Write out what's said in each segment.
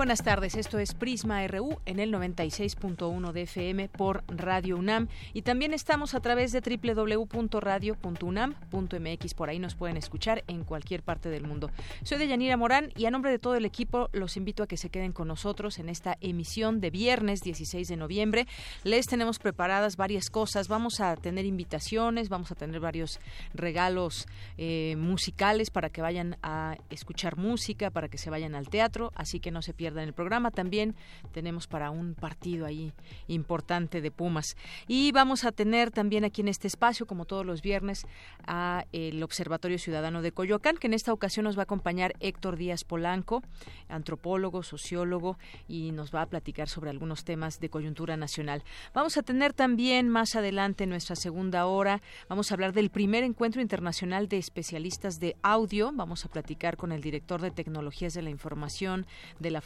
Buenas tardes. Esto es Prisma RU en el 96.1 de FM por Radio UNAM y también estamos a través de www.radio.unam.mx. Por ahí nos pueden escuchar en cualquier parte del mundo. Soy Deyanira Morán y a nombre de todo el equipo los invito a que se queden con nosotros en esta emisión de viernes 16 de noviembre. Les tenemos preparadas varias cosas. Vamos a tener invitaciones, vamos a tener varios regalos eh, musicales para que vayan a escuchar música, para que se vayan al teatro. Así que no se pierdan en el programa. También tenemos para un partido ahí importante de Pumas. Y vamos a tener también aquí en este espacio, como todos los viernes, a el Observatorio Ciudadano de Coyoacán, que en esta ocasión nos va a acompañar Héctor Díaz Polanco, antropólogo, sociólogo, y nos va a platicar sobre algunos temas de coyuntura nacional. Vamos a tener también más adelante nuestra segunda hora, vamos a hablar del primer encuentro internacional de especialistas de audio. Vamos a platicar con el director de tecnologías de la información de la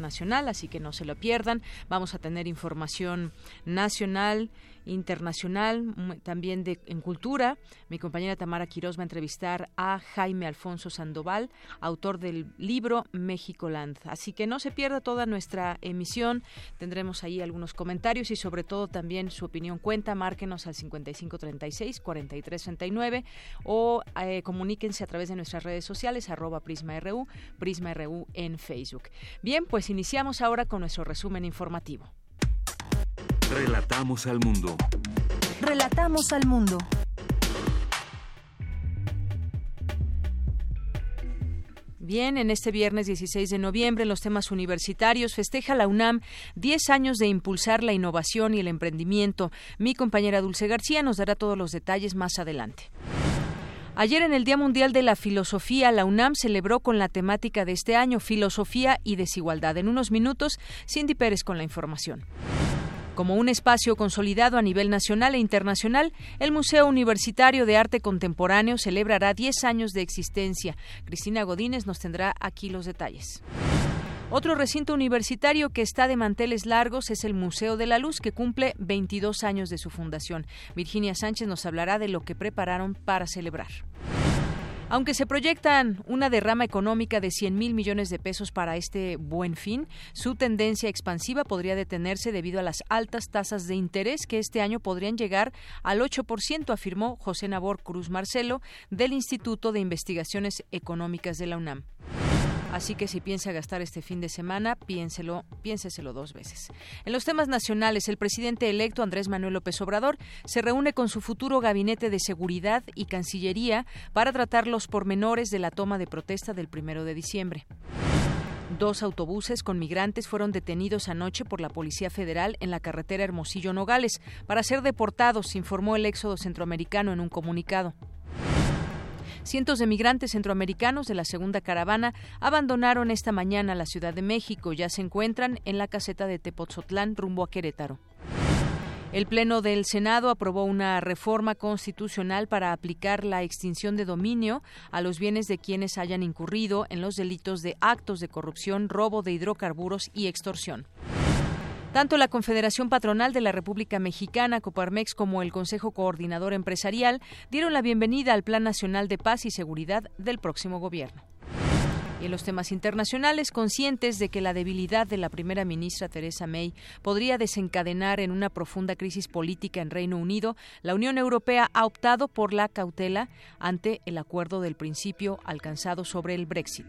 Nacional, así que no se lo pierdan. Vamos a tener información nacional internacional, también de, en cultura. Mi compañera Tamara Quiroz va a entrevistar a Jaime Alfonso Sandoval, autor del libro México Land. Así que no se pierda toda nuestra emisión. Tendremos ahí algunos comentarios y sobre todo también su opinión cuenta. Márquenos al 5536-4339 o eh, comuníquense a través de nuestras redes sociales, arroba PrismaRU, PrismaRU en Facebook. Bien, pues iniciamos ahora con nuestro resumen informativo. Relatamos al mundo. Relatamos al mundo. Bien, en este viernes 16 de noviembre, en los temas universitarios, festeja la UNAM 10 años de impulsar la innovación y el emprendimiento. Mi compañera Dulce García nos dará todos los detalles más adelante. Ayer en el Día Mundial de la Filosofía, la UNAM celebró con la temática de este año Filosofía y Desigualdad. En unos minutos, Cindy Pérez con la información. Como un espacio consolidado a nivel nacional e internacional, el Museo Universitario de Arte Contemporáneo celebrará 10 años de existencia. Cristina Godínez nos tendrá aquí los detalles. Otro recinto universitario que está de manteles largos es el Museo de la Luz, que cumple 22 años de su fundación. Virginia Sánchez nos hablará de lo que prepararon para celebrar. Aunque se proyectan una derrama económica de 100 mil millones de pesos para este buen fin, su tendencia expansiva podría detenerse debido a las altas tasas de interés que este año podrían llegar al 8%, afirmó José Nabor Cruz Marcelo del Instituto de Investigaciones Económicas de la UNAM. Así que si piensa gastar este fin de semana, piénselo, piénseselo dos veces. En los temas nacionales, el presidente electo Andrés Manuel López Obrador se reúne con su futuro gabinete de seguridad y cancillería para tratar los pormenores de la toma de protesta del primero de diciembre. Dos autobuses con migrantes fueron detenidos anoche por la Policía Federal en la carretera Hermosillo Nogales para ser deportados, informó el éxodo centroamericano en un comunicado. Cientos de migrantes centroamericanos de la segunda caravana abandonaron esta mañana la Ciudad de México. Ya se encuentran en la caseta de Tepotzotlán rumbo a Querétaro. El Pleno del Senado aprobó una reforma constitucional para aplicar la extinción de dominio a los bienes de quienes hayan incurrido en los delitos de actos de corrupción, robo de hidrocarburos y extorsión. Tanto la Confederación Patronal de la República Mexicana, Coparmex, como el Consejo Coordinador Empresarial dieron la bienvenida al Plan Nacional de Paz y Seguridad del próximo gobierno. Y en los temas internacionales, conscientes de que la debilidad de la primera ministra Theresa May podría desencadenar en una profunda crisis política en Reino Unido, la Unión Europea ha optado por la cautela ante el acuerdo del principio alcanzado sobre el Brexit.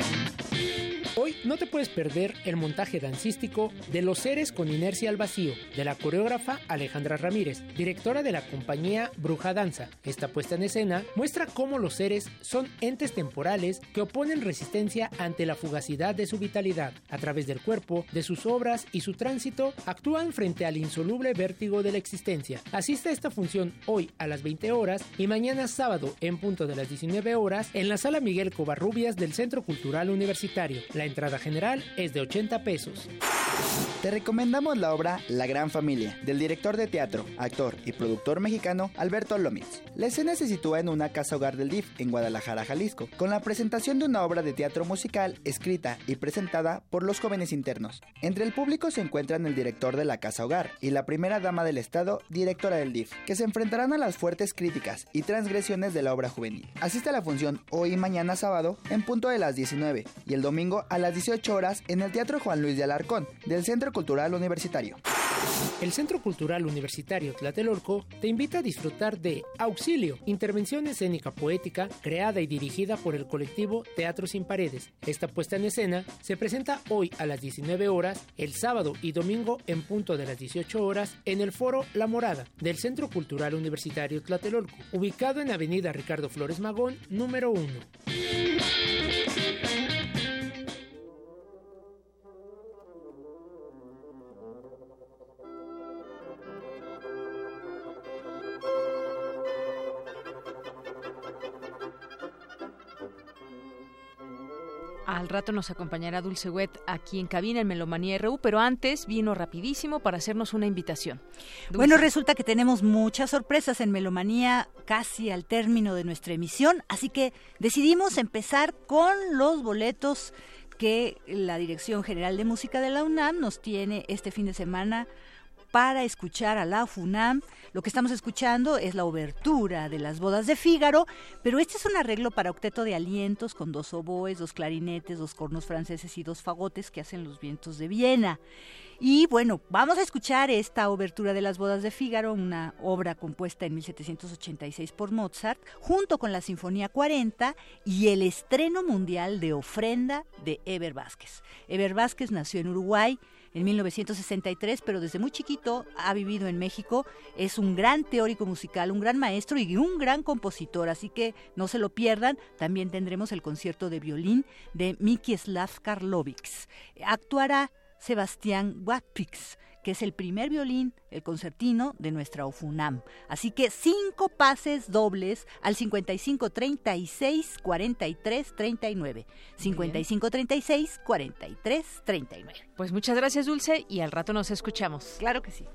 Hoy no te puedes perder el montaje dancístico de Los seres con inercia al vacío, de la coreógrafa Alejandra Ramírez, directora de la compañía Bruja Danza. Esta puesta en escena muestra cómo los seres son entes temporales que oponen resistencia ante la fugacidad de su vitalidad. A través del cuerpo, de sus obras y su tránsito, actúan frente al insoluble vértigo de la existencia. Asiste a esta función hoy a las 20 horas y mañana sábado en punto de las 19 horas en la sala Miguel Covarrubias del Centro Cultural Universitario. La entrada general es de 80 pesos. Te recomendamos la obra La Gran Familia, del director de teatro, actor y productor mexicano Alberto Lomitz. La escena se sitúa en una casa hogar del DIF en Guadalajara, Jalisco, con la presentación de una obra de teatro musical escrita y presentada por los jóvenes internos. Entre el público se encuentran el director de la casa hogar y la primera dama del Estado, directora del DIF, que se enfrentarán a las fuertes críticas y transgresiones de la obra juvenil. Asiste a la función hoy y mañana sábado en punto de las 19 y el domingo a las 18 horas en el Teatro Juan Luis de Alarcón del Centro Cultural Universitario. El Centro Cultural Universitario Tlatelolco te invita a disfrutar de Auxilio, intervención escénica poética creada y dirigida por el colectivo Teatro Sin Paredes. Esta puesta en escena se presenta hoy a las 19 horas, el sábado y domingo en punto de las 18 horas en el foro La Morada del Centro Cultural Universitario Tlatelolco, ubicado en Avenida Ricardo Flores Magón, número 1. Al rato nos acompañará Dulce Wet aquí en cabina en Melomanía RU, pero antes vino rapidísimo para hacernos una invitación. Bueno, resulta que tenemos muchas sorpresas en Melomanía casi al término de nuestra emisión, así que decidimos empezar con los boletos que la Dirección General de Música de la UNAM nos tiene este fin de semana para escuchar a la FUNAM. Lo que estamos escuchando es la obertura de las bodas de Fígaro, pero este es un arreglo para octeto de alientos con dos oboes, dos clarinetes, dos cornos franceses y dos fagotes que hacen los vientos de Viena. Y bueno, vamos a escuchar esta obertura de las bodas de Fígaro, una obra compuesta en 1786 por Mozart, junto con la Sinfonía 40 y el estreno mundial de Ofrenda de Eber Vázquez. Eber Vázquez nació en Uruguay, en 1963, pero desde muy chiquito ha vivido en México. Es un gran teórico musical, un gran maestro y un gran compositor, así que no se lo pierdan. También tendremos el concierto de violín de Mikislav Karlovics. Actuará Sebastián Watpix que es el primer violín, el concertino de nuestra OFUNAM. Así que cinco pases dobles al 55 36 43 39. 55 36 43 39. Pues muchas gracias, Dulce, y al rato nos escuchamos. Claro que sí.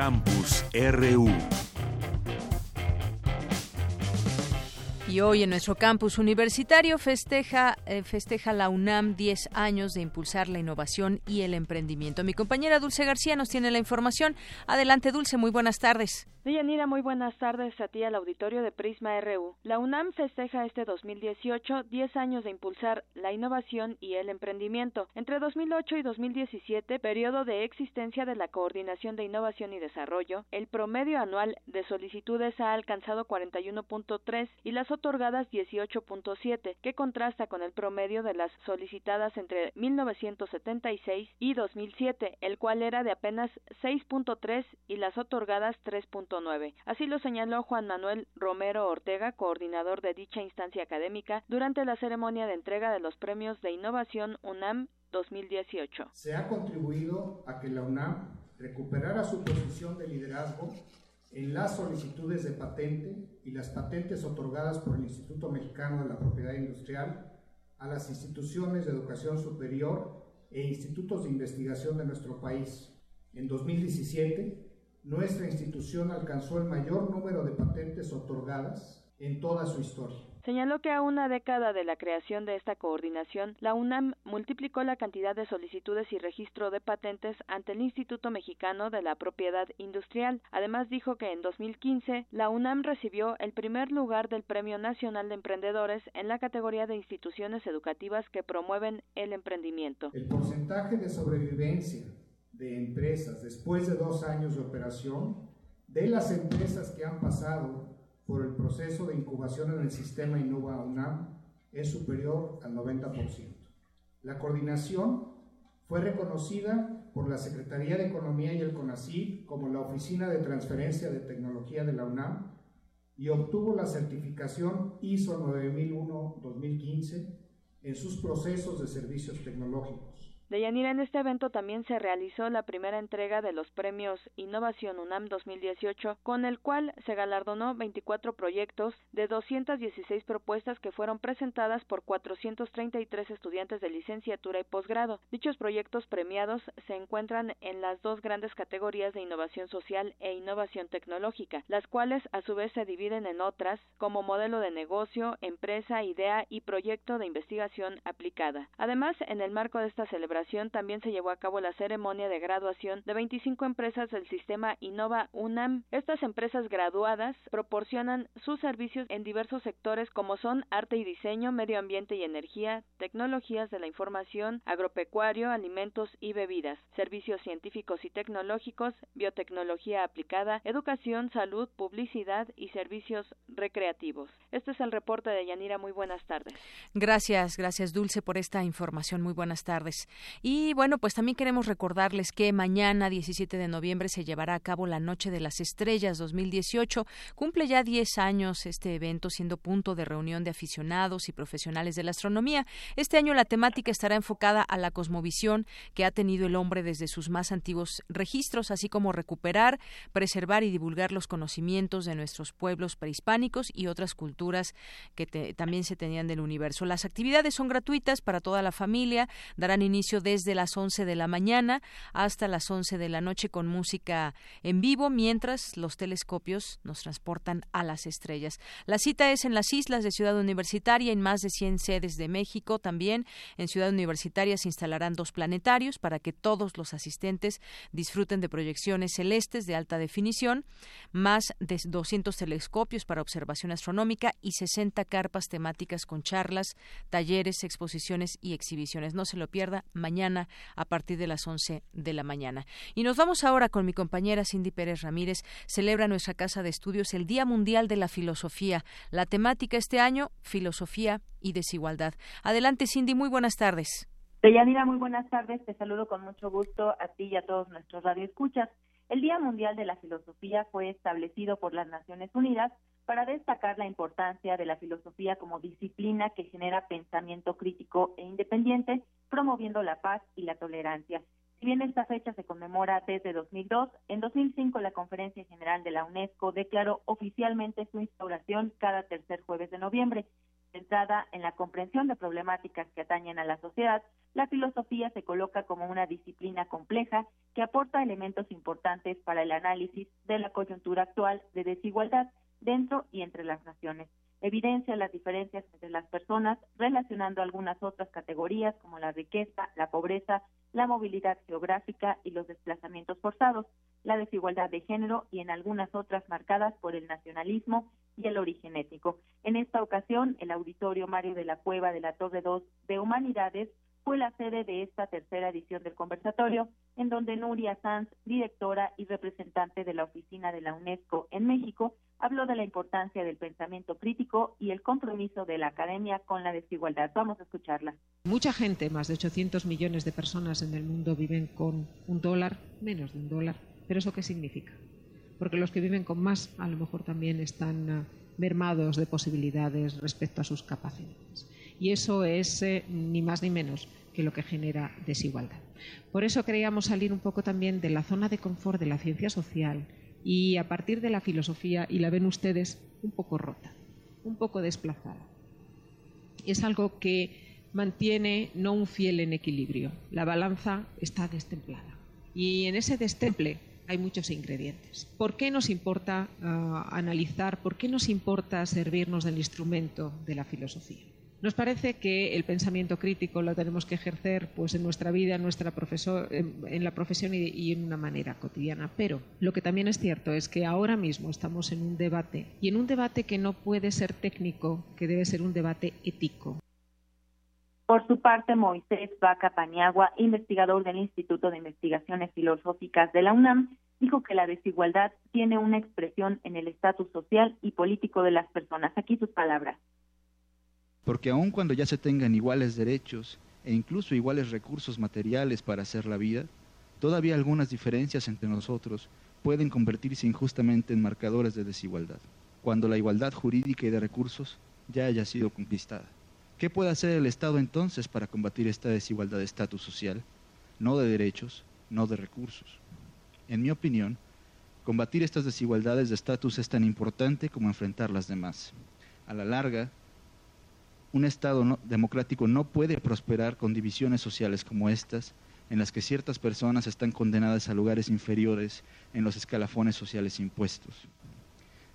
Campus RU. Y hoy en nuestro campus universitario festeja, eh, festeja la UNAM 10 años de impulsar la innovación y el emprendimiento. Mi compañera Dulce García nos tiene la información. Adelante, Dulce, muy buenas tardes. Deyanira, muy buenas tardes a ti al auditorio de Prisma RU. La UNAM festeja este 2018 10 años de impulsar la innovación y el emprendimiento. Entre 2008 y 2017, periodo de existencia de la Coordinación de Innovación y Desarrollo, el promedio anual de solicitudes ha alcanzado 41.3 y las otorgadas 18.7, que contrasta con el promedio de las solicitadas entre 1976 y 2007, el cual era de apenas 6.3 y las otorgadas 3.9. Así lo señaló Juan Manuel Romero Ortega, coordinador de dicha instancia académica, durante la ceremonia de entrega de los premios de innovación UNAM 2018. Se ha contribuido a que la UNAM recuperara su posición de liderazgo en las solicitudes de patente y las patentes otorgadas por el Instituto Mexicano de la Propiedad Industrial a las instituciones de educación superior e institutos de investigación de nuestro país. En 2017, nuestra institución alcanzó el mayor número de patentes otorgadas en toda su historia. Señaló que a una década de la creación de esta coordinación, la UNAM multiplicó la cantidad de solicitudes y registro de patentes ante el Instituto Mexicano de la Propiedad Industrial. Además dijo que en 2015 la UNAM recibió el primer lugar del Premio Nacional de Emprendedores en la categoría de instituciones educativas que promueven el emprendimiento. El porcentaje de sobrevivencia de empresas después de dos años de operación, de las empresas que han pasado por el proceso de incubación en el sistema Innova UNAM, es superior al 90%. La coordinación fue reconocida por la Secretaría de Economía y el CONACYT como la Oficina de Transferencia de Tecnología de la UNAM y obtuvo la certificación ISO 9001-2015 en sus procesos de servicios tecnológicos. Deyanira, en este evento también se realizó la primera entrega de los premios Innovación UNAM 2018, con el cual se galardonó 24 proyectos de 216 propuestas que fueron presentadas por 433 estudiantes de licenciatura y posgrado. Dichos proyectos premiados se encuentran en las dos grandes categorías de innovación social e innovación tecnológica, las cuales a su vez se dividen en otras como modelo de negocio, empresa, idea y proyecto de investigación aplicada. Además, en el marco de esta celebración, también se llevó a cabo la ceremonia de graduación de 25 empresas del sistema Innova UNAM. Estas empresas graduadas proporcionan sus servicios en diversos sectores como son arte y diseño, medio ambiente y energía, tecnologías de la información, agropecuario, alimentos y bebidas, servicios científicos y tecnológicos, biotecnología aplicada, educación, salud, publicidad y servicios recreativos. Este es el reporte de Yanira. Muy buenas tardes. Gracias, gracias Dulce por esta información. Muy buenas tardes. Y bueno, pues también queremos recordarles que mañana, 17 de noviembre, se llevará a cabo la Noche de las Estrellas 2018. Cumple ya 10 años este evento, siendo punto de reunión de aficionados y profesionales de la astronomía. Este año la temática estará enfocada a la cosmovisión que ha tenido el hombre desde sus más antiguos registros, así como recuperar, preservar y divulgar los conocimientos de nuestros pueblos prehispánicos y otras culturas que también se tenían del universo. Las actividades son gratuitas para toda la familia, darán inicio desde las 11 de la mañana hasta las 11 de la noche con música en vivo, mientras los telescopios nos transportan a las estrellas. La cita es en las islas de Ciudad Universitaria, en más de 100 sedes de México. También en Ciudad Universitaria se instalarán dos planetarios para que todos los asistentes disfruten de proyecciones celestes de alta definición, más de 200 telescopios para observación astronómica y 60 carpas temáticas con charlas, talleres, exposiciones y exhibiciones. No se lo pierda mañana a partir de las 11 de la mañana. Y nos vamos ahora con mi compañera Cindy Pérez Ramírez. Celebra nuestra casa de estudios el Día Mundial de la Filosofía. La temática este año, filosofía y desigualdad. Adelante, Cindy, muy buenas tardes. Deyanira, muy buenas tardes. Te saludo con mucho gusto a ti y a todos nuestros radioescuchas. El Día Mundial de la Filosofía fue establecido por las Naciones Unidas para destacar la importancia de la filosofía como disciplina que genera pensamiento crítico e independiente, promoviendo la paz y la tolerancia. Si bien esta fecha se conmemora desde 2002, en 2005 la Conferencia General de la UNESCO declaró oficialmente su instauración cada tercer jueves de noviembre. Centrada en la comprensión de problemáticas que atañen a la sociedad, la filosofía se coloca como una disciplina compleja que aporta elementos importantes para el análisis de la coyuntura actual de desigualdad dentro y entre las naciones. Evidencia las diferencias entre las personas, relacionando algunas otras categorías como la riqueza, la pobreza, la movilidad geográfica y los desplazamientos forzados, la desigualdad de género y en algunas otras marcadas por el nacionalismo y el origen étnico. En esta ocasión, el Auditorio Mario de la Cueva de la Torre 2 de Humanidades fue la sede de esta tercera edición del conversatorio, en donde Nuria Sanz, directora y representante de la oficina de la UNESCO en México, habló de la importancia del pensamiento crítico y el compromiso de la academia con la desigualdad. Vamos a escucharla. Mucha gente, más de 800 millones de personas en el mundo viven con un dólar, menos de un dólar. ¿Pero eso qué significa? Porque los que viven con más a lo mejor también están ah, mermados de posibilidades respecto a sus capacidades. Y eso es eh, ni más ni menos que lo que genera desigualdad. Por eso queríamos salir un poco también de la zona de confort de la ciencia social y a partir de la filosofía, y la ven ustedes un poco rota, un poco desplazada. Es algo que mantiene no un fiel en equilibrio, la balanza está destemplada. Y en ese destemple hay muchos ingredientes. ¿Por qué nos importa ah, analizar, por qué nos importa servirnos del instrumento de la filosofía? Nos parece que el pensamiento crítico lo tenemos que ejercer pues, en nuestra vida, en, nuestra en la profesión y, y, en una manera cotidiana. Pero lo que también es cierto es que ahora mismo estamos en un debate y en un debate que no puede ser técnico, que debe ser un debate ético. Por su parte, Moisés Vaca Paniagua, investigador del Instituto de Investigaciones Filosóficas de la UNAM, dijo que la desigualdad tiene una expresión en el estatus social y político de las personas. Aquí sus palabras porque aun cuando ya se tengan iguales derechos e incluso iguales recursos materiales para hacer la vida, todavía algunas diferencias entre nosotros pueden convertirse injustamente en marcadores de desigualdad, cuando la igualdad jurídica y de recursos ya haya sido conquistada. ¿Qué puede hacer el Estado entonces para combatir esta desigualdad de estatus social? No de derechos, no de recursos. En mi opinión, combatir estas desigualdades de estatus es tan importante como enfrentar las demás. A la larga, un Estado democrático no puede prosperar con divisiones sociales como estas, en las que ciertas personas están condenadas a lugares inferiores en los escalafones sociales impuestos.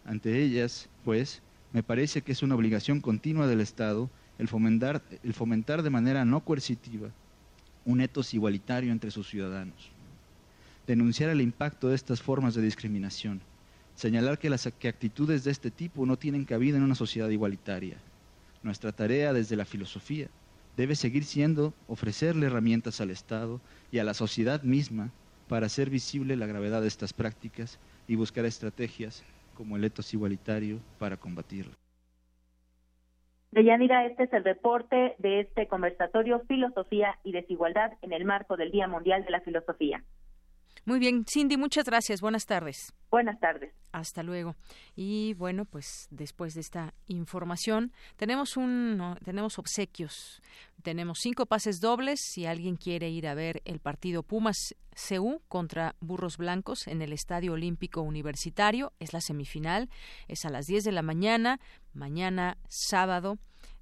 Ante ellas, pues, me parece que es una obligación continua del Estado el fomentar, de manera no coercitiva un etos igualitario entre sus ciudadanos, denunciar el impacto de estas formas de discriminación, señalar que las actitudes de este tipo no tienen cabida en una sociedad igualitaria, nuestra tarea desde la filosofía debe seguir siendo ofrecerle herramientas al Estado y a la sociedad misma para hacer visible la gravedad de estas prácticas y buscar estrategias como el etos igualitario para combatirlo. Deyanira, este es el reporte de este conversatorio Filosofía y Desigualdad en el marco del Día Mundial de la Filosofía. Muy bien, Cindy, muchas gracias. Buenas tardes. Buenas tardes. Hasta luego. Y bueno, pues después de esta información, tenemos un tenemos obsequios. Tenemos cinco pases dobles si alguien quiere ir a ver el partido Pumas CU contra Burros Blancos en el Estadio Olímpico Universitario, es la semifinal, es a las 10 de la mañana, mañana sábado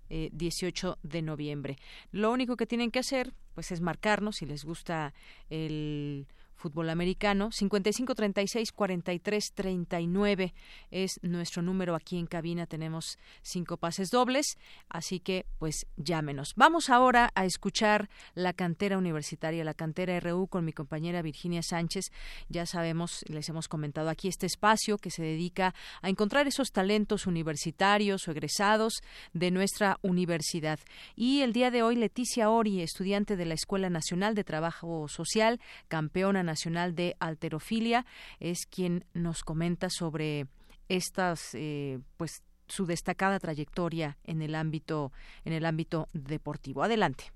18 eh, de noviembre. Lo único que tienen que hacer pues es marcarnos si les gusta el fútbol americano. 55 36 43 39 es nuestro número aquí en cabina. Tenemos cinco pases dobles, así que pues llámenos. Vamos ahora a escuchar la cantera universitaria, la cantera RU con mi compañera Virginia Sánchez. Ya sabemos, les hemos comentado aquí este espacio que se dedica a encontrar esos talentos universitarios o egresados de nuestra universidad. Y el día de hoy, Leticia Ori, estudiante de la Escuela Nacional de Trabajo Social, campeona nacional Nacional de Alterofilia, es quien nos comenta sobre estas, eh, pues, su destacada trayectoria en el ámbito, en el ámbito deportivo. Adelante.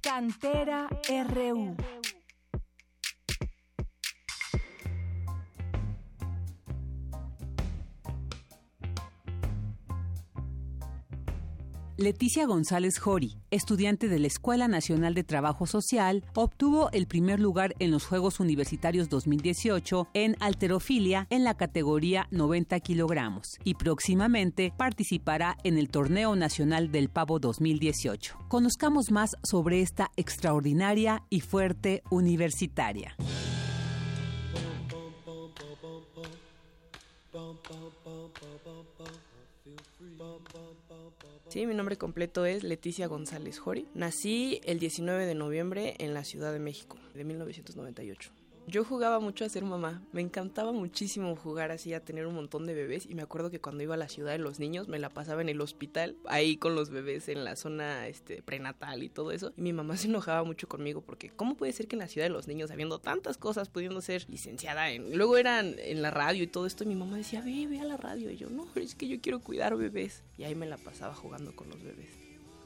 Cantera RU. Leticia González Jori, estudiante de la Escuela Nacional de Trabajo Social, obtuvo el primer lugar en los Juegos Universitarios 2018 en alterofilia en la categoría 90 kilogramos y próximamente participará en el Torneo Nacional del Pavo 2018. Conozcamos más sobre esta extraordinaria y fuerte universitaria. Sí, mi nombre completo es Leticia González Jori. Nací el 19 de noviembre en la Ciudad de México, de 1998. Yo jugaba mucho a ser mamá. Me encantaba muchísimo jugar así, a tener un montón de bebés. Y me acuerdo que cuando iba a la ciudad de los niños, me la pasaba en el hospital, ahí con los bebés en la zona este, prenatal y todo eso. Y mi mamá se enojaba mucho conmigo porque, ¿cómo puede ser que en la ciudad de los niños, habiendo tantas cosas, pudiendo ser licenciada en. Luego eran en la radio y todo esto, y mi mamá decía, ve, ve a la radio. Y yo, no, es que yo quiero cuidar bebés. Y ahí me la pasaba jugando con los bebés.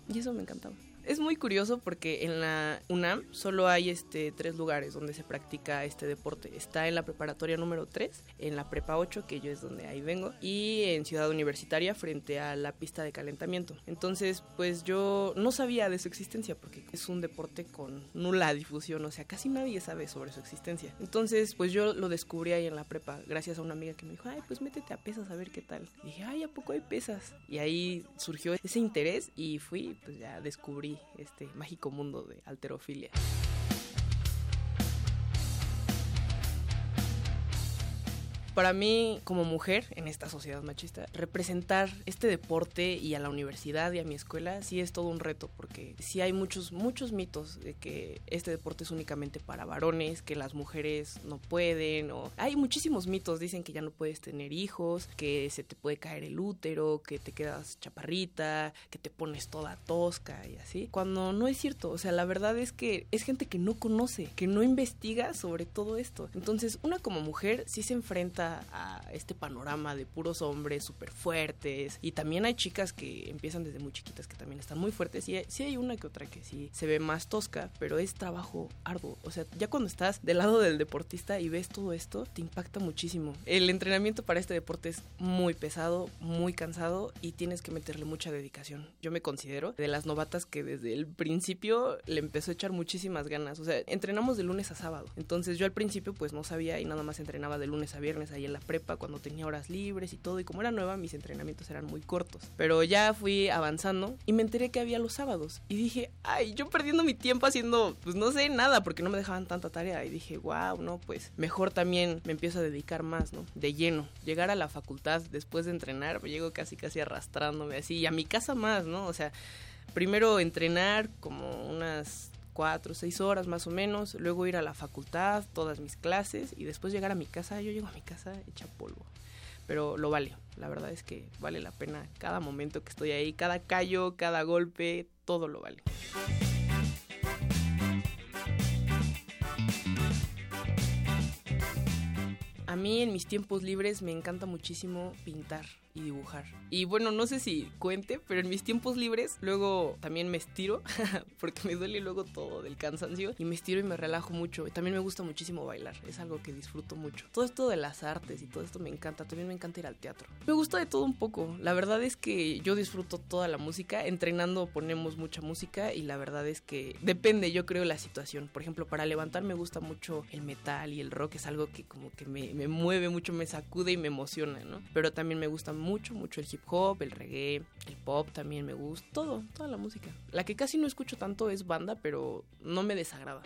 Y eso me encantaba. Es muy curioso porque en la UNAM solo hay este tres lugares donde se practica este deporte. Está en la preparatoria número 3, en la prepa 8, que yo es donde ahí vengo, y en Ciudad Universitaria frente a la pista de calentamiento. Entonces, pues yo no sabía de su existencia porque es un deporte con nula difusión, o sea, casi nadie sabe sobre su existencia. Entonces, pues yo lo descubrí ahí en la prepa gracias a una amiga que me dijo, "Ay, pues métete a pesas a ver qué tal." Y dije, "Ay, a poco hay pesas." Y ahí surgió ese interés y fui, pues ya descubrí este mágico mundo de alterofilia. Para mí, como mujer en esta sociedad machista, representar este deporte y a la universidad y a mi escuela sí es todo un reto, porque sí hay muchos, muchos mitos de que este deporte es únicamente para varones, que las mujeres no pueden, o hay muchísimos mitos, dicen que ya no puedes tener hijos, que se te puede caer el útero, que te quedas chaparrita, que te pones toda tosca y así, cuando no es cierto, o sea, la verdad es que es gente que no conoce, que no investiga sobre todo esto. Entonces, una como mujer sí se enfrenta a este panorama de puros hombres súper fuertes y también hay chicas que empiezan desde muy chiquitas que también están muy fuertes y sí hay una que otra que sí se ve más tosca, pero es trabajo arduo. O sea, ya cuando estás del lado del deportista y ves todo esto, te impacta muchísimo. El entrenamiento para este deporte es muy pesado, muy cansado y tienes que meterle mucha dedicación. Yo me considero de las novatas que desde el principio le empezó a echar muchísimas ganas. O sea, entrenamos de lunes a sábado. Entonces yo al principio pues no sabía y nada más entrenaba de lunes a viernes ahí en la prepa cuando tenía horas libres y todo. Y como era nueva, mis entrenamientos eran muy cortos. Pero ya fui avanzando y me enteré que había los sábados. Y dije, ay, yo perdiendo mi tiempo haciendo, pues no sé, nada, porque no me dejaban tanta tarea. Y dije, wow, no, pues mejor también me empiezo a dedicar más, ¿no? De lleno. Llegar a la facultad después de entrenar, me llego casi, casi arrastrándome así. Y a mi casa más, ¿no? O sea, primero entrenar como unas cuatro, seis horas más o menos, luego ir a la facultad, todas mis clases y después llegar a mi casa, yo llego a mi casa hecha polvo. Pero lo vale, la verdad es que vale la pena cada momento que estoy ahí, cada callo, cada golpe, todo lo vale. A mí en mis tiempos libres me encanta muchísimo pintar y dibujar. Y bueno, no sé si cuente, pero en mis tiempos libres luego también me estiro, porque me duele luego todo del cansancio, y me estiro y me relajo mucho. También me gusta muchísimo bailar, es algo que disfruto mucho. Todo esto de las artes y todo esto me encanta, también me encanta ir al teatro. Me gusta de todo un poco, la verdad es que yo disfruto toda la música, entrenando ponemos mucha música y la verdad es que depende, yo creo, la situación. Por ejemplo, para levantar me gusta mucho el metal y el rock, es algo que como que me, me mueve mucho, me sacude y me emociona, ¿no? Pero también me gusta mucho, mucho el hip hop, el reggae, el pop también me gusta, todo, toda la música. La que casi no escucho tanto es banda, pero no me desagrada.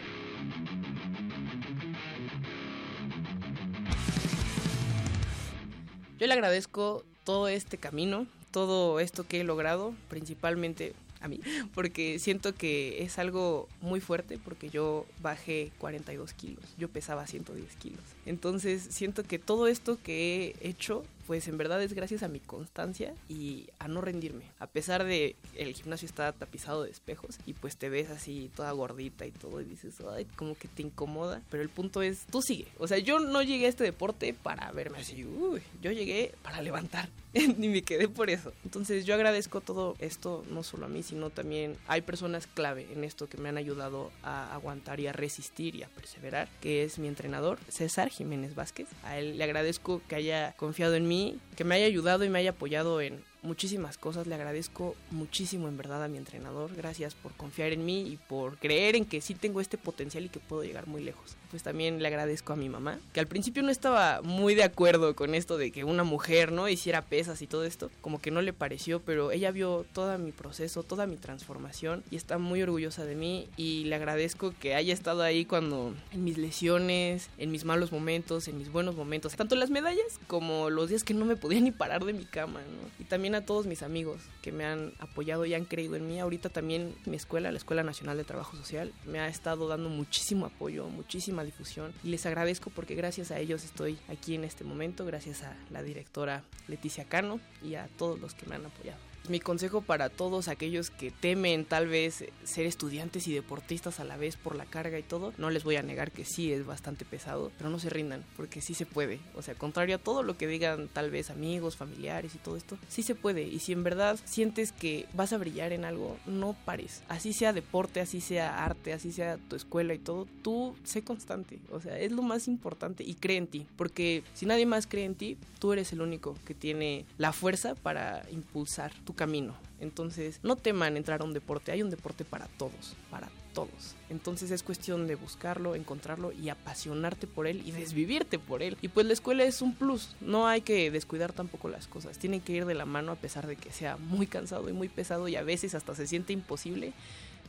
Yo le agradezco todo este camino, todo esto que he logrado, principalmente a mí, porque siento que es algo muy fuerte, porque yo bajé 42 kilos, yo pesaba 110 kilos. Entonces siento que todo esto que he hecho pues en verdad es gracias a mi constancia y a no rendirme. A pesar de el gimnasio está tapizado de espejos y pues te ves así toda gordita y todo y dices, ay, como que te incomoda. Pero el punto es, tú sigue. O sea, yo no llegué a este deporte para verme así, uy, yo llegué para levantar. Ni me quedé por eso. Entonces yo agradezco todo esto, no solo a mí, sino también hay personas clave en esto que me han ayudado a aguantar y a resistir y a perseverar, que es mi entrenador, César Jiménez Vázquez. A él le agradezco que haya confiado en mí que me haya ayudado y me haya apoyado en muchísimas cosas. Le agradezco muchísimo en verdad a mi entrenador. Gracias por confiar en mí y por creer en que sí tengo este potencial y que puedo llegar muy lejos. Pues también le agradezco a mi mamá, que al principio no estaba muy de acuerdo con esto de que una mujer no hiciera pesas y todo esto. Como que no le pareció, pero ella vio todo mi proceso, toda mi transformación y está muy orgullosa de mí y le agradezco que haya estado ahí cuando en mis lesiones, en mis malos momentos, en mis buenos momentos, tanto las medallas como los días que no me podía ni parar de mi cama, ¿no? Y también a todos mis amigos que me han apoyado y han creído en mí. Ahorita también mi escuela, la Escuela Nacional de Trabajo Social, me ha estado dando muchísimo apoyo, muchísima difusión y les agradezco porque gracias a ellos estoy aquí en este momento, gracias a la directora Leticia Cano y a todos los que me han apoyado. Mi consejo para todos aquellos que temen tal vez ser estudiantes y deportistas a la vez por la carga y todo, no les voy a negar que sí es bastante pesado, pero no se rindan, porque sí se puede. O sea, contrario a todo lo que digan tal vez amigos, familiares y todo esto, sí se puede. Y si en verdad sientes que vas a brillar en algo, no pares. Así sea deporte, así sea arte, así sea tu escuela y todo, tú sé constante. O sea, es lo más importante y cree en ti, porque si nadie más cree en ti, tú eres el único que tiene la fuerza para impulsar tu camino. Entonces, no teman entrar a un deporte, hay un deporte para todos, para todos. Entonces es cuestión de buscarlo, encontrarlo y apasionarte por él y desvivirte por él. Y pues la escuela es un plus, no hay que descuidar tampoco las cosas, tienen que ir de la mano a pesar de que sea muy cansado y muy pesado y a veces hasta se siente imposible,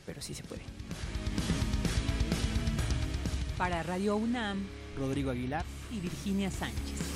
pero sí se puede. Para Radio UNAM, Rodrigo Aguilar y Virginia Sánchez.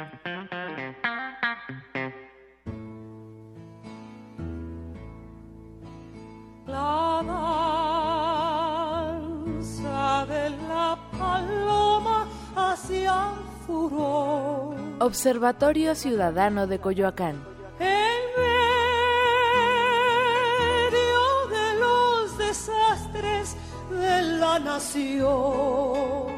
Observatorio Ciudadano de Coyoacán. En medio de los desastres de la nación.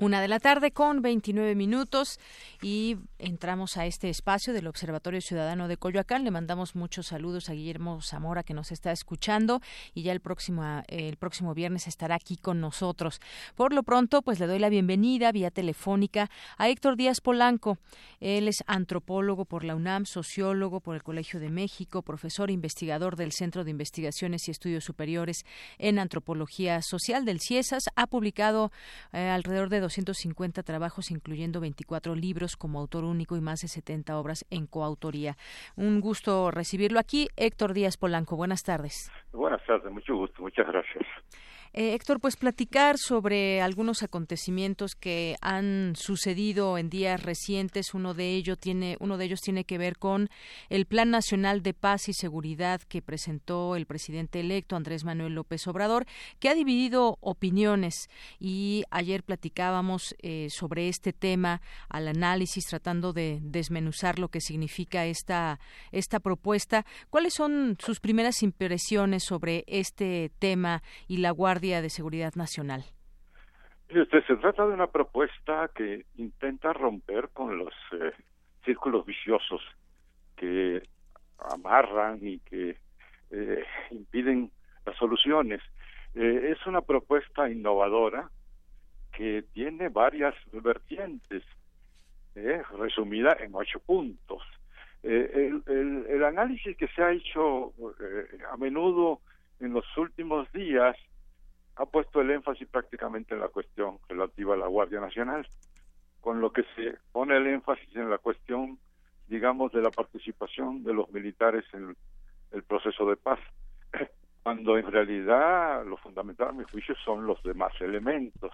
Una de la tarde con 29 minutos y entramos a este espacio del Observatorio Ciudadano de Coyoacán. Le mandamos muchos saludos a Guillermo Zamora que nos está escuchando y ya el próximo el próximo viernes estará aquí con nosotros. Por lo pronto, pues le doy la bienvenida vía telefónica a Héctor Díaz Polanco. Él es antropólogo por la UNAM, sociólogo por el Colegio de México, profesor e investigador del Centro de Investigaciones y Estudios Superiores en Antropología Social del CIESAS. Ha publicado eh, alrededor de 250 trabajos, incluyendo 24 libros como autor único y más de 70 obras en coautoría. Un gusto recibirlo aquí. Héctor Díaz Polanco, buenas tardes. Buenas tardes, mucho gusto, muchas gracias. Eh, Héctor, pues platicar sobre algunos acontecimientos que han sucedido en días recientes. Uno de ellos tiene, uno de ellos tiene que ver con el Plan Nacional de Paz y Seguridad que presentó el presidente electo Andrés Manuel López Obrador, que ha dividido opiniones. Y ayer platicábamos eh, sobre este tema al análisis, tratando de desmenuzar lo que significa esta esta propuesta. ¿Cuáles son sus primeras impresiones sobre este tema y la guardia de Seguridad Nacional? Usted, se trata de una propuesta que intenta romper con los eh, círculos viciosos que amarran y que eh, impiden las soluciones. Eh, es una propuesta innovadora que tiene varias vertientes, resumida en ocho puntos. El, el, el, análisis que se ha hecho a menudo en los últimos días ha puesto el énfasis prácticamente en la cuestión relativa a la Guardia Nacional, con lo que se pone el énfasis en la cuestión, digamos, de la participación de los militares en el proceso de paz, cuando en realidad lo fundamental, a mi juicio, son los demás elementos.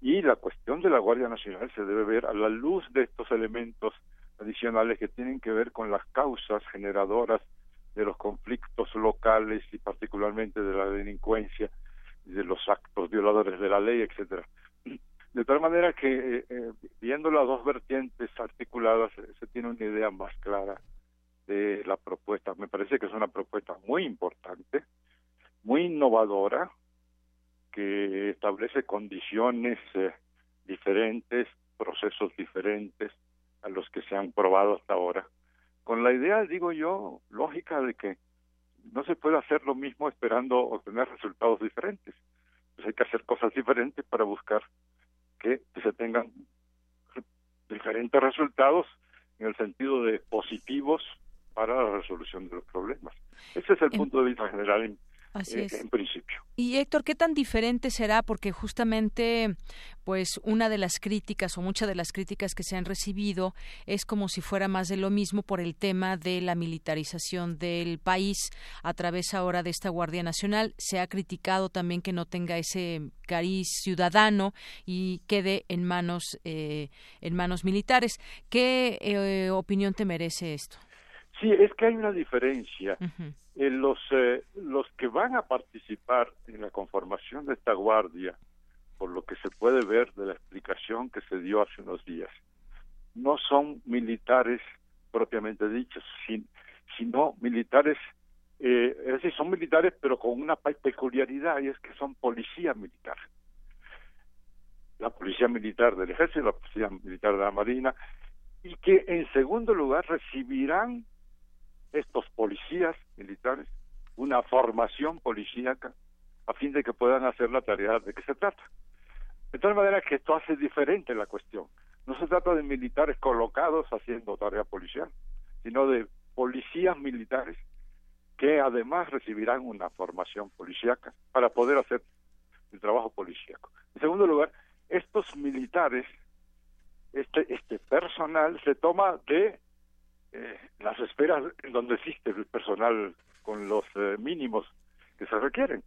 Y la cuestión de la Guardia Nacional se debe ver a la luz de estos elementos adicionales que tienen que ver con las causas generadoras de los conflictos locales y particularmente de la delincuencia de los actos violadores de la ley, etcétera. De tal manera que, eh, eh, viendo las dos vertientes articuladas, eh, se tiene una idea más clara de la propuesta. Me parece que es una propuesta muy importante, muy innovadora, que establece condiciones diferentes, procesos diferentes a los que se han probado hasta ahora, con la idea, digo yo, lógica de que no se puede hacer lo mismo esperando obtener resultados diferentes. Pues hay que hacer cosas diferentes para buscar que se tengan diferentes resultados en el sentido de positivos para la resolución de los problemas. Ese es el punto de vista general Así eh, es. en principio. Y Héctor, ¿qué tan diferente será? Porque justamente, pues una de las críticas o muchas de las críticas que se han recibido es como si fuera más de lo mismo por el tema de la militarización del país a través ahora de esta Guardia Nacional. Se ha criticado también que no tenga ese cariz ciudadano y quede en manos eh, en manos militares. ¿Qué eh, opinión te merece esto? Sí, es que hay una diferencia. Eh, los, eh, los que van a participar en la conformación de esta guardia, por lo que se puede ver de la explicación que se dio hace unos días, no son militares propiamente dichos, sino militares, eh, es decir, son militares pero con una peculiaridad y es que son policía militar. La policía militar del ejército, la policía militar de la marina, y que en segundo lugar recibirán estos policías militares una formación policíaca a fin de que puedan hacer la tarea de que se trata. De tal manera que esto hace diferente la cuestión. No se trata de militares colocados haciendo tarea policial, sino de policías militares que además recibirán una formación policíaca para poder hacer el trabajo policíaco. En segundo lugar, estos militares, este, este personal se toma de eh, las esferas en donde existe el personal con los eh, mínimos que se requieren.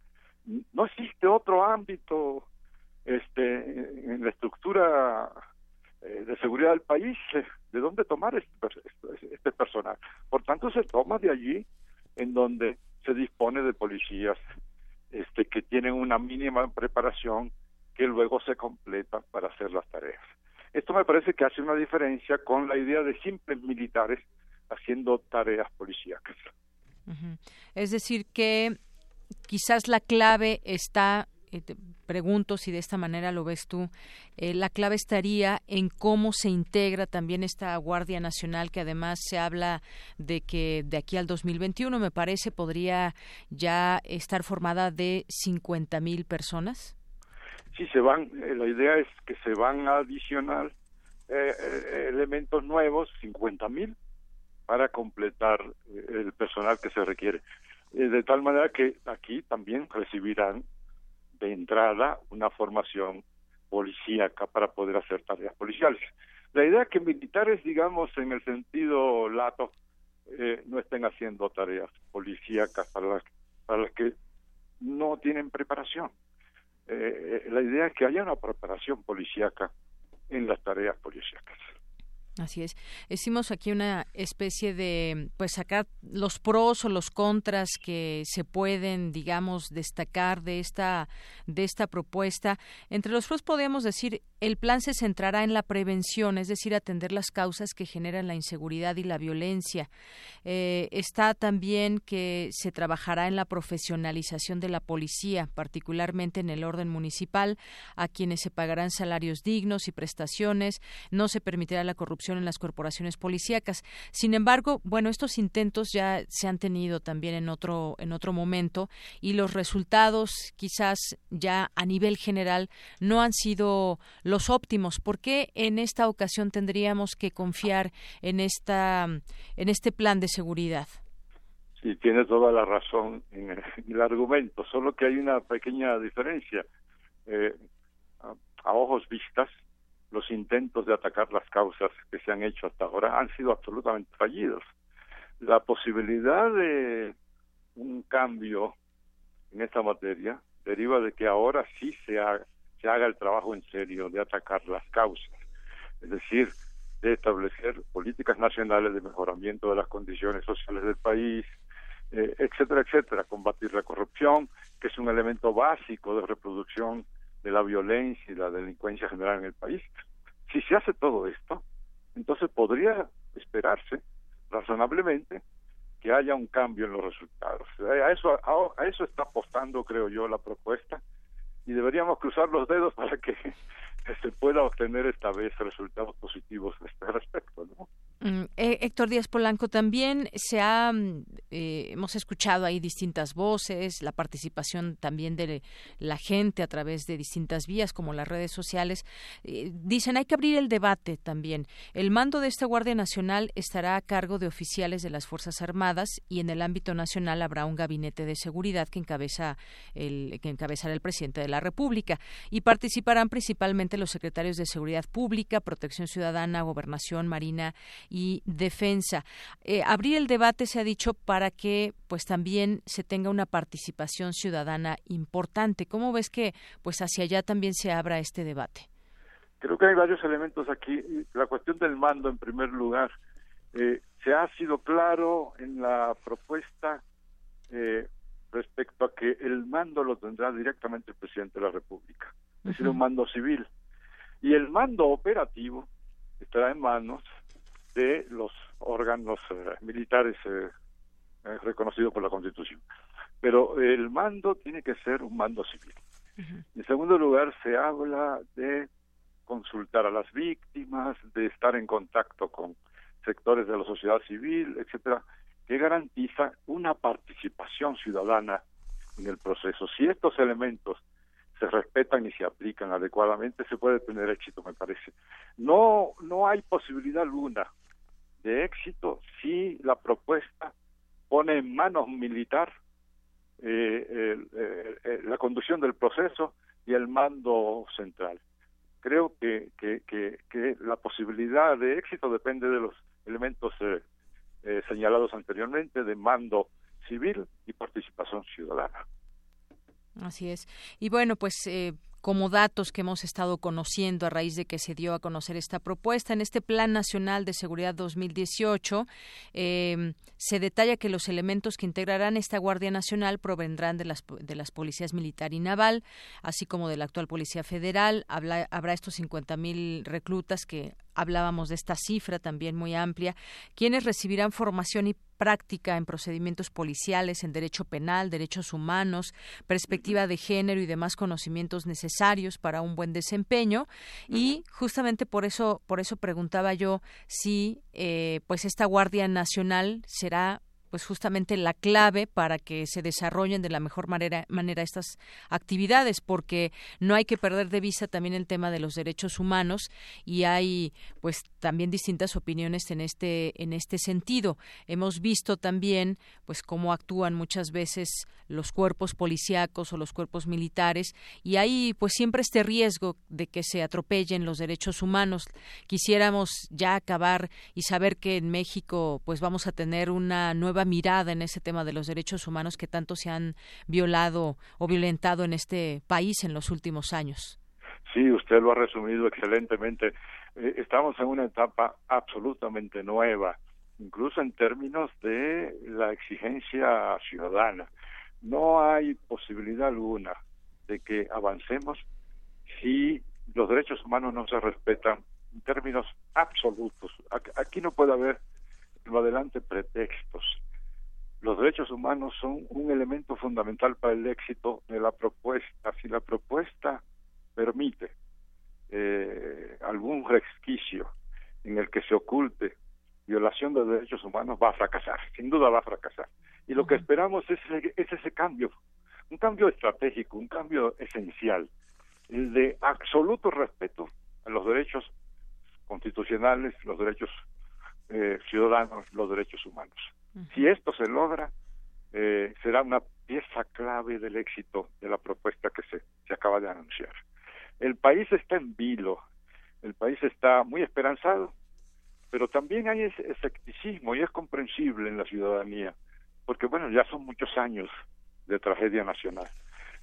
No existe otro ámbito este, en la estructura eh, de seguridad del país de dónde tomar este, este personal. Por tanto, se toma de allí en donde se dispone de policías este, que tienen una mínima preparación que luego se completa para hacer las tareas. Esto me parece que hace una diferencia con la idea de simples militares haciendo tareas policíacas. Es decir, que quizás la clave está eh, te pregunto si de esta manera lo ves tú, eh, la clave estaría en cómo se integra también esta Guardia Nacional, que además se habla de que de aquí al 2021, me parece, podría ya estar formada de 50 mil personas. Sí, se van, eh, la idea es que se van a adicionar elementos nuevos, 50 mil, para completar el personal que se requiere. de tal manera que aquí también recibirán de entrada una formación policíaca para poder hacer tareas policiales. La idea es que militares, digamos, en el sentido lato, eh, no estén haciendo tareas policíacas para las, para las que no tienen preparación. Eh, eh, la idea es que haya una preparación policíaca en las tareas policíacas. Así es. Hicimos aquí una especie de, pues sacar los pros o los contras que se pueden, digamos, destacar de esta, de esta propuesta. Entre los pros podemos decir el plan se centrará en la prevención, es decir, atender las causas que generan la inseguridad y la violencia. Eh, está también que se trabajará en la profesionalización de la policía, particularmente en el orden municipal, a quienes se pagarán salarios dignos y prestaciones. No se permitirá la corrupción en las corporaciones policíacas. Sin embargo, bueno, estos intentos ya se han tenido también en otro en otro momento y los resultados, quizás ya a nivel general, no han sido los óptimos. ¿Por qué en esta ocasión tendríamos que confiar en esta en este plan de seguridad? Sí, tiene toda la razón en el, argumento, solo que hay una pequeña diferencia. Eh, a, ojos vistas, los intentos de atacar las causas que se han hecho hasta ahora han sido absolutamente fallidos. La posibilidad de un cambio en esta materia deriva de que ahora sí se haga, el trabajo en serio de atacar las causas, es decir, de establecer políticas nacionales de mejoramiento de las condiciones sociales del país, eh, etcétera, etcétera, combatir la corrupción, que es un elemento básico de reproducción de la violencia y la delincuencia general en el país. Si se hace todo esto, entonces podría esperarse razonablemente que haya un cambio en los resultados. A eso, a eso está apostando, creo yo, la propuesta y deberíamos cruzar los dedos para que se pueda obtener esta vez resultados positivos a este respecto. ¿no? Mm, eh, Héctor Díaz Polanco, también se ha, mm, eh, hemos escuchado ahí distintas voces, la participación también de la gente a través de distintas vías como las redes sociales. Eh, dicen hay que abrir el debate también. El mando de esta Guardia Nacional estará a cargo de oficiales de las Fuerzas Armadas y en el ámbito nacional habrá un gabinete de seguridad que encabeza el que encabezará el presidente de la República y participarán principalmente los secretarios de Seguridad Pública, Protección Ciudadana, Gobernación, Marina y defensa. Eh, abrir el debate se ha dicho para que pues también se tenga una participación ciudadana importante. ¿Cómo ves que pues hacia allá también se abra este debate? Creo que hay varios elementos aquí. La cuestión del mando, en primer lugar, eh, se ha sido claro en la propuesta eh, respecto a que el mando lo tendrá directamente el presidente de la República, es decir, un mando civil. Y el mando operativo estará en manos de los órganos eh, militares eh, eh, reconocidos por la Constitución. Pero el mando tiene que ser un mando civil. En segundo lugar, se habla de consultar a las víctimas, de estar en contacto con sectores de la sociedad civil, etcétera, que garantiza una participación ciudadana en el proceso. Si estos elementos se respetan y se aplican adecuadamente, se puede tener éxito, me parece. No, no hay posibilidad alguna de éxito si la propuesta pone en manos militar eh, la conducción del proceso y el mando central. creo que, que, que, la posibilidad de éxito depende de los elementos eh, eh, señalados anteriormente de mando civil y participación ciudadana. Así es. Y bueno, pues eh, como datos que hemos estado conociendo a raíz de que se dio a conocer esta propuesta. En este Plan Nacional de Seguridad 2018 eh, se detalla que los elementos que integrarán esta Guardia Nacional provendrán de las policías militar y naval, así como de la actual Policía Federal. habrá estos 50.000 reclutas que hablábamos de esta cifra también muy amplia, quienes recibirán formación y práctica en procedimientos policiales, en derecho penal, derechos humanos, perspectiva de género y demás conocimientos necesarios para un buen desempeño. Y justamente por eso, por eso preguntaba yo si, eh, pues esta Guardia Nacional será pues justamente la clave para que se desarrollen de la mejor manera, manera estas actividades, porque no hay que perder de vista también el tema de los derechos humanos y hay pues también distintas opiniones en este en este sentido. Hemos visto también pues cómo actúan muchas veces los cuerpos policíacos o los cuerpos militares y hay pues siempre este riesgo de que se atropellen los derechos humanos. Quisiéramos ya acabar y saber que en México pues vamos a tener una nueva mirada en ese tema de los derechos humanos que tanto se han violado o violentado en este país en los últimos años. Sí, usted lo ha resumido excelentemente. Eh, estamos en una etapa absolutamente nueva, incluso en términos de la exigencia ciudadana. No hay posibilidad alguna de que avancemos si los derechos humanos no se respetan en términos absolutos. Aquí no puede haber adelante pretextos los derechos humanos son un elemento fundamental para el éxito de la propuesta. Si la propuesta permite eh, algún resquicio en el que se oculte violación de derechos humanos, va a fracasar, sin duda va a fracasar. Y lo que esperamos es, es ese cambio, un cambio estratégico, un cambio esencial, el de absoluto respeto a los derechos constitucionales, los derechos eh, ciudadanos, los derechos humanos. Si esto se logra, eh, será una pieza clave del éxito de la propuesta que se, se acaba de anunciar. El país está en vilo, el país está muy esperanzado, pero también hay escepticismo y es comprensible en la ciudadanía, porque bueno, ya son muchos años de tragedia nacional.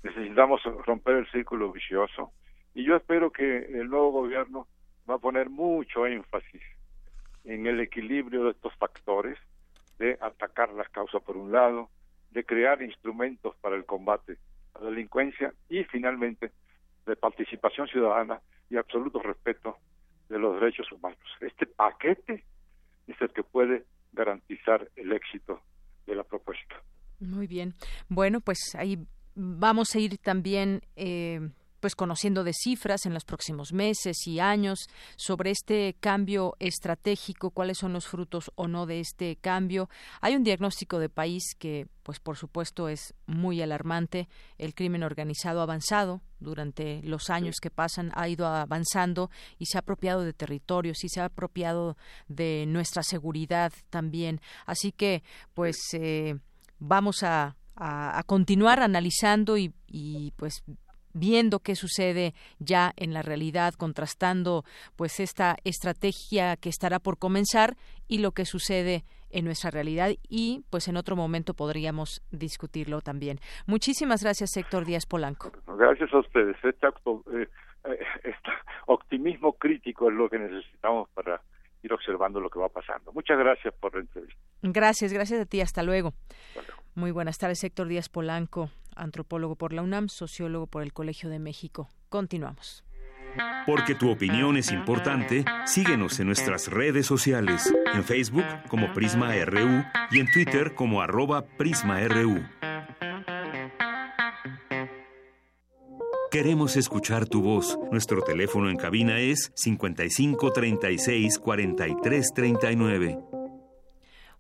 Necesitamos romper el círculo vicioso y yo espero que el nuevo gobierno va a poner mucho énfasis en el equilibrio de estos factores de atacar las causas por un lado, de crear instrumentos para el combate a la delincuencia y finalmente de participación ciudadana y absoluto respeto de los derechos humanos. Este paquete es el que puede garantizar el éxito de la propuesta. Muy bien. Bueno, pues ahí vamos a ir también eh, pues conociendo de cifras en los próximos meses y años sobre este cambio estratégico, cuáles son los frutos o no de este cambio. Hay un diagnóstico de país que pues por supuesto es muy alarmante. El crimen organizado ha avanzado durante los años que pasan, ha ido avanzando y se ha apropiado de territorios y se ha apropiado de nuestra seguridad también. Así que pues eh, vamos a, a, continuar analizando y, y pues viendo qué sucede ya en la realidad, contrastando pues esta estrategia que estará por comenzar y lo que sucede en nuestra realidad y pues en otro momento podríamos discutirlo también. Muchísimas gracias Héctor Díaz Polanco. Gracias a ustedes. Este, eh, eh, este optimismo crítico es lo que necesitamos para ir observando lo que va pasando. Muchas gracias por la entrevista. Gracias, gracias a ti. Hasta luego. Muy buenas tardes, Héctor Díaz Polanco, antropólogo por la UNAM, sociólogo por el Colegio de México. Continuamos. Porque tu opinión es importante, síguenos en nuestras redes sociales, en Facebook como Prisma RU y en Twitter como arroba PrismaRU. Queremos escuchar tu voz. Nuestro teléfono en cabina es 55 36 43 39.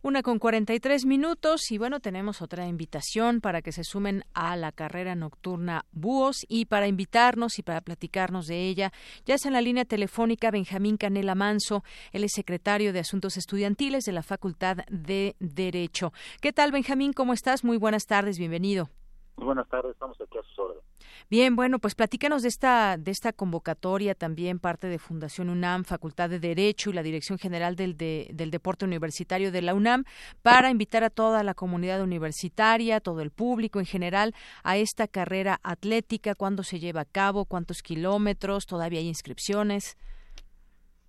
Una con 43 minutos y bueno, tenemos otra invitación para que se sumen a la carrera nocturna Búhos y para invitarnos y para platicarnos de ella, ya está en la línea telefónica Benjamín Canela Manso, él es secretario de Asuntos Estudiantiles de la Facultad de Derecho. ¿Qué tal Benjamín? ¿Cómo estás? Muy buenas tardes, bienvenido. Muy buenas tardes, estamos aquí a sus órdenes. Bien, bueno, pues platícanos de esta, de esta convocatoria también, parte de Fundación UNAM, Facultad de Derecho y la Dirección General del, del Deporte Universitario de la UNAM, para invitar a toda la comunidad universitaria, todo el público en general, a esta carrera atlética, cuándo se lleva a cabo, cuántos kilómetros, todavía hay inscripciones.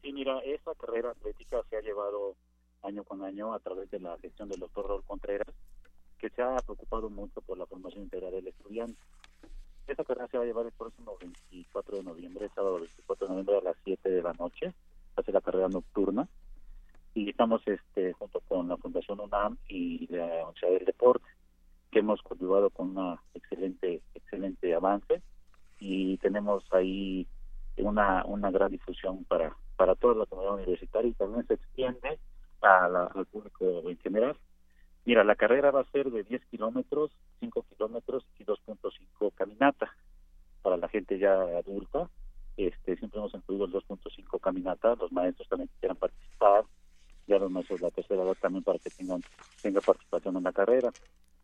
Sí, mira, esta carrera atlética se ha llevado año con año a través de la gestión del doctor Raúl Contreras, que se ha preocupado mucho por la formación integral del estudiante. Esta carrera se va a llevar el próximo 24 de noviembre, sábado 24 de noviembre a las 7 de la noche. Hace la carrera nocturna. Y estamos este, junto con la Fundación UNAM y la Universidad del Deporte, que hemos cultivado con una excelente, excelente avance. Y tenemos ahí una, una gran difusión para, para toda la comunidad universitaria y también se extiende al público en general. Mira, la carrera va a ser de 10 kilómetros, 5 kilómetros y 2.5 caminata. Para la gente ya adulta, este, siempre hemos incluido el 2.5 caminata. Los maestros también quieran participar. Ya los maestros de la tercera edad también para que tengan tenga participación en la carrera.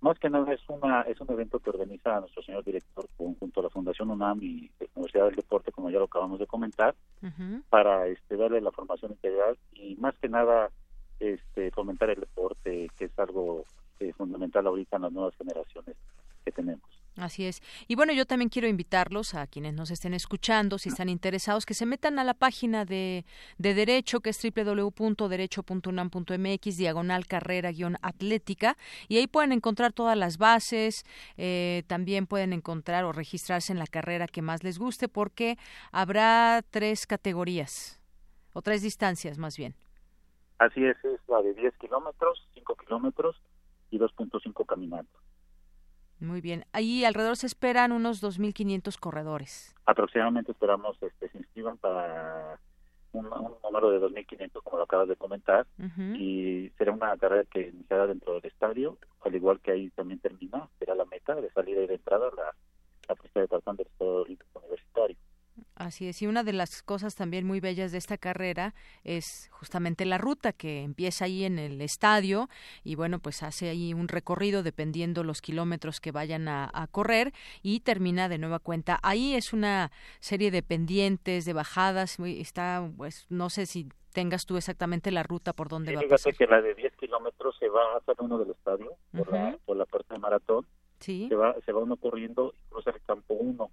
Más que nada es una es un evento que organiza nuestro señor director junto a la Fundación UNAM y la Universidad del Deporte, como ya lo acabamos de comentar, para este darle la formación integral y más que nada este, fomentar el deporte, que es algo eh, fundamental ahorita en las nuevas generaciones que tenemos. Así es. Y bueno, yo también quiero invitarlos a quienes nos estén escuchando, si están interesados, que se metan a la página de, de Derecho, que es www.derecho.unam.mx, diagonal carrera-atlética, y ahí pueden encontrar todas las bases, eh, también pueden encontrar o registrarse en la carrera que más les guste, porque habrá tres categorías, o tres distancias más bien. Así es, es la de 10 kilómetros, 5 kilómetros y 2.5 caminando. Muy bien. Ahí alrededor se esperan unos 2.500 corredores. Aproximadamente esperamos este, se inscriban para un, número de 2.500, como lo acabas de comentar, y será una carrera que iniciará dentro del estadio, al igual que ahí también termina, será la meta de salida y de entrada, la, la pista de tartán del Estado Olímpico Universitario. Así es, y una de las cosas también muy bellas de esta carrera es justamente la ruta que empieza ahí en el estadio y bueno, pues hace ahí un recorrido dependiendo los kilómetros que vayan a, correr y termina de nueva cuenta. Ahí es una serie de pendientes, de bajadas, está, pues no sé si tengas tú exactamente la ruta por donde va a pasar. que la de 10 kilómetros se va hacia uno del estadio, por, la, por la puerta de maratón, sí. se, va, se va uno corriendo y cruza el campo 1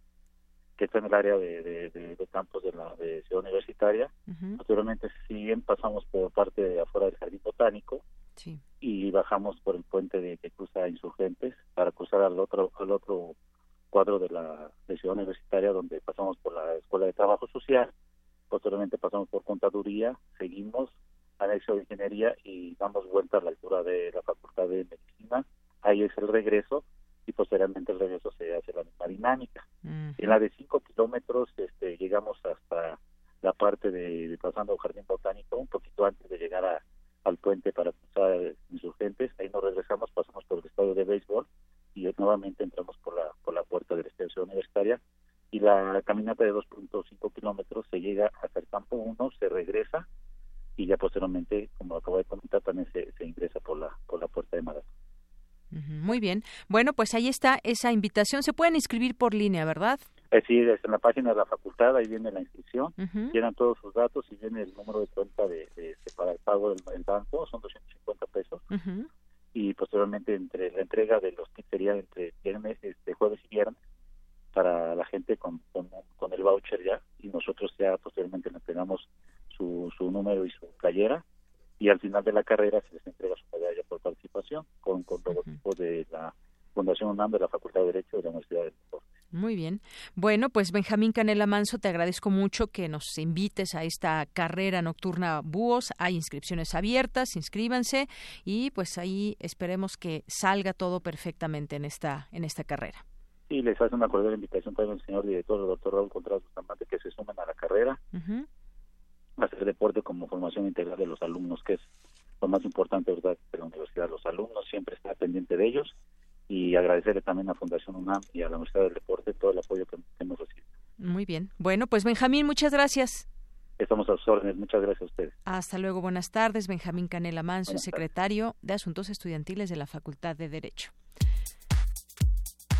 que está en el área de, de, campos de la de ciudad universitaria. Posteriormente siguen, pasamos por parte de afuera del jardín botánico y bajamos por el puente de que cruza Insurgentes para cruzar al otro al otro cuadro de la de ciudad universitaria donde pasamos por la escuela de trabajo social. Posteriormente pasamos por contaduría, seguimos anexo de ingeniería y damos vuelta a la altura de la facultad de medicina. Ahí es el regreso y posteriormente el regreso se hace la misma dinámica. En la de 5 kilómetros este, llegamos hasta la parte de, pasando al Jardín Botánico, un poquito antes de llegar a, al puente para cruzar insurgentes, ahí nos regresamos, pasamos por el estadio de béisbol y nuevamente entramos por la, por la puerta de la estación universitaria y la caminata de 2.5 kilómetros se llega hasta el campo 1, se regresa y ya posteriormente, como acabo de comentar, también se, se ingresa por la, por la puerta de maratón. Muy bien. Bueno, pues ahí está esa invitación. Se pueden inscribir por línea, ¿verdad? Eh, sí, desde en la página de la facultad, ahí viene la inscripción, llenan todos sus datos y viene el número de cuenta de, para el pago del, banco, son 250 pesos. Y posteriormente entre la entrega de los kits sería entre viernes, este, jueves y viernes para la gente con, con, el voucher ya y nosotros ya posteriormente le entregamos su, su número y su playera y al final de la carrera se les entrega su medalla por participación con, con logotipo de la Fundación UNAM de la Facultad de Derecho de la Universidad de Deporte. Muy bien. Bueno, pues Benjamín Canela Manso, te agradezco mucho que nos invites a esta carrera nocturna Búhos. Hay inscripciones abiertas, inscríbanse y pues ahí esperemos que salga todo perfectamente en esta en esta carrera. Y les hace una cordial invitación también el señor director, el doctor Raúl Contreras Bustamante, que se sumen a la carrera hacer deporte como formación integral de los alumnos, que es lo más importante ¿verdad? de la universidad. Los alumnos siempre están pendiente de ellos y agradecerle también a Fundación UNAM y a la Universidad del Deporte todo el apoyo que hemos recibido. Muy bien. Bueno, pues Benjamín, muchas gracias. Estamos a sus órdenes. Muchas gracias a ustedes. Hasta luego. Buenas tardes. Benjamín Canela Manso, secretario de Asuntos Estudiantiles de la Facultad de Derecho.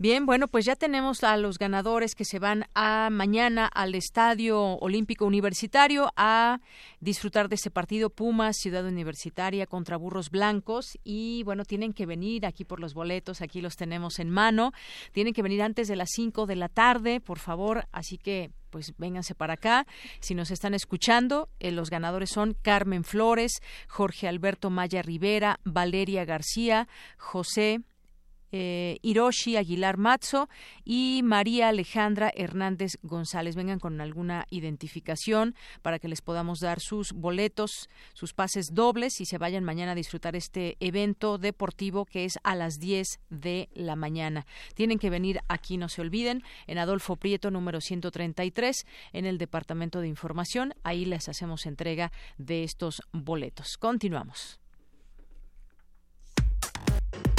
Bien, bueno, pues ya tenemos a los ganadores que se van a mañana al Estadio Olímpico Universitario a disfrutar de este partido Pumas Ciudad Universitaria contra Burros Blancos y bueno, tienen que venir aquí por los boletos, aquí los tenemos en mano. Tienen que venir antes de las 5 de la tarde, por favor, así que pues vénganse para acá. Si nos están escuchando, eh, los ganadores son Carmen Flores, Jorge Alberto Maya Rivera, Valeria García, José eh, Hiroshi Aguilar Matzo y María Alejandra Hernández González. Vengan con alguna identificación para que les podamos dar sus boletos, sus pases dobles y se vayan mañana a disfrutar este evento deportivo que es a las 10 de la mañana. Tienen que venir aquí, no se olviden, en Adolfo Prieto número 133 en el Departamento de Información. Ahí les hacemos entrega de estos boletos. Continuamos.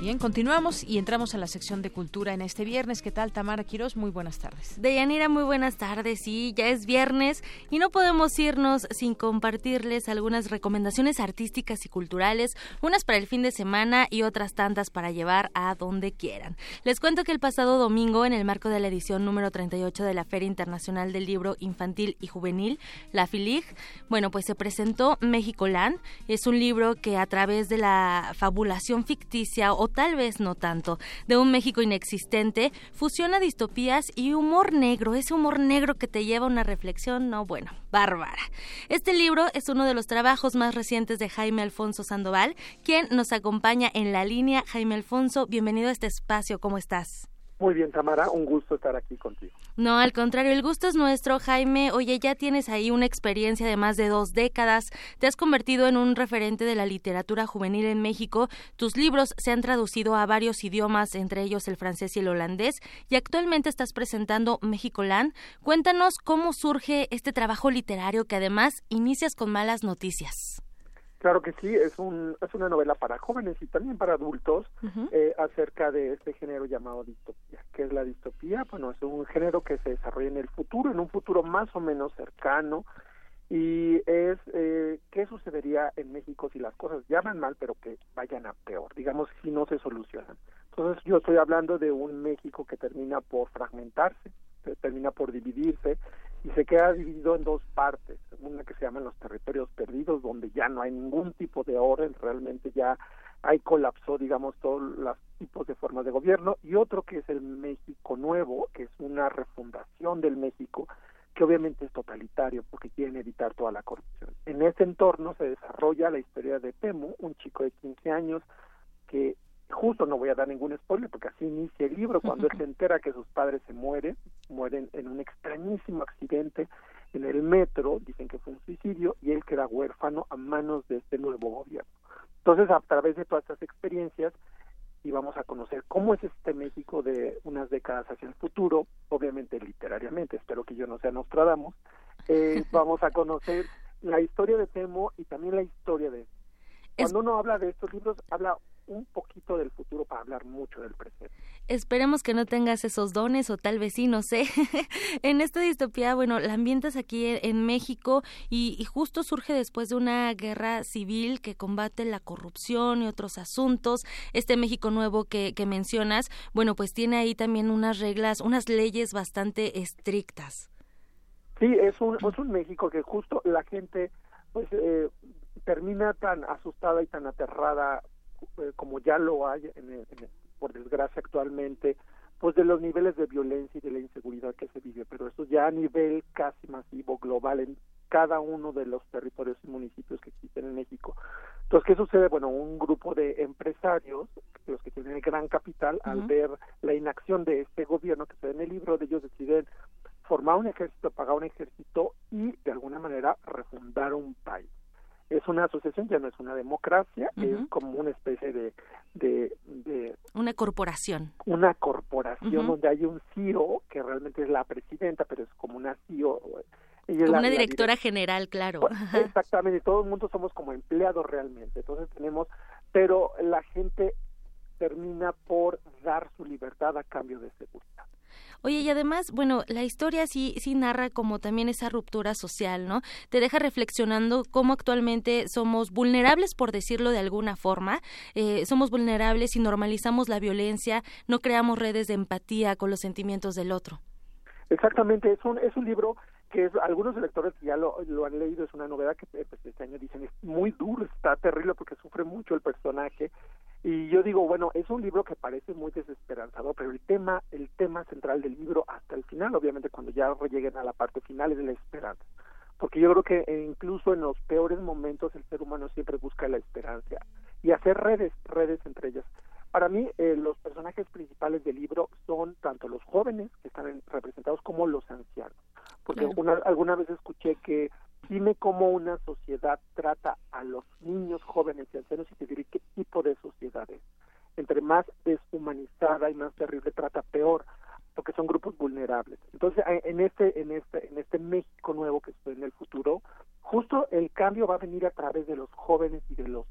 Bien, continuamos y entramos a la sección de cultura en este viernes. ¿Qué tal, Tamara Quiroz? Muy buenas tardes. Deyanira, muy buenas tardes. Sí, ya es viernes y no podemos irnos sin compartirles algunas recomendaciones artísticas y culturales, unas para el fin de semana y otras tantas para llevar a donde quieran. Les cuento que el pasado domingo, en el marco de la edición número 38 de la Feria Internacional del Libro Infantil y Juvenil, la FILIG, bueno, pues se presentó México Land. Es un libro que a través de la fabulación ficticia o tal vez no tanto, de un México inexistente, fusiona distopías y humor negro, ese humor negro que te lleva a una reflexión, no bueno, bárbara. Este libro es uno de los trabajos más recientes de Jaime Alfonso Sandoval, quien nos acompaña en la línea. Jaime Alfonso, bienvenido a este espacio, ¿cómo estás? Muy bien, Tamara, un gusto estar aquí contigo. No, al contrario, el gusto es nuestro, Jaime. Oye, ya tienes ahí una experiencia de más de dos décadas. Te has convertido en un referente de la literatura juvenil en México. Tus libros se han traducido a varios idiomas, entre ellos el francés y el holandés, y actualmente estás presentando México-Land. Cuéntanos cómo surge este trabajo literario que además inicias con malas noticias. Claro que sí, es, un, es una novela para jóvenes y también para adultos eh, acerca de este género llamado distopía. ¿Qué es la distopía? Bueno, es un género que se desarrolla en el futuro, en un futuro más o menos cercano, y es eh, qué sucedería en México si las cosas ya van mal, pero que vayan a peor, digamos, si no se solucionan. Entonces yo estoy hablando de un México que termina por fragmentarse, termina por dividirse, y se queda dividido en dos partes, una que se llama los territorios perdidos, donde ya no hay ningún tipo de orden, realmente ya hay colapsó, digamos, todos los tipos de formas de gobierno, y otro que es el México Nuevo, que es una refundación del México, que obviamente es totalitario porque quieren evitar toda la corrupción. En ese entorno se desarrolla la historia de Temu, un chico de 15 años que justo no voy a dar ningún spoiler porque así inicia el libro, cuando él se entera que sus padres se mueren, mueren en un extrañísimo accidente en el metro, dicen que fue un suicidio, y él queda huérfano a manos de este nuevo gobierno. Entonces, a través de todas estas experiencias, y vamos a conocer cómo es este México de unas décadas hacia el futuro, obviamente literariamente, espero que yo no sea Nostradamus, eh, vamos a conocer la historia de Temo y también la historia de... Cuando uno habla de estos libros, habla un poquito del futuro para hablar mucho del presente. Esperemos que no tengas esos dones o tal vez sí, no sé. en esta distopía, bueno, la ambientas aquí en México y, justo surge después de una guerra civil que combate la corrupción y otros asuntos. Este México nuevo que, que mencionas, bueno, pues tiene ahí también unas reglas, unas leyes bastante estrictas. Sí, es un, es un México que justo la gente pues eh, termina tan asustada y tan aterrada como ya lo hay en por desgracia actualmente pues de los niveles de violencia y de la inseguridad que se vive, pero eso ya a nivel casi masivo, global, en cada uno de los territorios y municipios que existen en México. Entonces, ¿qué sucede? Bueno, un grupo de empresarios, los que tienen el gran capital, al ver la inacción de este gobierno que se ve en el libro, de ellos deciden formar un ejército, pagar un ejército y de alguna manera refundar un país. Es una asociación, ya no es una democracia, es como una especie de, de, una corporación. Una corporación donde hay un CEO que realmente es la presidenta, pero es como una CEO. como una directora general, claro. Pues, exactamente, todo el mundo somos como empleados realmente. Entonces tenemos, pero la gente termina por dar su libertad a cambio de seguridad. Oye, y además, bueno, la historia sí, sí narra como también esa ruptura social, ¿no? Te deja reflexionando cómo actualmente somos vulnerables, por decirlo de alguna forma, eh, somos vulnerables y normalizamos la violencia, no creamos redes de empatía con los sentimientos del otro. Exactamente, es un, es un libro que es, algunos lectores ya lo, lo han leído, es una novela que pues, este año dicen es muy duro, está terrible porque sufre mucho el personaje y yo digo, bueno, es un libro que parece muy desesperanzador, pero el tema, el tema central del libro hasta el final, obviamente cuando ya lleguen a la parte final es la esperanza. Porque yo creo que eh, incluso en los peores momentos el ser humano siempre busca la esperanza y hacer redes, redes entre ellas. Para mí, eh, los personajes principales del libro son tanto los jóvenes, que están representados, como los ancianos. Porque alguna vez escuché que dime cómo una sociedad trata a los niños, jóvenes y ancianos y te diré qué tipo de sociedad es. Entre más deshumanizada y más terrible trata, peor, porque son grupos vulnerables. Entonces, en este, en este, en este México nuevo que estoy en el futuro, justo el cambio va a venir a través de los jóvenes y de los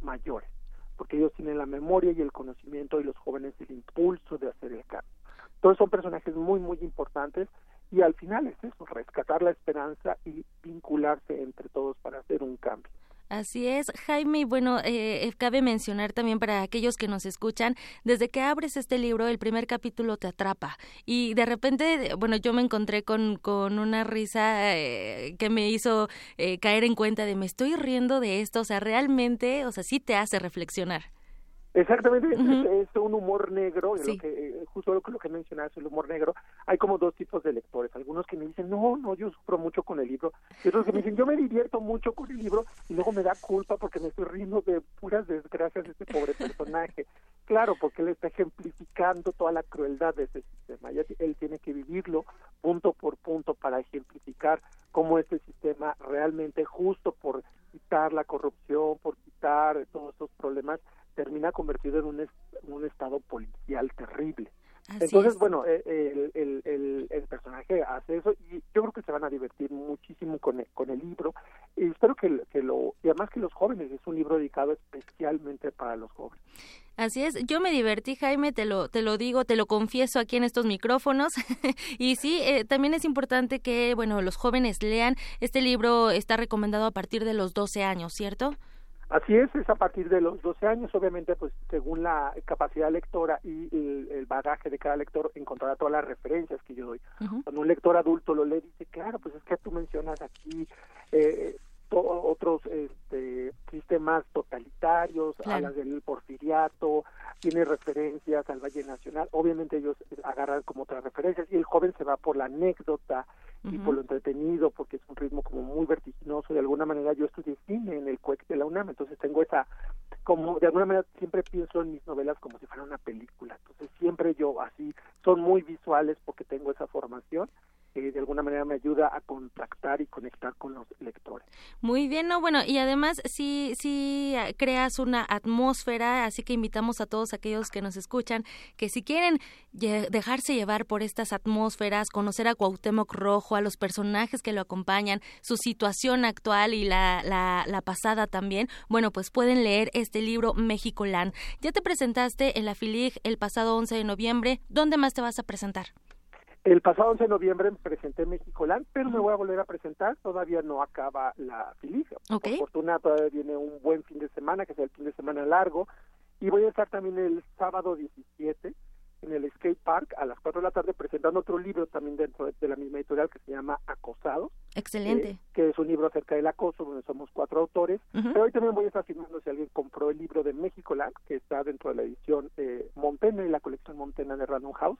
mayores, porque ellos tienen la memoria y el conocimiento y los jóvenes el impulso de hacer el cambio. Entonces son personajes muy, muy importantes y al final es eso, rescatar la esperanza y vincularse entre todos para hacer un cambio. Así es, Jaime, bueno, eh, eh, cabe mencionar también para aquellos que nos escuchan, desde que abres este libro, el primer capítulo te atrapa y de repente, bueno, yo me encontré con, con una risa eh, que me hizo caer en cuenta de me estoy riendo de esto, o sea, realmente, o sea, sí te hace reflexionar. Exactamente, es, un humor negro, lo que, eh, justo lo, lo que mencionaste, el humor negro. Hay como dos tipos de lectores, algunos que me dicen, no, no, yo sufro mucho con el libro, y otros que me dicen, yo me divierto mucho con el libro, y luego me da culpa porque me estoy riendo de puras desgracias de este pobre personaje. Claro, porque él está ejemplificando toda la crueldad de ese sistema, él tiene que vivirlo punto por punto para ejemplificar cómo este sistema realmente justo por quitar la corrupción, por quitar todos estos problemas, termina convertido en un, un estado policial terrible. Entonces, bueno, eh, el, el, el, personaje hace eso y yo creo que se van a divertir muchísimo con el, con el libro y espero que, que lo, y además que los jóvenes, es un libro dedicado especialmente para los jóvenes. Así es, yo me divertí, Jaime, te lo, te lo digo, te lo confieso aquí en estos micrófonos. y sí, eh, también es importante que, bueno, los jóvenes lean. Este libro está recomendado a partir de los 12 años, ¿cierto? Así es, es a partir de los 12 años, obviamente, pues según la capacidad lectora y el, bagaje de cada lector, encontrará todas las referencias que yo doy. Cuando un lector adulto lo lee, dice, claro, pues es que tú mencionas aquí eh, otros este, sistemas totalitarios, a hablas del porfiriato, tiene referencias al Valle Nacional, obviamente ellos agarran como otras referencias y el joven se va por la anécdota y por lo entretenido, porque es un ritmo como muy vertiginoso, de alguna manera yo estudié cine en el CUEC de la UNAM, entonces tengo esa, como de alguna manera siempre pienso en mis novelas como si fuera una película, entonces siempre yo así, son muy visuales porque tengo esa formación de alguna manera me ayuda a contactar y conectar con los lectores. Muy bien, no, bueno, y además sí, sí ah, creas una atmósfera, así que invitamos a todos aquellos que nos escuchan que si quieren dejarse llevar por estas atmósferas, conocer a Cuauhtémoc Rojo, a los personajes que lo acompañan, su situación actual y la, la, la pasada también, bueno, pues pueden leer este libro Land. Ya te presentaste en la FILIG el pasado 11 de noviembre, ¿dónde más te vas a presentar? El pasado 11 de noviembre presenté Land, pero me voy a volver a presentar. Todavía no acaba la filiga. Por fortuna todavía viene un buen fin de semana, que es el fin de semana largo. Y voy a estar también el sábado 17 en el Skate Park a las 4 de la tarde presentando otro libro también dentro de, la misma editorial que se llama Acosado. Excelente. Eh, que es un libro acerca del acoso, donde somos cuatro autores. Pero hoy también voy a estar firmando si alguien compró el libro de México Land, que está dentro de la edición eh, Montena y la colección Montena de Random House.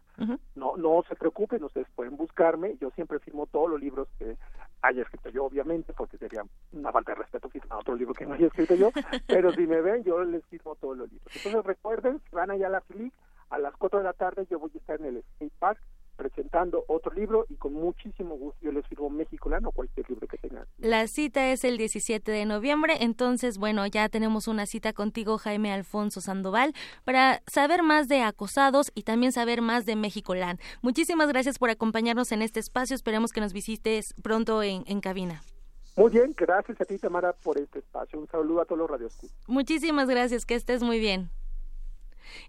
No no se preocupen, ustedes pueden buscarme. Yo siempre firmo todos los libros que haya escrito yo, obviamente, porque sería una falta de respeto firmar otro libro que no haya escrito yo. pero si me ven, yo les firmo todos los libros. Entonces recuerden, van allá a la FILIC, a las 4 de la tarde yo voy a estar en el Skate Park presentando otro libro y con muchísimo gusto yo les firmo Mexicolano o cualquier libro que tengan. La cita es el 17 de noviembre, entonces, bueno, ya tenemos una cita contigo, Jaime Alfonso Sandoval, para saber más de acosados y también saber más de Mexicolán. Muchísimas gracias por acompañarnos en este espacio, esperemos que nos visites pronto en, en cabina. Muy bien, gracias a ti, Tamara, por este espacio. Un saludo a todos los radios. Muchísimas gracias, que estés muy bien.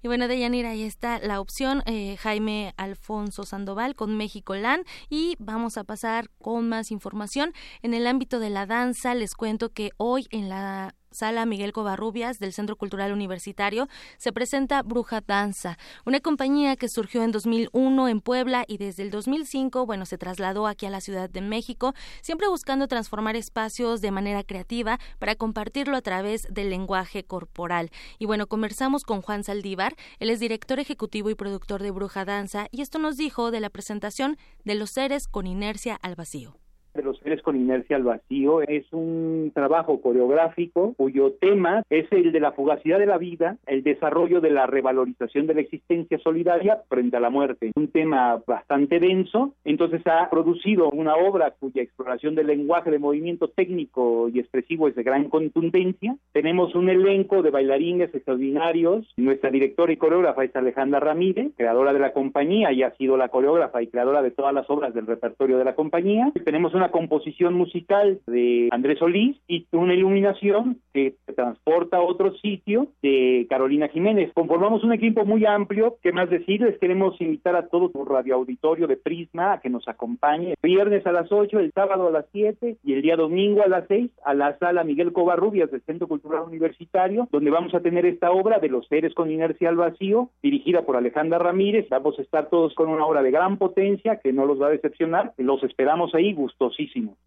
Y bueno, Deyanira, ahí está la opción eh, Jaime Alfonso Sandoval con México LAN y vamos a pasar con más información. En el ámbito de la danza, les cuento que hoy en la Sala Miguel Covarrubias del Centro Cultural Universitario se presenta Bruja Danza, una compañía que surgió en 2001 en Puebla y desde el 2005, bueno, se trasladó aquí a la Ciudad de México, siempre buscando transformar espacios de manera creativa para compartirlo a través del lenguaje corporal. Y bueno, conversamos con Juan Saldívar, él es director ejecutivo y productor de Bruja Danza y esto nos dijo de la presentación de los seres con inercia al vacío de los seres con inercia al vacío es un trabajo coreográfico cuyo tema es el de la fugacidad de la vida, el desarrollo de la revalorización de la existencia solidaria frente a la muerte. Un tema bastante denso, entonces ha producido una obra cuya exploración del lenguaje de movimiento técnico y expresivo es de gran contundencia. Tenemos un elenco de bailarines extraordinarios. Nuestra directora y coreógrafa es Alejandra Ramírez, creadora de la compañía y ha sido la coreógrafa y creadora de todas las obras del repertorio de la compañía. Tenemos una una composición musical de Andrés Solís y una iluminación que transporta a otro sitio de Carolina Jiménez. Conformamos un equipo muy amplio. ¿Qué más decir? Les queremos invitar a todo tu radioauditorio de Prisma a que nos acompañe. Viernes a las 8, el sábado a las 7 y el día domingo a las 6 a la sala Miguel Covarrubias del Centro Cultural Universitario, donde vamos a tener esta obra de los seres con inercia al vacío, dirigida por Alejandra Ramírez. Vamos a estar todos con una obra de gran potencia que no los va a decepcionar. Los esperamos ahí gustos poderosísimo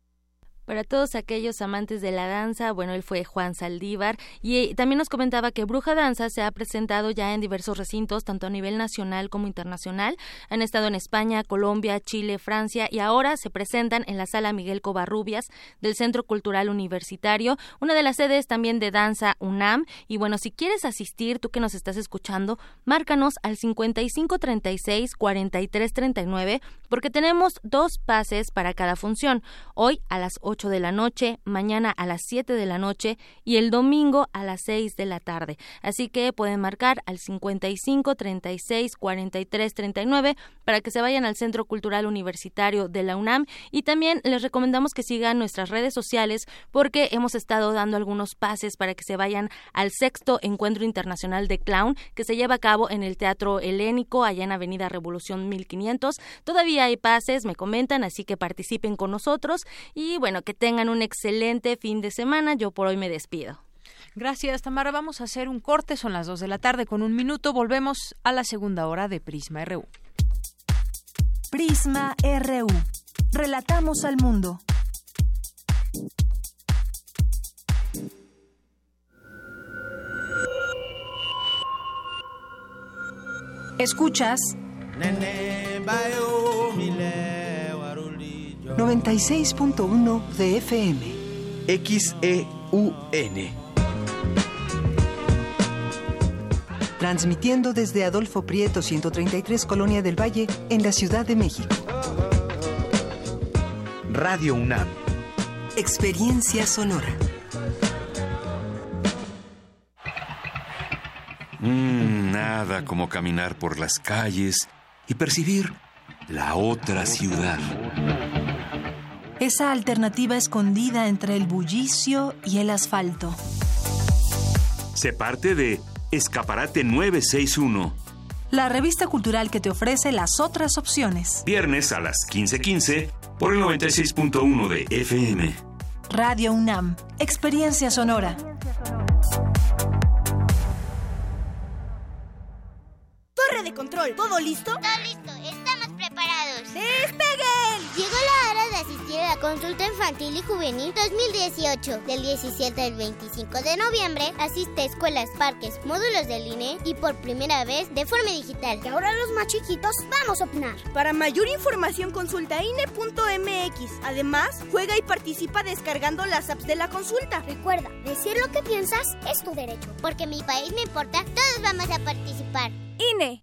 para todos aquellos amantes de la danza, bueno, él fue Juan Saldívar y eh, también nos comentaba que Bruja Danza se ha presentado ya en diversos recintos, tanto a nivel nacional como internacional. Han estado en España, Colombia, Chile, Francia y ahora se presentan en la Sala Miguel Covarrubias del Centro Cultural Universitario, una de las sedes también de danza UNAM. Y bueno, si quieres asistir, tú que nos estás escuchando, márcanos al 5536 4339 porque tenemos dos pases para cada función. Hoy a las 8 de la noche, mañana a las 7 de la noche y el domingo a las 6 de la tarde. Así que pueden marcar al 55 36 43 39 para que se vayan al Centro Cultural Universitario de la UNAM y también les recomendamos que sigan nuestras redes sociales porque hemos estado dando algunos pases para que se vayan al sexto Encuentro Internacional de Clown que se lleva a cabo en el Teatro Helénico allá en Avenida Revolución 1500. Todavía hay pases, me comentan, así que participen con nosotros y bueno, que tengan un excelente fin de semana. Yo por hoy me despido. Gracias, Tamara. Vamos a hacer un corte. Son las dos de la tarde con un minuto. Volvemos a la segunda hora de Prisma RU. Prisma RU. Relatamos al mundo. Escuchas 96.1 de FM. XEUN. Transmitiendo desde Adolfo Prieto 133 Colonia del Valle en la Ciudad de México. Radio UNAM. Experiencia sonora. Mm, nada como caminar por las calles y percibir la otra ciudad. Esa alternativa escondida entre el bullicio y el asfalto. Se parte de Escaparate 961. La revista cultural que te ofrece las otras opciones. Viernes a las 15:15 por el 96.1 de FM. Radio UNAM, Experiencia Sonora. Torre de control, ¿todo listo? Todo listo, estamos preparados. ¡Despeguen! Llegó la la consulta infantil y juvenil 2018. Del 17 al 25 de noviembre, asiste a escuelas, parques, módulos del INE y por primera vez de forma digital. Y ahora los más chiquitos vamos a opinar. Para mayor información consulta INE.mx. Además, juega y participa descargando las apps de la consulta. Recuerda, decir lo que piensas es tu derecho. Porque mi país me importa, todos vamos a participar. INE.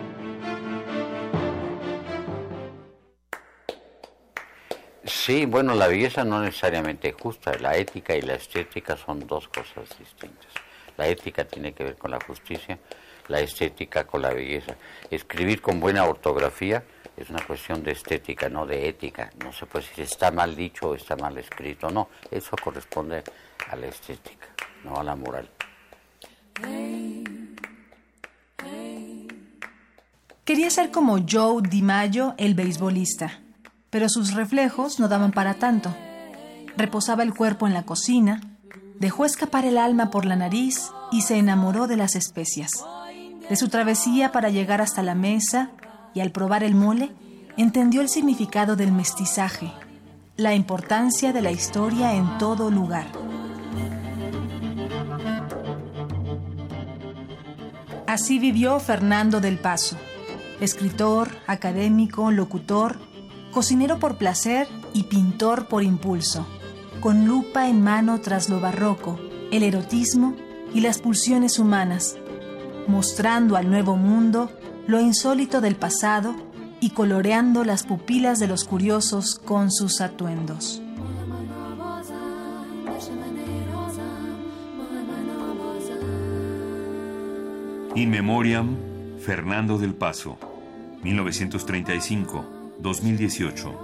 Sí, bueno, la belleza no necesariamente justa, la ética y la estética son dos cosas distintas. La ética tiene que ver con la justicia, la estética con la belleza. Escribir con buena ortografía es una cuestión de estética, no de ética. No se puede decir está mal dicho o está mal escrito, no, eso corresponde a la estética, no a la moral. Quería ser como Joe DiMaggio, el beisbolista pero sus reflejos no daban para tanto. Reposaba el cuerpo en la cocina, dejó escapar el alma por la nariz y se enamoró de las especias. De su travesía para llegar hasta la mesa y al probar el mole, entendió el significado del mestizaje, la importancia de la historia en todo lugar. Así vivió Fernando del Paso, escritor, académico, locutor, cocinero por placer y pintor por impulso, con lupa en mano tras lo barroco, el erotismo y las pulsiones humanas, mostrando al nuevo mundo lo insólito del pasado y coloreando las pupilas de los curiosos con sus atuendos. In Memoriam, Fernando del Paso, 1935. 2018.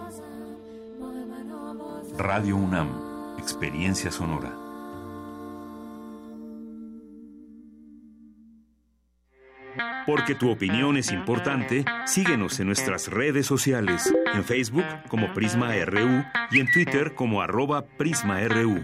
Radio UNAM, Experiencia Sonora. Porque tu opinión es importante, síguenos en nuestras redes sociales, en Facebook como Prisma RU y en Twitter como arroba PrismaRU.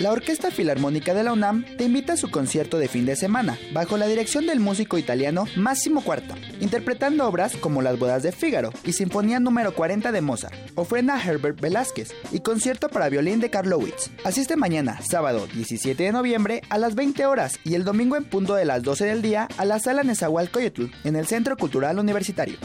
La Orquesta Filarmónica de la UNAM te invita a su concierto de fin de semana, bajo la dirección del músico italiano Massimo Cuarta, interpretando obras como Las Bodas de Fígaro y Sinfonía número 40 de Mozart, ofrenda Herbert Velázquez y concierto para violín de Karlowitz. Asiste mañana, sábado 17 de noviembre, a las 20 horas y el domingo en punto de las 12 del día a la sala Nezahualcóyotl, en el Centro Cultural Universitario.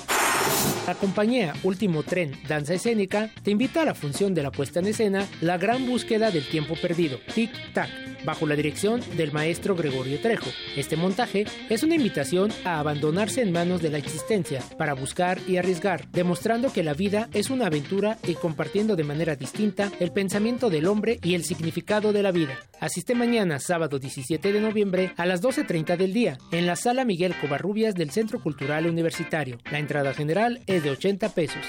La compañía Último Tren Danza Escénica te invita a la función de la puesta en escena La Gran Búsqueda del Tiempo Perdido, Tic Tac, bajo la dirección del maestro Gregorio Trejo. Este montaje es una invitación a abandonarse en manos de la existencia para buscar y arriesgar, demostrando que la vida es una aventura y compartiendo de manera distinta el pensamiento del hombre y el significado de la vida. Asiste mañana, sábado 17 de noviembre, a las 12.30 del día, en la sala Miguel Covarrubias del Centro Cultural Universitario. La entrada general es de 80 pesos.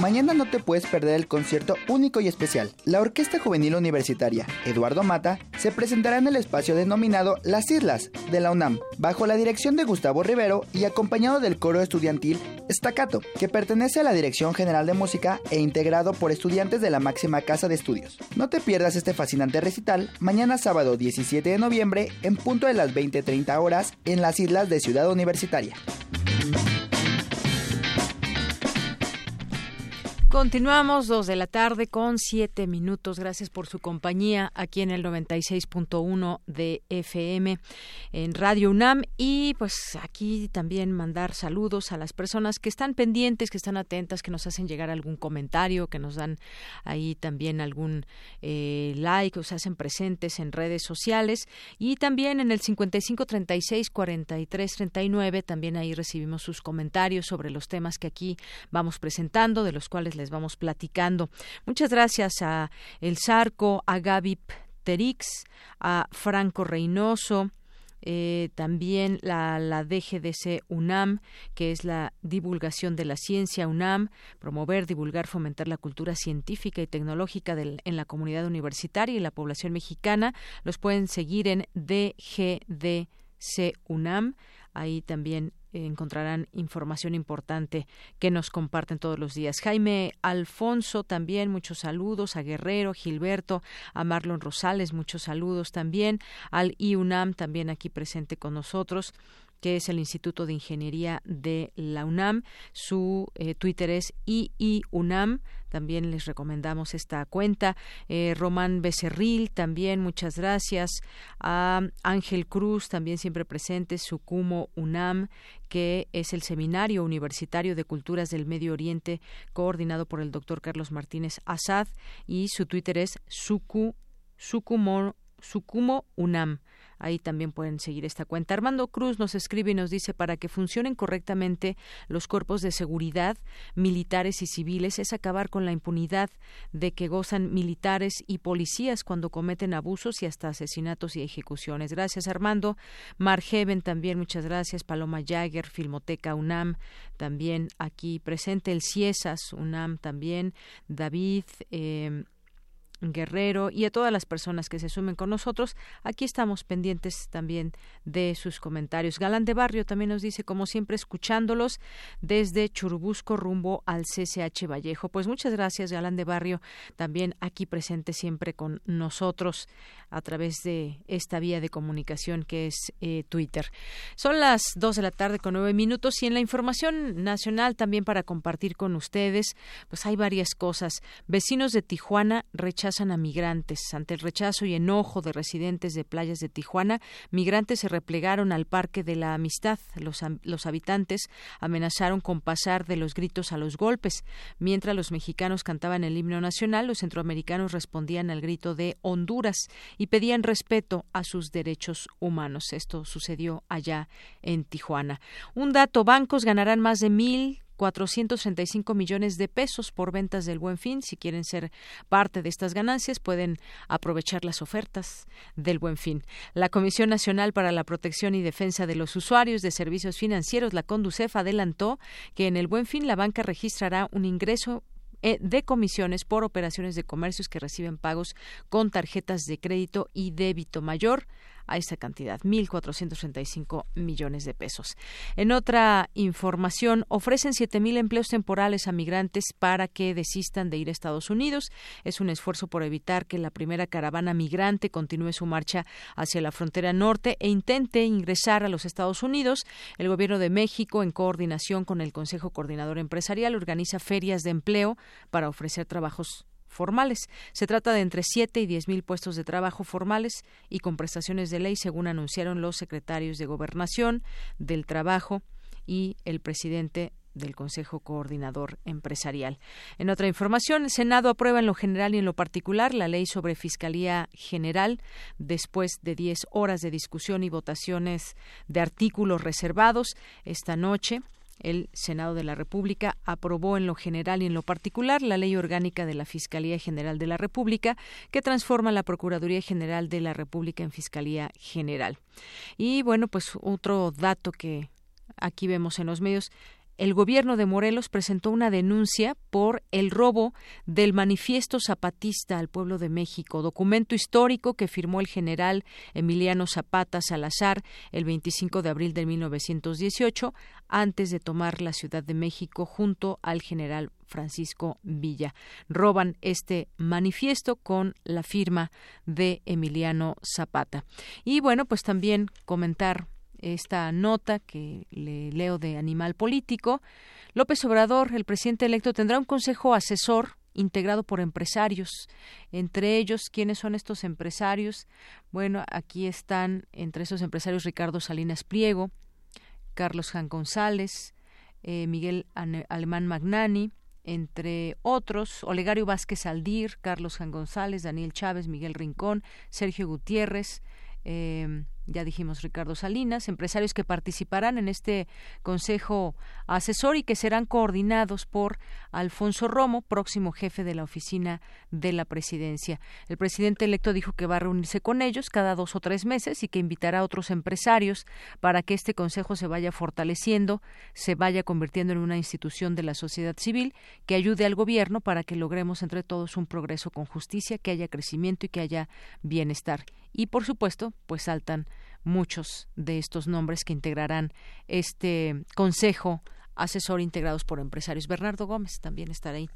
Mañana no te puedes perder el concierto único y especial. La Orquesta Juvenil Universitaria Eduardo Mata se presentará en el espacio denominado Las Islas de la UNAM, bajo la dirección de Gustavo Rivero y acompañado del coro estudiantil Staccato, que pertenece a la Dirección General de Música e integrado por estudiantes de la máxima casa de estudios. No te pierdas este fascinante recital mañana sábado 17 de noviembre en punto de las 20:30 horas en las Islas de Ciudad Universitaria. Continuamos dos de la tarde con siete minutos. Gracias por su compañía aquí en el 96.1 de FM en Radio UNAM y pues aquí también mandar saludos a las personas que están pendientes, que están atentas, que nos hacen llegar algún comentario, que nos dan ahí también algún eh, like, o se hacen presentes en redes sociales y también en el 5536 4339 también ahí recibimos sus comentarios sobre los temas que aquí vamos presentando, de los cuales les vamos platicando. Muchas gracias a El Sarco, a Gaby Terix, a Franco Reynoso, eh, también la, la DGDC UNAM, que es la divulgación de la ciencia UNAM, promover, divulgar, fomentar la cultura científica y tecnológica en la comunidad universitaria y la población mexicana. Los pueden seguir en DGDC UNAM. Ahí también encontrarán información importante que nos comparten todos los días. Jaime Alfonso también, muchos saludos, a Guerrero, Gilberto, a Marlon Rosales, muchos saludos también, al IUNAM también aquí presente con nosotros que es el Instituto de Ingeniería de la UNAM. Su eh, Twitter es IIUNAM. También les recomendamos esta cuenta. Eh, Román Becerril, también muchas gracias. A Ángel Cruz, también siempre presente. Sucumo UNAM, que es el Seminario Universitario de Culturas del Medio Oriente, coordinado por el doctor Carlos Martínez Azad. Y su Twitter es Suku, Sukumo, Sukumo UNAM. Ahí también pueden seguir esta cuenta. Armando Cruz nos escribe y nos dice para que funcionen correctamente los cuerpos de seguridad, militares y civiles, es acabar con la impunidad de que gozan militares y policías cuando cometen abusos y hasta asesinatos y ejecuciones. Gracias, Armando. Margeven también, muchas gracias. Paloma Jagger, Filmoteca UNAM, también aquí presente. El CIESAS UNAM también. David. Eh, Guerrero y a todas las personas que se sumen con nosotros. Aquí estamos pendientes también de sus comentarios. Galán de Barrio también nos dice, como siempre, escuchándolos desde Churubusco rumbo al CCH Vallejo. Pues muchas gracias, Galán de Barrio, también aquí presente siempre con nosotros a través de esta vía de comunicación que es eh, Twitter. Son las dos de la tarde con nueve minutos y en la información nacional también para compartir con ustedes, pues hay varias cosas. Vecinos de Tijuana rechazan a migrantes. Ante el rechazo y enojo de residentes de playas de Tijuana, migrantes se replegaron al Parque de la Amistad. Los, los habitantes amenazaron con pasar de los gritos a los golpes. Mientras los mexicanos cantaban el himno nacional, los centroamericanos respondían al grito de Honduras y pedían respeto a sus derechos humanos. Esto sucedió allá en Tijuana. Un dato, bancos ganarán más de mil 435 millones de pesos por ventas del Buen Fin. Si quieren ser parte de estas ganancias, pueden aprovechar las ofertas del Buen Fin. La Comisión Nacional para la Protección y Defensa de los Usuarios de Servicios Financieros, la Conducef, adelantó que en el Buen Fin la banca registrará un ingreso eh, de comisiones por operaciones de comercios que reciben pagos con tarjetas de crédito y débito mayor a esa cantidad, 1.435 millones de pesos. En otra información, ofrecen 7.000 empleos temporales a migrantes para que desistan de ir a Estados Unidos. Es un esfuerzo por evitar que la primera caravana migrante continúe su marcha hacia la frontera norte e intente ingresar a los Estados Unidos. El Gobierno de México, en coordinación con el Consejo Coordinador Empresarial, organiza ferias de empleo para ofrecer trabajos formales. Se trata de entre 7 y 10 mil puestos de trabajo formales y con prestaciones de ley, según anunciaron los secretarios de Gobernación, del Trabajo y el presidente del Consejo Coordinador Empresarial. En otra información, el Senado aprueba en lo general y en lo particular la ley sobre Fiscalía General después de 10 horas de discusión y votaciones de artículos reservados esta noche el Senado de la República aprobó en lo general y en lo particular la Ley Orgánica de la Fiscalía General de la República, que transforma la Procuraduría General de la República en Fiscalía General. Y bueno, pues otro dato que aquí vemos en los medios el gobierno de Morelos presentó una denuncia por el robo del manifiesto zapatista al pueblo de México, documento histórico que firmó el general Emiliano Zapata Salazar el 25 de abril de 1918 antes de tomar la Ciudad de México junto al general Francisco Villa. Roban este manifiesto con la firma de Emiliano Zapata. Y bueno, pues también comentar esta nota que le leo de Animal Político. López Obrador, el presidente electo, tendrá un consejo asesor integrado por empresarios. Entre ellos, ¿quiénes son estos empresarios? Bueno, aquí están entre esos empresarios Ricardo Salinas Pliego, Carlos Jan González, eh, Miguel Alemán Magnani, entre otros, Olegario Vázquez Aldir, Carlos Jan González, Daniel Chávez, Miguel Rincón, Sergio Gutiérrez, eh, ya dijimos Ricardo Salinas, empresarios que participarán en este consejo asesor y que serán coordinados por Alfonso Romo, próximo jefe de la oficina de la presidencia. El presidente electo dijo que va a reunirse con ellos cada dos o tres meses y que invitará a otros empresarios para que este consejo se vaya fortaleciendo, se vaya convirtiendo en una institución de la sociedad civil que ayude al gobierno para que logremos entre todos un progreso con justicia, que haya crecimiento y que haya bienestar. Y por supuesto, pues saltan muchos de estos nombres que integrarán este consejo asesor integrados por empresarios. Bernardo Gómez también estará ahí.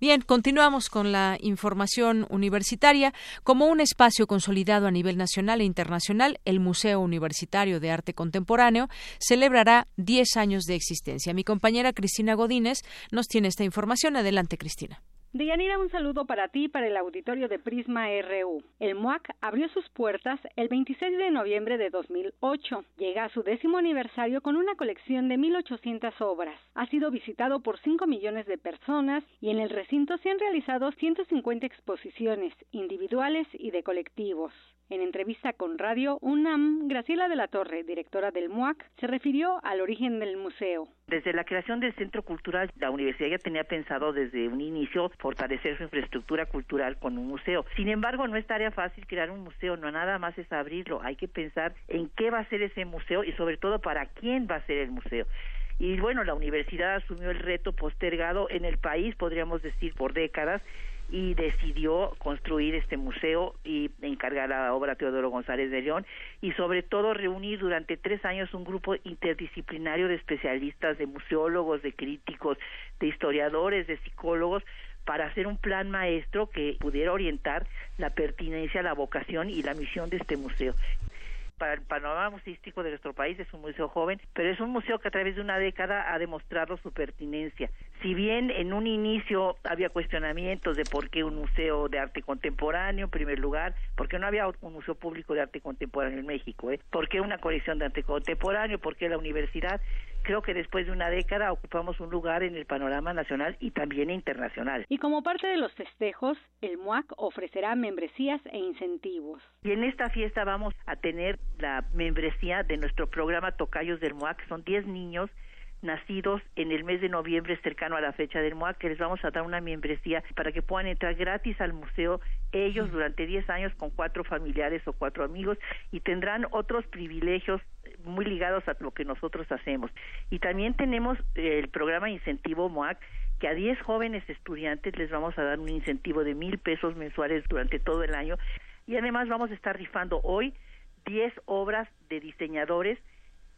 Bien, continuamos con la información universitaria. Como un espacio consolidado a nivel nacional e internacional, el Museo Universitario de Arte Contemporáneo celebrará 10 años de existencia. Mi compañera Cristina Godínez nos tiene esta información. Adelante, Cristina. Deyanira, un saludo para ti y para el auditorio de Prisma RU. El MUAC abrió sus puertas el 26 de noviembre de 2008. Llega a su décimo aniversario con una colección de 1.800 obras. Ha sido visitado por 5 millones de personas y en el recinto se han realizado 150 exposiciones individuales y de colectivos. En entrevista con Radio UNAM, Graciela de la Torre, directora del MUAC, se refirió al origen del museo. Desde la creación del Centro Cultural, la universidad ya tenía pensado desde un inicio fortalecer su infraestructura cultural con un museo. Sin embargo, no es tarea fácil crear un museo, no nada más es abrirlo, hay que pensar en qué va a ser ese museo y sobre todo para quién va a ser el museo. Y bueno, la universidad asumió el reto postergado en el país, podríamos decir, por décadas, y decidió construir este museo y encargar la obra Teodoro González de León y sobre todo reunir durante tres años un grupo interdisciplinario de especialistas, de museólogos, de críticos, de historiadores, de psicólogos para hacer un plan maestro que pudiera orientar la pertinencia, la vocación y la misión de este museo para el panorama museístico de nuestro país es un museo joven, pero es un museo que a través de una década ha demostrado su pertinencia. Si bien en un inicio había cuestionamientos de por qué un museo de arte contemporáneo, en primer lugar, porque no había un museo público de arte contemporáneo en México, ¿eh? ¿Por qué una colección de arte contemporáneo? ¿Por qué la universidad? Creo que después de una década ocupamos un lugar en el panorama nacional y también internacional. Y como parte de los festejos, el MUAC ofrecerá membresías e incentivos. Y en esta fiesta vamos a tener la membresía de nuestro programa Tocayos del MUAC. Son 10 niños nacidos en el mes de noviembre cercano a la fecha del MUAC, que les vamos a dar una membresía para que puedan entrar gratis al museo ellos durante 10 años con cuatro familiares o cuatro amigos y tendrán otros privilegios muy ligados a lo que nosotros hacemos. Y también tenemos el programa Incentivo MUAC, que a 10 jóvenes estudiantes les vamos a dar un incentivo de mil pesos mensuales durante todo el año. Y además vamos a estar rifando hoy 10 obras de diseñadores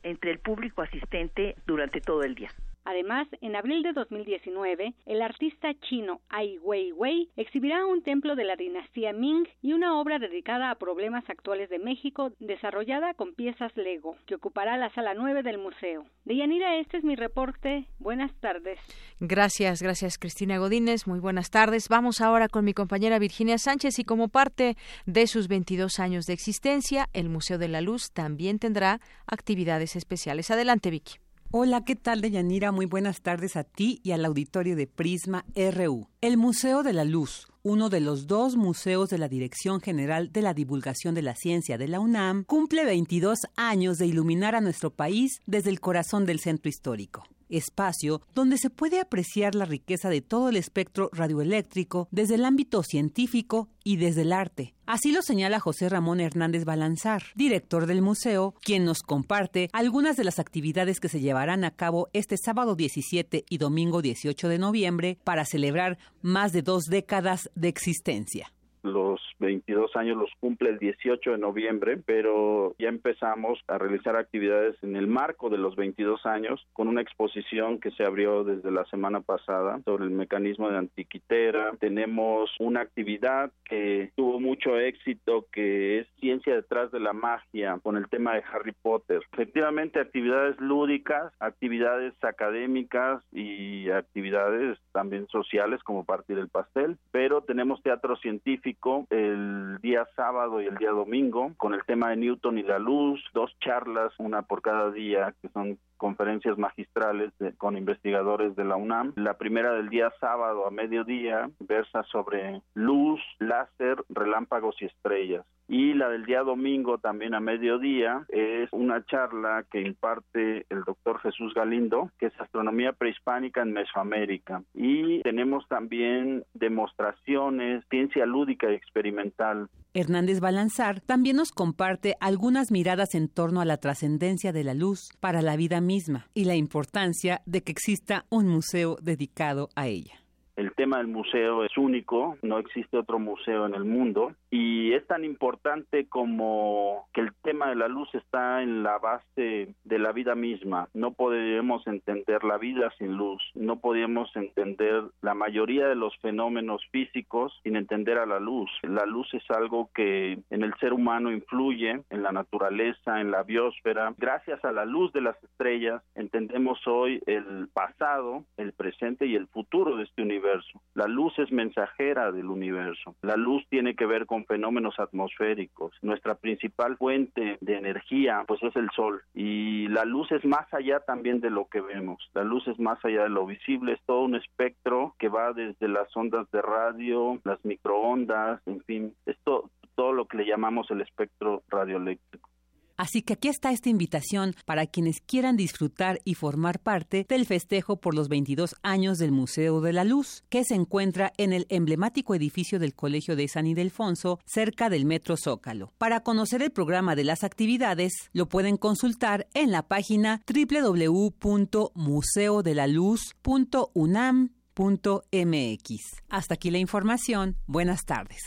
entre el público asistente durante todo el día. Además, en abril de 2019, el artista chino Ai Weiwei exhibirá un templo de la dinastía Ming y una obra dedicada a problemas actuales de México desarrollada con piezas Lego, que ocupará la sala 9 del museo. Deyanira, este es mi reporte. Buenas tardes. Gracias, gracias Cristina Godínez. Muy buenas tardes. Vamos ahora con mi compañera Virginia Sánchez y como parte de sus 22 años de existencia, el Museo de la Luz también tendrá actividades especiales. Adelante, Vicky. Hola, ¿qué tal, Deyanira? Muy buenas tardes a ti y al auditorio de Prisma RU. El Museo de la Luz, uno de los dos museos de la Dirección General de la Divulgación de la Ciencia de la UNAM, cumple 22 años de iluminar a nuestro país desde el corazón del centro histórico espacio donde se puede apreciar la riqueza de todo el espectro radioeléctrico desde el ámbito científico y desde el arte. Así lo señala José Ramón Hernández Balanzar, director del museo, quien nos comparte algunas de las actividades que se llevarán a cabo este sábado 17 y domingo 18 de noviembre para celebrar más de dos décadas de existencia los 22 años los cumple el 18 de noviembre, pero ya empezamos a realizar actividades en el marco de los 22 años con una exposición que se abrió desde la semana pasada sobre el mecanismo de antiquitera. Tenemos una actividad que tuvo mucho éxito que es ciencia detrás de la magia con el tema de Harry Potter. Efectivamente, actividades lúdicas, actividades académicas y actividades también sociales como partir el pastel, pero tenemos teatro científico el día sábado y el día domingo con el tema de Newton y la luz, dos charlas, una por cada día, que son conferencias magistrales con investigadores de la UNAM. La primera del día sábado a mediodía versa sobre luz, láser, relámpagos y estrellas. Y la del día domingo también a mediodía es una charla que imparte el doctor Jesús Galindo, que es astronomía prehispánica en Mesoamérica. Y tenemos también demostraciones, ciencia lúdica y experimental. Hernández Balanzar también nos comparte algunas miradas en torno a la trascendencia de la luz para la vida misma y la importancia de que exista un museo dedicado a ella. El tema del museo es único, no existe otro museo en el mundo y es tan importante como que el tema de la luz está en la base de la vida misma. No podemos entender la vida sin luz, no podemos entender la mayoría de los fenómenos físicos sin entender a la luz. La luz es algo que en el ser humano influye, en la naturaleza, en la biosfera. Gracias a la luz de las estrellas entendemos hoy el pasado, el presente y el futuro de este universo. La luz es mensajera del universo. La luz tiene que ver con fenómenos atmosféricos. Nuestra principal fuente de energía pues es el sol y la luz es más allá también de lo que vemos. La luz es más allá de lo visible, es todo un espectro que va desde las ondas de radio, las microondas, en fin, es todo lo que le llamamos el espectro radioeléctrico. Así que aquí está esta invitación para quienes quieran disfrutar y formar parte del festejo por los 22 años del Museo de la Luz, que se encuentra en el emblemático edificio del Colegio de San Ildefonso, cerca del Metro Zócalo. Para conocer el programa de las actividades, lo pueden consultar en la página www.museodelaluz.unam mx. Hasta aquí la información. Buenas tardes.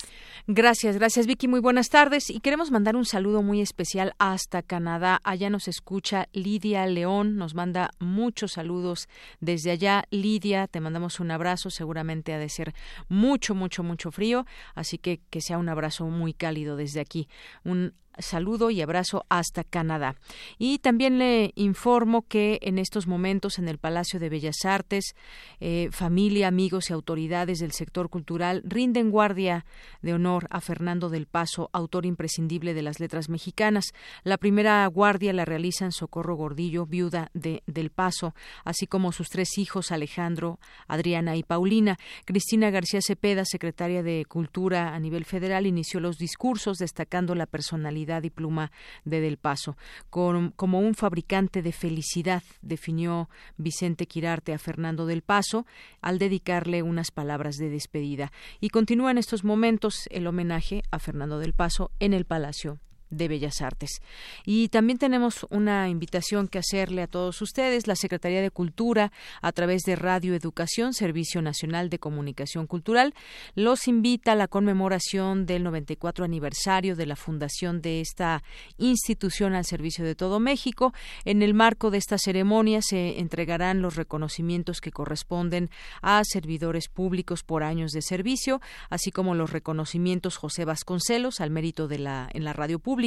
Gracias, gracias Vicky. Muy buenas tardes. Y queremos mandar un saludo muy especial hasta Canadá. Allá nos escucha Lidia León. Nos manda muchos saludos desde allá. Lidia, te mandamos un abrazo. Seguramente ha de ser mucho, mucho, mucho frío. Así que que sea un abrazo muy cálido desde aquí. Un saludo y abrazo hasta Canadá. Y también le informo que en estos momentos en el Palacio de Bellas Artes, eh, familia, amigos y autoridades del sector cultural rinden guardia de honor a Fernando del Paso, autor imprescindible de las letras mexicanas. La primera guardia la realizan Socorro Gordillo, viuda de Del Paso, así como sus tres hijos Alejandro, Adriana y Paulina. Cristina García Cepeda, secretaria de Cultura a nivel federal, inició los discursos destacando la personalidad y pluma de Del Paso. como un fabricante de felicidad, definió Vicente Quirarte a Fernando Del Paso al dedicarle unas palabras de despedida. Y continúa en estos momentos el homenaje a Fernando Del Paso en el Palacio de Bellas Artes. Y también tenemos una invitación que hacerle a todos ustedes. La Secretaría de Cultura, a través de Radio Educación, Servicio Nacional de Comunicación Cultural, los invita a la conmemoración del 94 aniversario de la fundación de esta institución al servicio de todo México. En el marco de esta ceremonia se entregarán los reconocimientos que corresponden a servidores públicos por años de servicio, así como los reconocimientos José Vasconcelos al mérito de la en la radio pública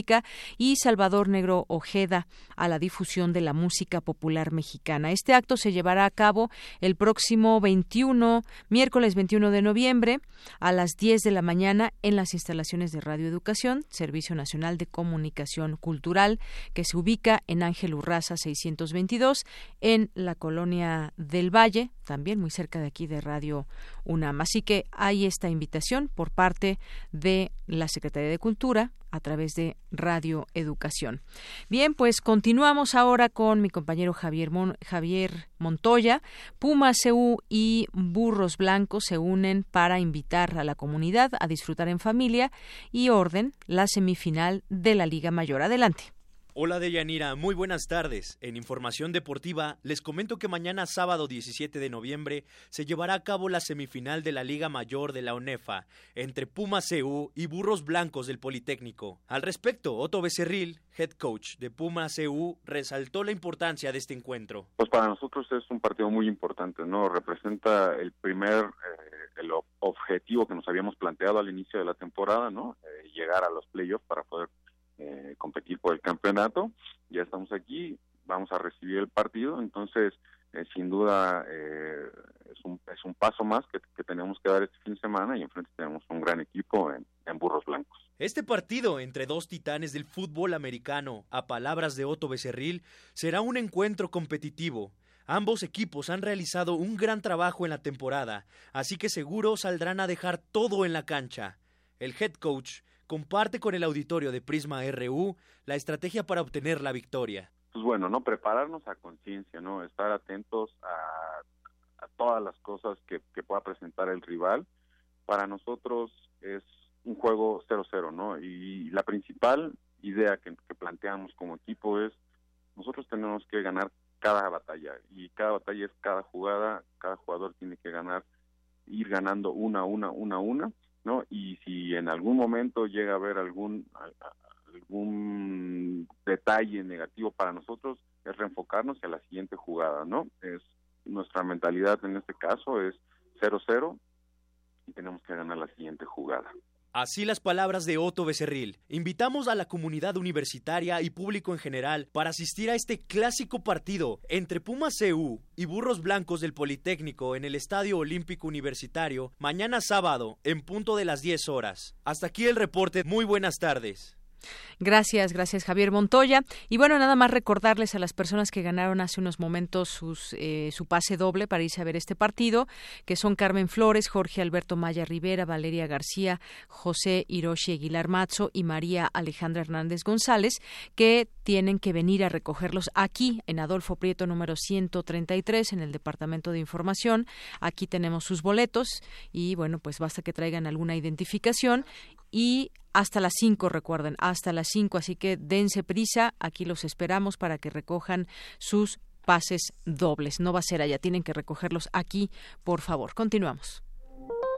y Salvador Negro Ojeda a la difusión de la música popular mexicana. Este acto se llevará a cabo el próximo 21, miércoles 21 de noviembre, a las 10 de la mañana en las instalaciones de Radio Educación, Servicio Nacional de Comunicación Cultural, que se ubica en Ángel Urraza 622, en la colonia del Valle, también muy cerca de aquí de Radio UNAM. Así que hay esta invitación por parte de la Secretaría de Cultura a través de Radio Educación. Bien, pues continuamos ahora con mi compañero Javier, Javier Montoya. Puma CU y Burros Blancos se unen para invitar a la comunidad a disfrutar en familia y orden la semifinal de la Liga Mayor. Adelante. Hola Deyanira, muy buenas tardes. En Información Deportiva les comento que mañana sábado 17 de noviembre se llevará a cabo la semifinal de la Liga Mayor de la UNEFA entre Puma CU y Burros Blancos del Politécnico. Al respecto, Otto Becerril, head coach de Puma CU, resaltó la importancia de este encuentro. Pues para nosotros es un partido muy importante, ¿no? Representa el primer eh, el objetivo que nos habíamos planteado al inicio de la temporada, ¿no? Eh, llegar a los playoffs para poder eh, competir por el campeonato. Ya estamos aquí, vamos a recibir el partido, entonces eh, sin duda eh, es, un, es un paso más que, tenemos que dar este fin de semana y enfrente tenemos un gran equipo en, en Burros Blancos. Este partido entre dos titanes del fútbol americano, a palabras de Otto Becerril, será un encuentro competitivo. Ambos equipos han realizado un gran trabajo en la temporada, así que seguro saldrán a dejar todo en la cancha. El head coach comparte con el auditorio de Prisma RU la estrategia para obtener la victoria. Pues bueno, no prepararnos a conciencia, no estar atentos a, todas las cosas que, pueda presentar el rival. Para nosotros es un juego 0-0, ¿no? Y la principal idea que, que planteamos como equipo es nosotros tenemos que ganar cada batalla y cada batalla es cada jugada, cada jugador tiene que ganar, ir ganando una, una, una, una ¿no? Y si en algún momento llega a haber algún algún detalle negativo para nosotros, es reenfocarnos a la siguiente jugada, ¿no? Es nuestra mentalidad en este caso es 0-0 y tenemos que ganar la siguiente jugada. Así las palabras de Otto Becerril. Invitamos a la comunidad universitaria y público en general para asistir a este clásico partido entre Pumas CU y Burros Blancos del Politécnico en el Estadio Olímpico Universitario mañana sábado en punto de las 10 horas. Hasta aquí el reporte. Muy buenas tardes. Gracias, gracias Javier Montoya. Y bueno, nada más recordarles a las personas que ganaron hace unos momentos sus, eh, su pase doble para irse a ver este partido, que son Carmen Flores, Jorge Alberto Maya Rivera, Valeria García, José Hiroshi Aguilar Mazzo y María Alejandra Hernández González, que tienen que venir a recogerlos aquí en Adolfo Prieto número 133 en el Departamento de Información. Aquí tenemos sus boletos y bueno, pues basta que traigan alguna identificación y hasta las 5, recuerden, hasta las 5, así que dense prisa, aquí los esperamos para que recojan sus pases dobles. No va a ser allá, tienen que recogerlos aquí, por favor. Continuamos.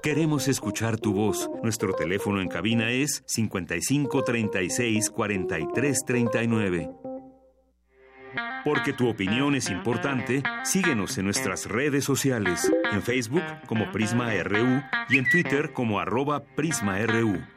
Queremos escuchar tu voz. Nuestro teléfono en cabina es 55 36 43 39. Porque tu opinión es importante, síguenos en nuestras redes sociales, en Facebook como Prisma RU y en Twitter como arroba PrismaRU.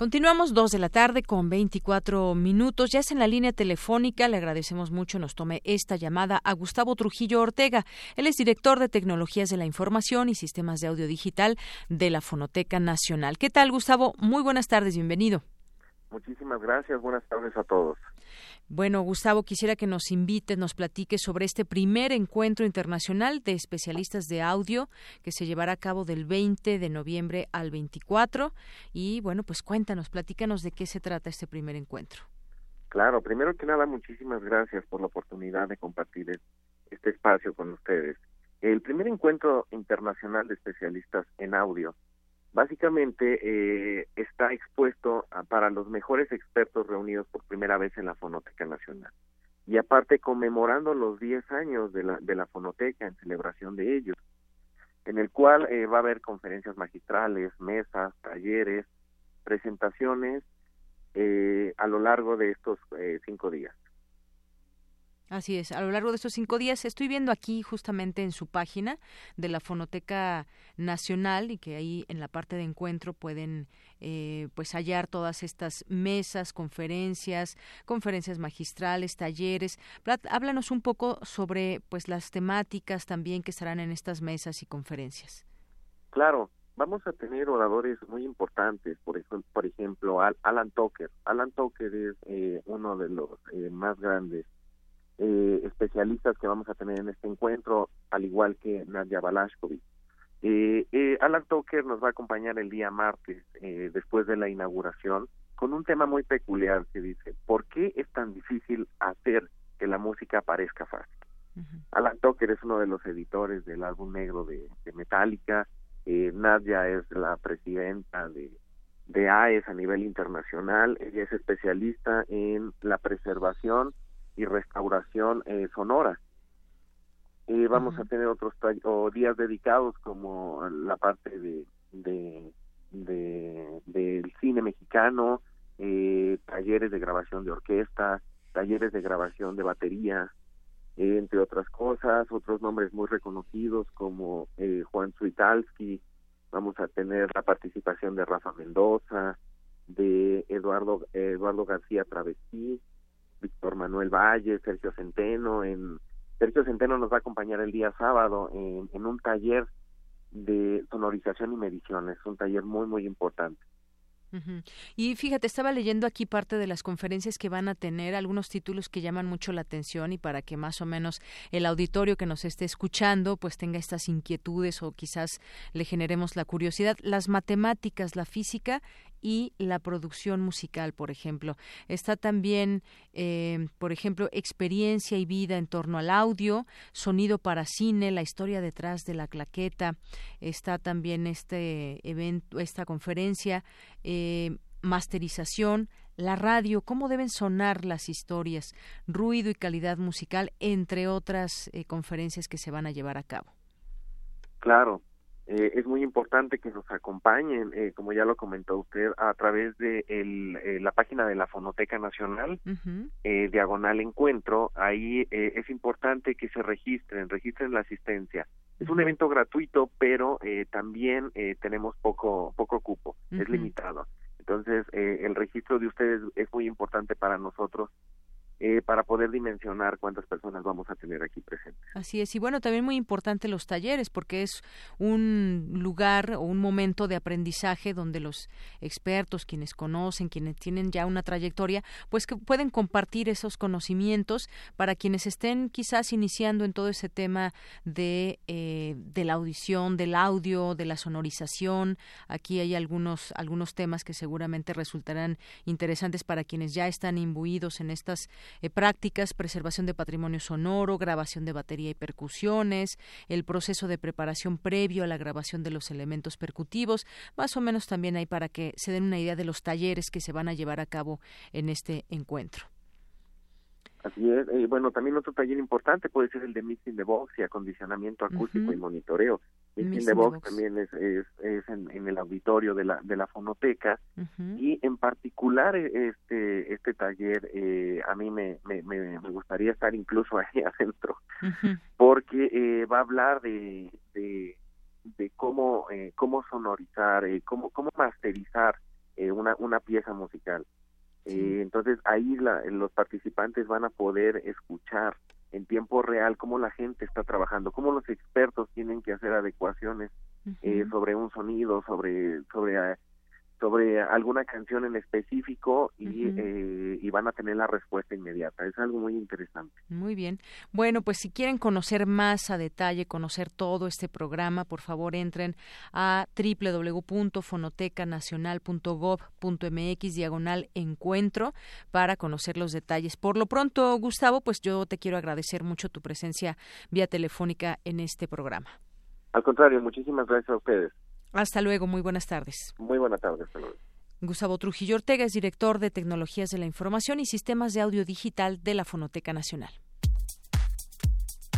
Continuamos dos de la tarde con 24 minutos. Ya es en la línea telefónica. Le agradecemos mucho. Nos tome esta llamada a Gustavo Trujillo Ortega. Él es director de Tecnologías de la Información y Sistemas de Audio Digital de la Fonoteca Nacional. ¿Qué tal, Gustavo? Muy buenas tardes. Bienvenido. Muchísimas gracias. Buenas tardes a todos. Bueno, Gustavo, quisiera que nos invites, nos platiques sobre este primer encuentro internacional de especialistas de audio que se llevará a cabo del 20 de noviembre al 24. Y bueno, pues cuéntanos, platícanos de qué se trata este primer encuentro. Claro, primero que nada, muchísimas gracias por la oportunidad de compartir este espacio con ustedes. El primer encuentro internacional de especialistas en audio básicamente eh, está expuesto para los mejores expertos reunidos por primera vez en la Fonoteca Nacional. Y aparte conmemorando los 10 años de la, de la Fonoteca en celebración de ellos, en el cual eh, va a haber conferencias magistrales, mesas, talleres, presentaciones eh, a lo largo de estos cinco días. Así es, a lo largo de estos cinco días estoy viendo aquí justamente en su página de la Fonoteca Nacional y que ahí en la parte de encuentro pueden eh, pues hallar todas estas mesas, conferencias, conferencias magistrales, talleres. háblanos un poco sobre pues las temáticas también que estarán en estas mesas y conferencias. Claro, vamos a tener oradores muy importantes, por ejemplo, por ejemplo Alan Tucker. Alan Tucker es eh, uno de los eh, más grandes eh, especialistas que vamos a tener en este encuentro, al igual que Nadia Balashkovic. Eh, eh, Alan Tucker nos va a acompañar el día martes, eh, después de la inauguración, con un tema muy peculiar que dice, ¿por qué es tan difícil hacer que la música parezca fácil? Alan Tucker es uno de los editores del álbum negro de, de Metallica, eh, Nadia es la presidenta de, de AES a nivel internacional, ella es especialista en la preservación y restauración eh, sonora. y vamos a tener otros días dedicados como la parte de, de, del cine mexicano, eh, talleres de grabación de orquesta, talleres de grabación de batería, entre otras cosas, otros nombres muy reconocidos como eh, Juan Suitalski, vamos a tener la participación de Rafa Mendoza, de Eduardo Eduardo García Travestí, Víctor Manuel Valle, Sergio Centeno. En, Sergio Centeno nos va a acompañar el día sábado en, un taller de sonorización y mediciones, un taller muy, muy importante. Y fíjate, estaba leyendo aquí parte de las conferencias que van a tener, algunos títulos que llaman mucho la atención y para que más o menos el auditorio que nos esté escuchando pues tenga estas inquietudes o quizás le generemos la curiosidad. Las matemáticas, la física y la producción musical, por ejemplo. Está también, eh, por ejemplo, experiencia y vida en torno al audio, sonido para cine, la historia detrás de la claqueta. Está también este evento, esta conferencia, eh, masterización, la radio, cómo deben sonar las historias, ruido y calidad musical, entre otras eh, conferencias que se van a llevar a cabo. Claro, eh, es muy importante que nos acompañen, eh, como ya lo comentó usted, a través de eh, la página de la Fonoteca Nacional, Diagonal Encuentro. Ahí es importante que se registren, registren la asistencia. Es un evento gratuito, pero también tenemos poco poco cupo, es limitado. Entonces, el registro de ustedes es muy importante para nosotros eh, para poder dimensionar cuántas personas vamos a tener aquí presentes. Así es, y bueno, también muy importante los talleres, porque es un lugar o un momento de aprendizaje donde los expertos, quienes conocen, quienes tienen ya una trayectoria, pues que pueden compartir esos conocimientos para quienes estén quizás iniciando en todo ese tema de, eh, de la audición, del audio, de la sonorización. Aquí hay algunos, algunos temas que seguramente resultarán interesantes para quienes ya están imbuidos en estas eh, prácticas, preservación de patrimonio sonoro, grabación de batería y percusiones, el proceso de preparación previo a la grabación de los elementos percutivos, más o menos también hay para que se den una idea de los talleres que se van a llevar a cabo en este encuentro. Así es. Eh, bueno, también otro taller importante puede ser el de Mixing the Box y acondicionamiento acústico y monitoreo. Mixing the Box también es, es, es en, el auditorio de la, de la fonoteca. Y en particular e, este este taller eh, a mí me, me, me, gustaría estar incluso ahí adentro porque eh, va a hablar de, de, de cómo eh, cómo sonorizar, eh, cómo, cómo masterizar eh, una, una pieza musical. Eh, entonces ahí los participantes van a poder escuchar en tiempo real cómo la gente está trabajando, cómo los expertos tienen que hacer adecuaciones eh, sobre un sonido, sobre sobre ah, sobre alguna canción en específico y, eh, y, van a tener la respuesta inmediata. Es algo muy interesante. Muy bien. Bueno, pues si quieren conocer más a detalle, conocer todo este programa, por favor entren a www.fonotecanacional.gov.mx diagonal encuentro para conocer los detalles. Por lo pronto, Gustavo, pues yo te quiero agradecer mucho tu presencia vía telefónica en este programa. Al contrario, muchísimas gracias a ustedes. Hasta luego, muy buenas tardes. Muy buenas tardes, hasta luego. Gustavo Trujillo Ortega es director de Tecnologías de la Información y Sistemas de Audio Digital de la Fonoteca Nacional.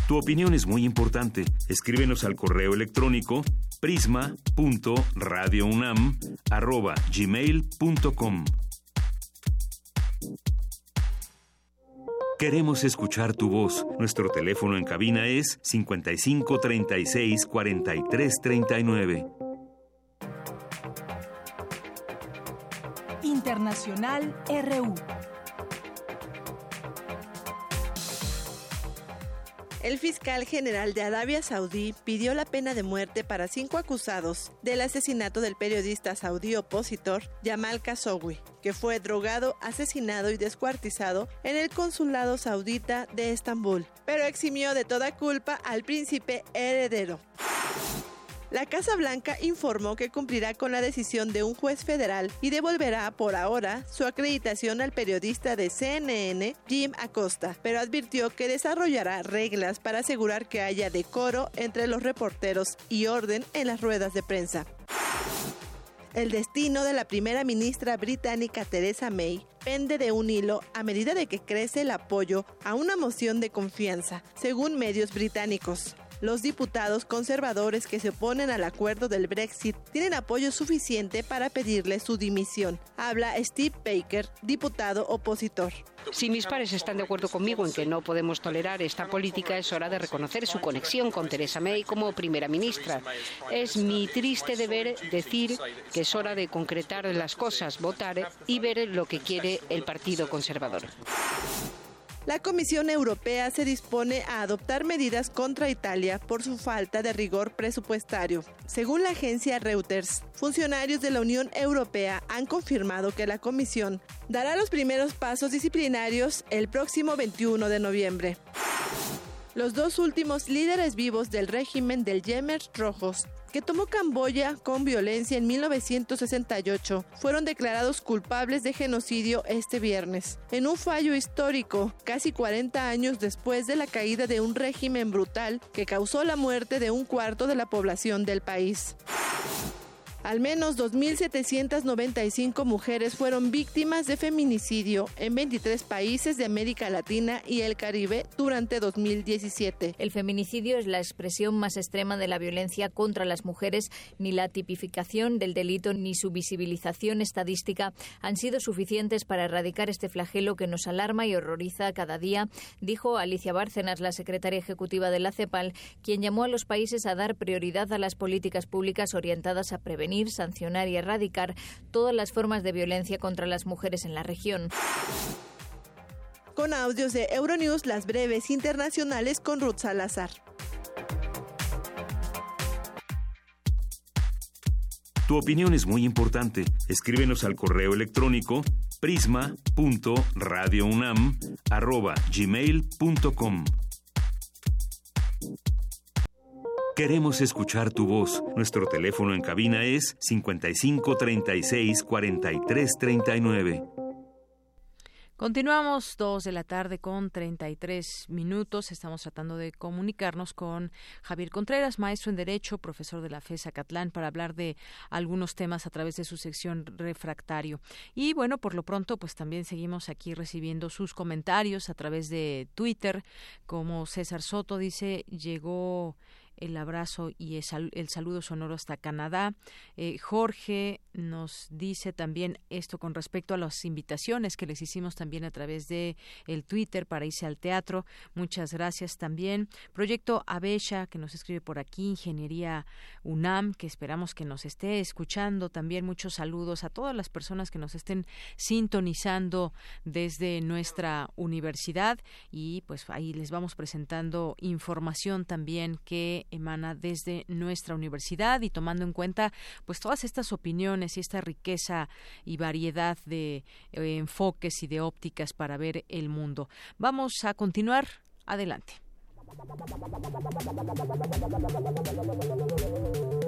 Tu opinión es muy importante. Escríbenos al correo electrónico prisma.radiounam@gmail.com. Queremos escuchar tu voz. Nuestro teléfono en cabina es 55 36 43 39. Internacional RU. El fiscal general de Arabia Saudí pidió la pena de muerte para cinco acusados del asesinato del periodista saudí opositor Jamal Khashoggi, que fue drogado, asesinado y descuartizado en el consulado saudita de Estambul, pero eximió de toda culpa al príncipe heredero. La Casa Blanca informó que cumplirá con la decisión de un juez federal y devolverá por ahora su acreditación al periodista de CNN, Jim Acosta, pero advirtió que desarrollará reglas para asegurar que haya decoro entre los reporteros y orden en las ruedas de prensa. El destino de la primera ministra británica Theresa May pende de un hilo a medida de que crece el apoyo a una moción de confianza, según medios británicos los diputados conservadores que se oponen al acuerdo del Brexit tienen apoyo suficiente para pedirle su dimisión. Habla Steve Baker, diputado opositor. Si mis pares están de acuerdo conmigo en que no podemos tolerar esta política, es hora de reconocer su conexión con Theresa May como primera ministra. Es mi triste deber decir que es hora de concretar las cosas, votar y ver lo que quiere el Partido Conservador. La Comisión Europea se dispone a adoptar medidas contra Italia por su falta de rigor presupuestario. Según la agencia Reuters, funcionarios de la Unión Europea han confirmado que la Comisión dará los primeros pasos disciplinarios el próximo 21 de noviembre. Los dos últimos líderes vivos del régimen del Yemer Rojos que tomó Camboya con violencia en 1968, fueron declarados culpables de genocidio este viernes, en un fallo histórico, casi 40 años después de la caída de un régimen brutal que causó la muerte de un cuarto de la población del país. Al menos 2.795 mujeres fueron víctimas de feminicidio en 23 países de América Latina y el Caribe durante 2017. El feminicidio es la expresión más extrema de la violencia contra las mujeres. Ni la tipificación del delito ni su visibilización estadística han sido suficientes para erradicar este flagelo que nos alarma y horroriza cada día, dijo Alicia Bárcenas, la secretaria ejecutiva de la CEPAL, quien llamó a los países a dar prioridad a las políticas públicas orientadas a prevenir sancionar y erradicar todas las formas de violencia contra las mujeres en la región. Con audios de Euronews, las breves internacionales con Ruth Salazar. Tu opinión es muy importante. Escríbenos al correo electrónico prisma.radiounam@gmail.com. Queremos escuchar tu voz. Nuestro teléfono en cabina es 55 36 43 39. Continuamos dos de la tarde con 33 minutos. Estamos tratando de comunicarnos con Javier Contreras, maestro en Derecho, profesor de la FESA Catlán, para hablar de algunos temas a través de su sección refractario. Y bueno, por lo pronto, pues también seguimos aquí recibiendo sus comentarios a través de Twitter, como César Soto dice, llegó el abrazo y el saludo sonoro hasta Canadá. Eh, Jorge nos dice también esto con respecto a las invitaciones que les hicimos también a través de el Twitter para irse al teatro. Muchas gracias también. Proyecto Abesha que nos escribe por aquí, Ingeniería UNAM, que esperamos que nos esté escuchando. También muchos saludos a todas las personas que nos estén sintonizando desde nuestra universidad y pues ahí les vamos presentando información también que emana desde nuestra universidad y tomando en cuenta pues todas estas opiniones y esta riqueza y variedad de eh, enfoques y de ópticas para ver el mundo. Vamos a continuar adelante.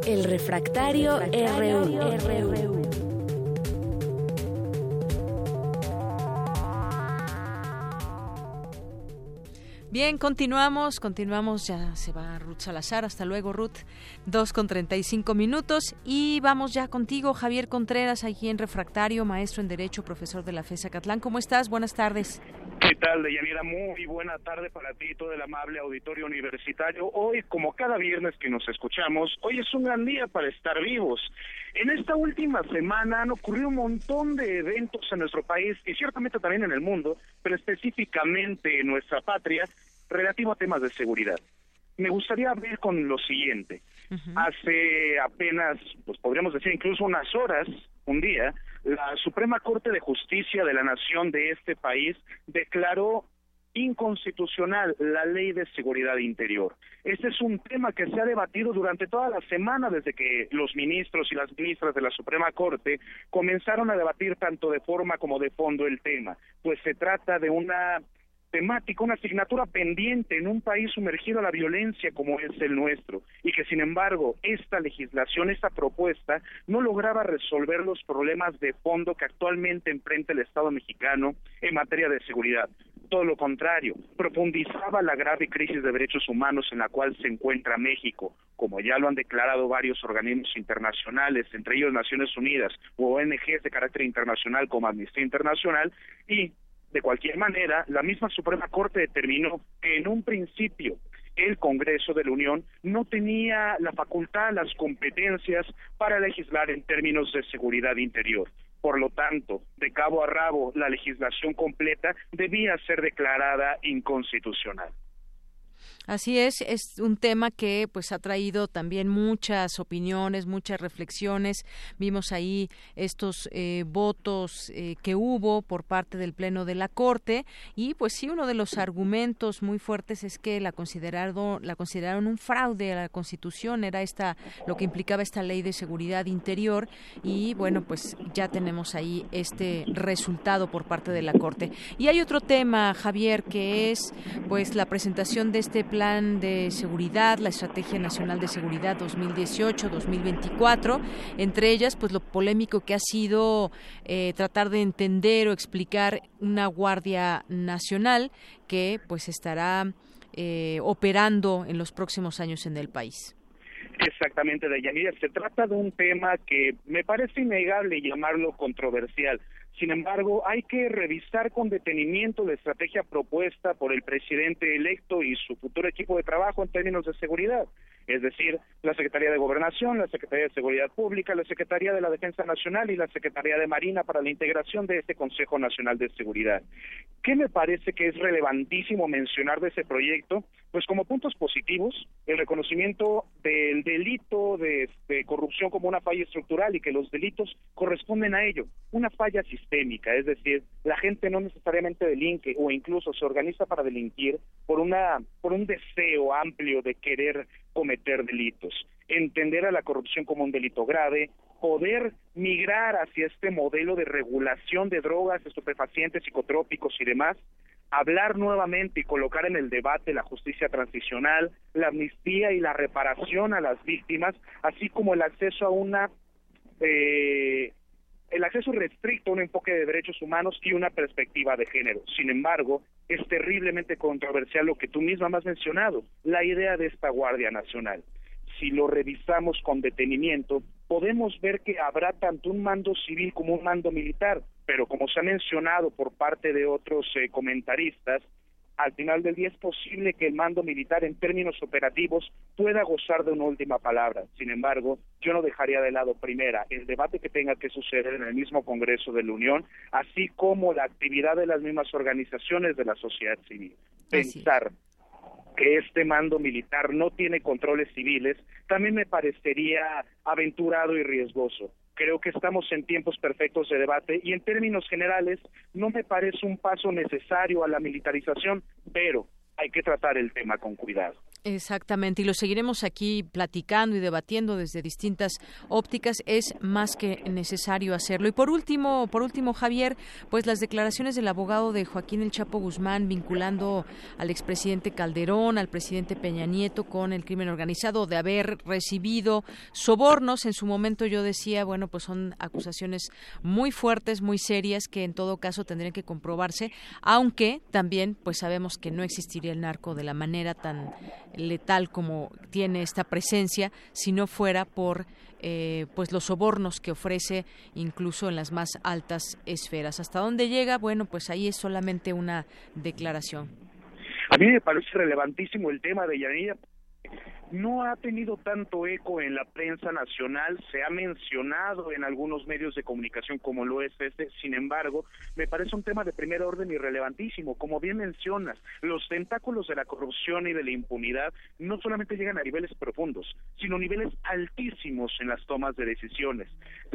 El refractario, RU. Bien, continuamos, continuamos, ya se va Ruth Salazar, hasta luego Ruth, dos con treinta y cinco minutos y vamos ya contigo, Javier Contreras, aquí en Refractario, maestro en Derecho, profesor de la FESA Catlán. ¿Cómo estás? Buenas tardes. ¿Qué tal, Deyanira? Muy buena tarde para ti y todo el amable auditorio universitario. Hoy, como cada viernes que nos escuchamos, hoy es un gran día para estar vivos. En esta última semana han ocurrido un montón de eventos en nuestro país y ciertamente también en el mundo, pero específicamente en nuestra patria, relativo a temas de seguridad. Me gustaría ver con lo siguiente. Hace apenas, pues podríamos decir incluso unas horas, un día, la Suprema Corte de Justicia de la Nación de este país declaró inconstitucional la ley de seguridad interior. Este es un tema que se ha debatido durante toda la semana desde que los ministros y las ministras de la Suprema Corte comenzaron a debatir tanto de forma como de fondo el tema, pues se trata de una temática, una asignatura pendiente en un país sumergido a la violencia como es el nuestro, y que sin embargo esta legislación, esta propuesta, no lograba resolver los problemas de fondo que actualmente enfrenta el Estado mexicano en materia de seguridad. Todo lo contrario, profundizaba la grave crisis de derechos humanos en la cual se encuentra México, como ya lo han declarado varios organismos internacionales, entre ellos Naciones Unidas o ONGs de carácter internacional como Amnistía Internacional, y de cualquier manera, la misma Suprema Corte determinó que en un principio el Congreso de la Unión no tenía la facultad, las competencias para legislar en términos de seguridad interior. Por lo tanto, de cabo a rabo, la legislación completa debía ser declarada inconstitucional. Así es, es un tema que pues ha traído también muchas opiniones, muchas reflexiones. Vimos ahí estos eh, votos eh, que hubo por parte del pleno de la corte y pues sí uno de los argumentos muy fuertes es que la la consideraron un fraude a la Constitución era esta lo que implicaba esta ley de seguridad interior y bueno pues ya tenemos ahí este resultado por parte de la corte. Y hay otro tema Javier que es pues la presentación de este Plan de Seguridad, la Estrategia Nacional de Seguridad 2018-2024, entre ellas, pues lo polémico que ha sido eh, tratar de entender o explicar una Guardia Nacional que pues estará eh, operando en los próximos años en el país. Exactamente, Deyanira. Se trata de un tema que me parece innegable llamarlo controversial. Sin embargo, hay que revisar con detenimiento la estrategia propuesta por el presidente electo y su futuro equipo de trabajo en términos de seguridad es decir, la Secretaría de Gobernación, la Secretaría de Seguridad Pública, la Secretaría de la Defensa Nacional y la Secretaría de Marina para la integración de este Consejo Nacional de Seguridad. ¿Qué me parece que es relevantísimo mencionar de ese proyecto? Pues como puntos positivos, el reconocimiento del delito de, corrupción como una falla estructural y que los delitos corresponden a ello, una falla sistémica, es decir, la gente no necesariamente delinque o incluso se organiza para delinquir por una por un deseo amplio de querer cometer delitos, entender a la corrupción como un delito grave, poder migrar hacia este modelo de regulación de drogas, estupefacientes, psicotrópicos y demás, hablar nuevamente y colocar en el debate la justicia transicional, la amnistía y la reparación a las víctimas, así como el acceso a una eh, el acceso restricto a un enfoque de derechos humanos y una perspectiva de género. Sin embargo, es terriblemente controversial lo que tú misma has mencionado, la idea de esta Guardia Nacional. Si lo revisamos con detenimiento, podemos ver que habrá tanto un mando civil como un mando militar, pero como se ha mencionado por parte de otros eh, comentaristas, al final del día es posible que el mando militar en términos operativos pueda gozar de una última palabra. Sin embargo, yo no dejaría de lado primera el debate que tenga que suceder en el mismo Congreso de la Unión, así como la actividad de las mismas organizaciones de la sociedad civil. Pensar que este mando militar no tiene controles civiles también me parecería aventurado y riesgoso creo que estamos en tiempos perfectos de debate y en términos generales no me parece un paso necesario a la militarización, pero hay que tratar el tema con cuidado. Exactamente, y lo seguiremos aquí platicando y debatiendo desde distintas ópticas. Es más que necesario hacerlo. Y por último, por último, Javier, pues las declaraciones del abogado de Joaquín El Chapo Guzmán vinculando al expresidente Calderón, al presidente Peña Nieto con el crimen organizado de haber recibido sobornos. En su momento yo decía, bueno, pues son acusaciones muy fuertes, muy serias, que en todo caso tendrían que comprobarse, aunque también pues sabemos que no existiría el narco de la manera tan letal como tiene esta presencia si no fuera por eh, pues los sobornos que ofrece incluso en las más altas esferas. ¿Hasta dónde llega? Bueno, pues ahí es solamente una declaración. A mí me parece relevantísimo el tema de Yanira no ha tenido tanto eco en la prensa nacional, se ha mencionado en algunos medios de comunicación como lo es este, sin embargo, me parece un tema de primer orden y relevantísimo. Como bien mencionas, los tentáculos de la corrupción y de la impunidad no solamente llegan a niveles profundos, sino niveles altísimos en las tomas de decisiones.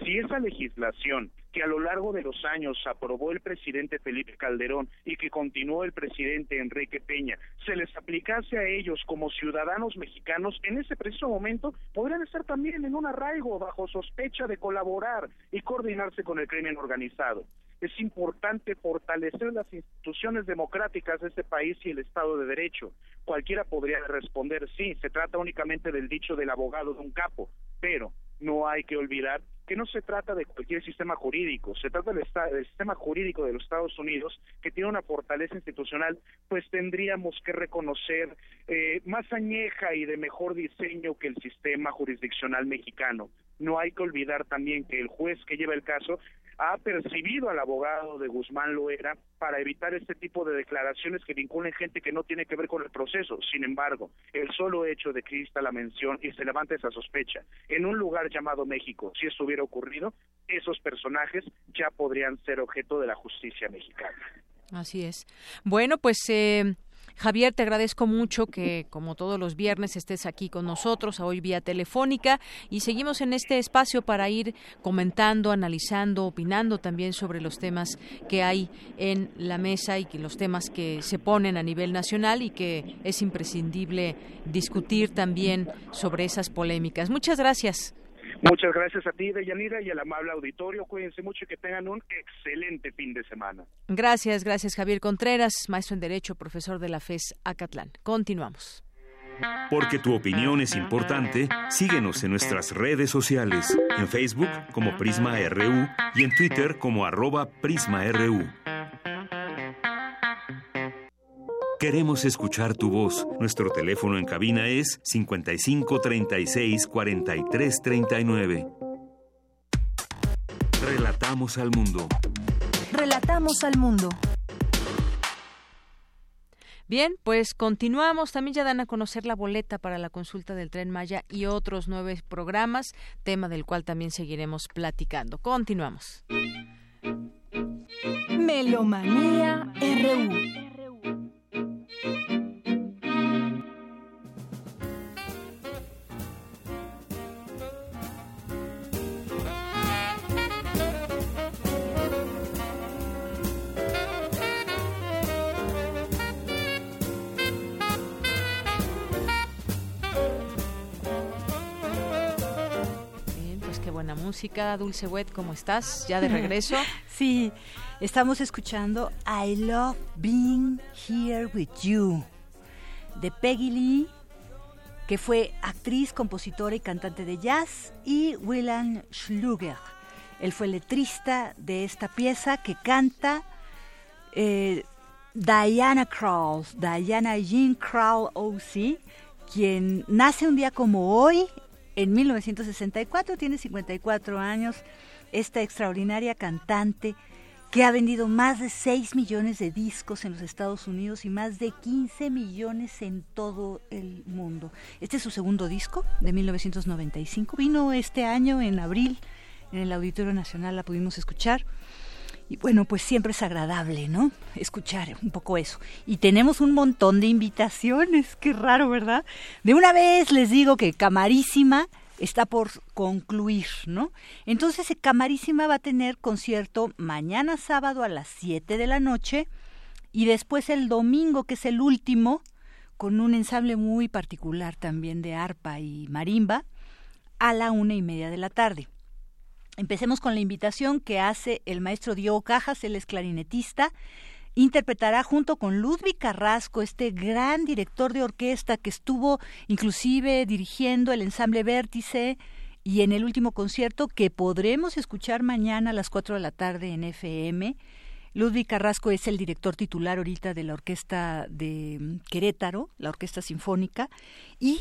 Si esa legislación que a lo largo de los años aprobó el presidente Felipe Calderón y que continuó el presidente Enrique Peña, se les aplicase a ellos como ciudadanos mexicanos, en ese preciso momento podrían estar también en un arraigo bajo sospecha de colaborar y coordinarse con el crimen organizado. Es importante fortalecer las instituciones democráticas de este país y el Estado de Derecho. Cualquiera podría responder, sí, se trata únicamente del dicho del abogado de un capo, pero no hay que olvidar que no se trata de cualquier sistema jurídico, se trata del, sistema jurídico de los Estados Unidos que tiene una fortaleza institucional, pues tendríamos que reconocer eh, más añeja y de mejor diseño que el sistema jurisdiccional mexicano. No hay que olvidar también que el juez que lleva el caso ha percibido al abogado de Guzmán Loera para evitar este tipo de declaraciones que vinculen gente que no tiene que ver con el proceso. Sin embargo, el solo hecho de que exista la mención y se levanta esa sospecha en un lugar llamado México, si esto hubiera ocurrido, esos personajes ya podrían ser objeto de la justicia mexicana. Así es. Bueno, pues eh, Javier, te agradezco mucho que, como todos los viernes, estés aquí con nosotros, hoy vía telefónica, y seguimos en este espacio para ir comentando, analizando, opinando también sobre los temas que hay en la mesa y que los temas que se ponen a nivel nacional y que es imprescindible discutir también sobre esas polémicas. Muchas gracias. Muchas gracias a ti, Deyanira, y al amable auditorio. Cuídense mucho y que tengan un excelente fin de semana. Gracias, gracias, Javier Contreras, maestro en Derecho, profesor de la FES Acatlán. Continuamos. Porque tu opinión es importante, síguenos en nuestras redes sociales, en Facebook como Prisma RU y en Twitter como arroba PrismaRU. Queremos escuchar tu voz. Nuestro teléfono en cabina es 55 36 43 39. Relatamos al mundo. Relatamos al mundo. Bien, pues continuamos. También ya dan a conocer la boleta para la consulta del tren Maya y otros nueve programas, tema del cual también seguiremos platicando. Continuamos. Melomanía RU. Música buena música. Dulce Wet, ¿cómo estás? ¿Ya de regreso? sí, estamos escuchando I Love Being Here With You de Peggy Lee, que fue actriz, compositora y cantante de jazz, y William Schluger. Él fue letrista de esta pieza que canta eh, Diana Krall, Diana Jean Krall O.C., quien nace un día como hoy en 1964, tiene 54 años, esta extraordinaria cantante que ha vendido más de 6 millones de discos en los Estados Unidos y más de 15 millones en todo el mundo. Este es su segundo disco de 1995. Vino este año en abril en el Auditorio Nacional, la pudimos escuchar. Y bueno, pues siempre es agradable, ¿no? Escuchar un poco eso. Y tenemos un montón de invitaciones, qué raro, ¿verdad? De una vez les digo que Camarísima está por concluir, ¿no? Entonces Camarísima va a tener concierto mañana sábado a las 7 de la noche y después el domingo, que es el último, con un ensamble muy particular también de arpa y marimba, a la una y media de la tarde. Empecemos con la invitación que hace el maestro Diego Cajas, él es clarinetista, interpretará junto con Ludwig Carrasco, este gran director de orquesta que estuvo inclusive dirigiendo el ensamble Vértice y en el último concierto que podremos escuchar mañana a las 4 de la tarde en FM. Ludwig Carrasco es el director titular ahorita de la orquesta de Querétaro, la orquesta sinfónica, y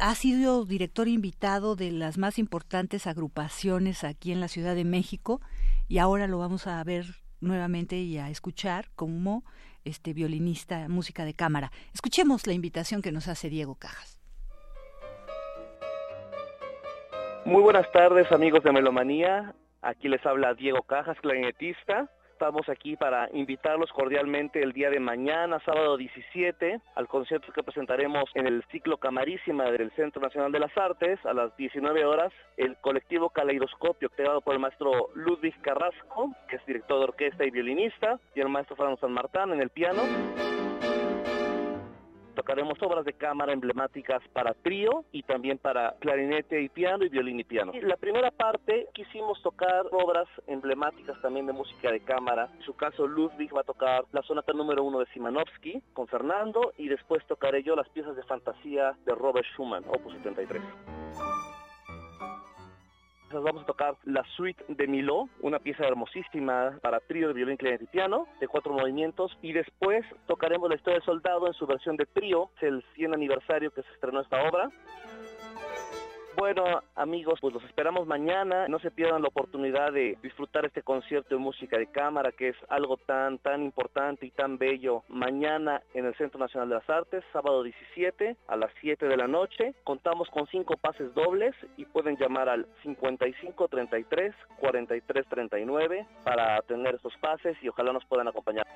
ha sido director invitado de las más importantes agrupaciones aquí en la Ciudad de México y ahora lo vamos a ver nuevamente y a escuchar como este violinista, música de cámara. Escuchemos la invitación que nos hace Diego Cajas. Muy buenas tardes amigos de Melomanía, aquí les habla Diego Cajas, clarinetista estamos aquí para invitarlos cordialmente el día de mañana, sábado 17, al concierto que presentaremos en el ciclo Camarísima del Centro Nacional de las Artes a las 19 horas. El colectivo Caleidoscopio, creado por el maestro Ludwig Carrasco, que es director de orquesta y violinista, y el maestro Fernando San Martán en el piano tocaremos obras de cámara emblemáticas para trío y también para clarinete y piano y violín y piano. la primera parte quisimos tocar obras emblemáticas también de música de cámara. En su caso Ludwig va a tocar la sonata número uno de Simanovsky con Fernando y después tocaré yo las piezas de fantasía de Robert Schumann, opus 73 vamos a tocar la suite de Miló, una pieza hermosísima para trío de violín, clarinete y piano, de cuatro movimientos, y después tocaremos la historia del soldado en su versión de trío, es el 100 aniversario que se estrenó esta obra. Bueno, amigos, pues los esperamos mañana. No se pierdan la oportunidad de disfrutar este concierto de música de cámara, que es algo tan, tan importante y tan bello. Mañana en el Centro Nacional de las Artes, sábado 17 a las 7 de la noche. Contamos con cinco pases dobles y pueden llamar al 5533 4339 para tener estos pases y ojalá nos puedan acompañar.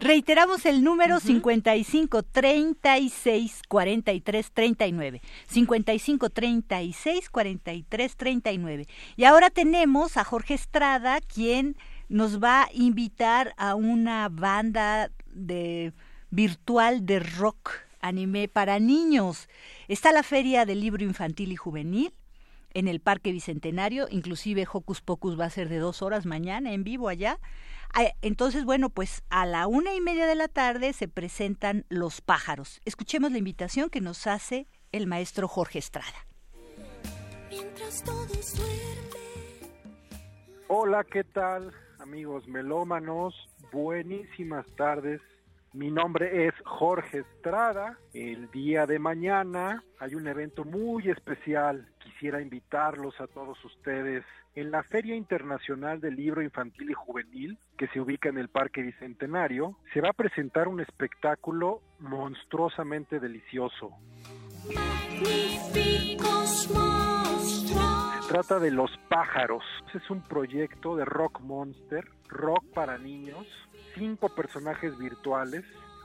Reiteramos el número 55 36 43 39. 55 36 43 39. Y ahora tenemos a Jorge Estrada, quien nos va a invitar a una banda de virtual de rock anime para niños. Está la Feria del Libro Infantil y Juvenil en el Parque Bicentenario, inclusive Hocus Pocus va a ser de dos horas mañana en vivo allá. Ah, entonces, bueno, pues a la una y media de la tarde se presentan los pájaros. Escuchemos la invitación que nos hace el maestro Jorge Estrada. Hola, ¿qué tal, amigos melómanos? Buenísimas tardes. Mi nombre es Jorge Estrada. El día de mañana hay un evento muy especial. Quisiera invitarlos a todos ustedes en la Feria Internacional del Libro Infantil y Juvenil, que se ubica en el Parque Bicentenario, se va a presentar un espectáculo monstruosamente delicioso. Se trata de Los Pájaros. Es un proyecto de Rock Monster, rock para niños, cinco personajes virtuales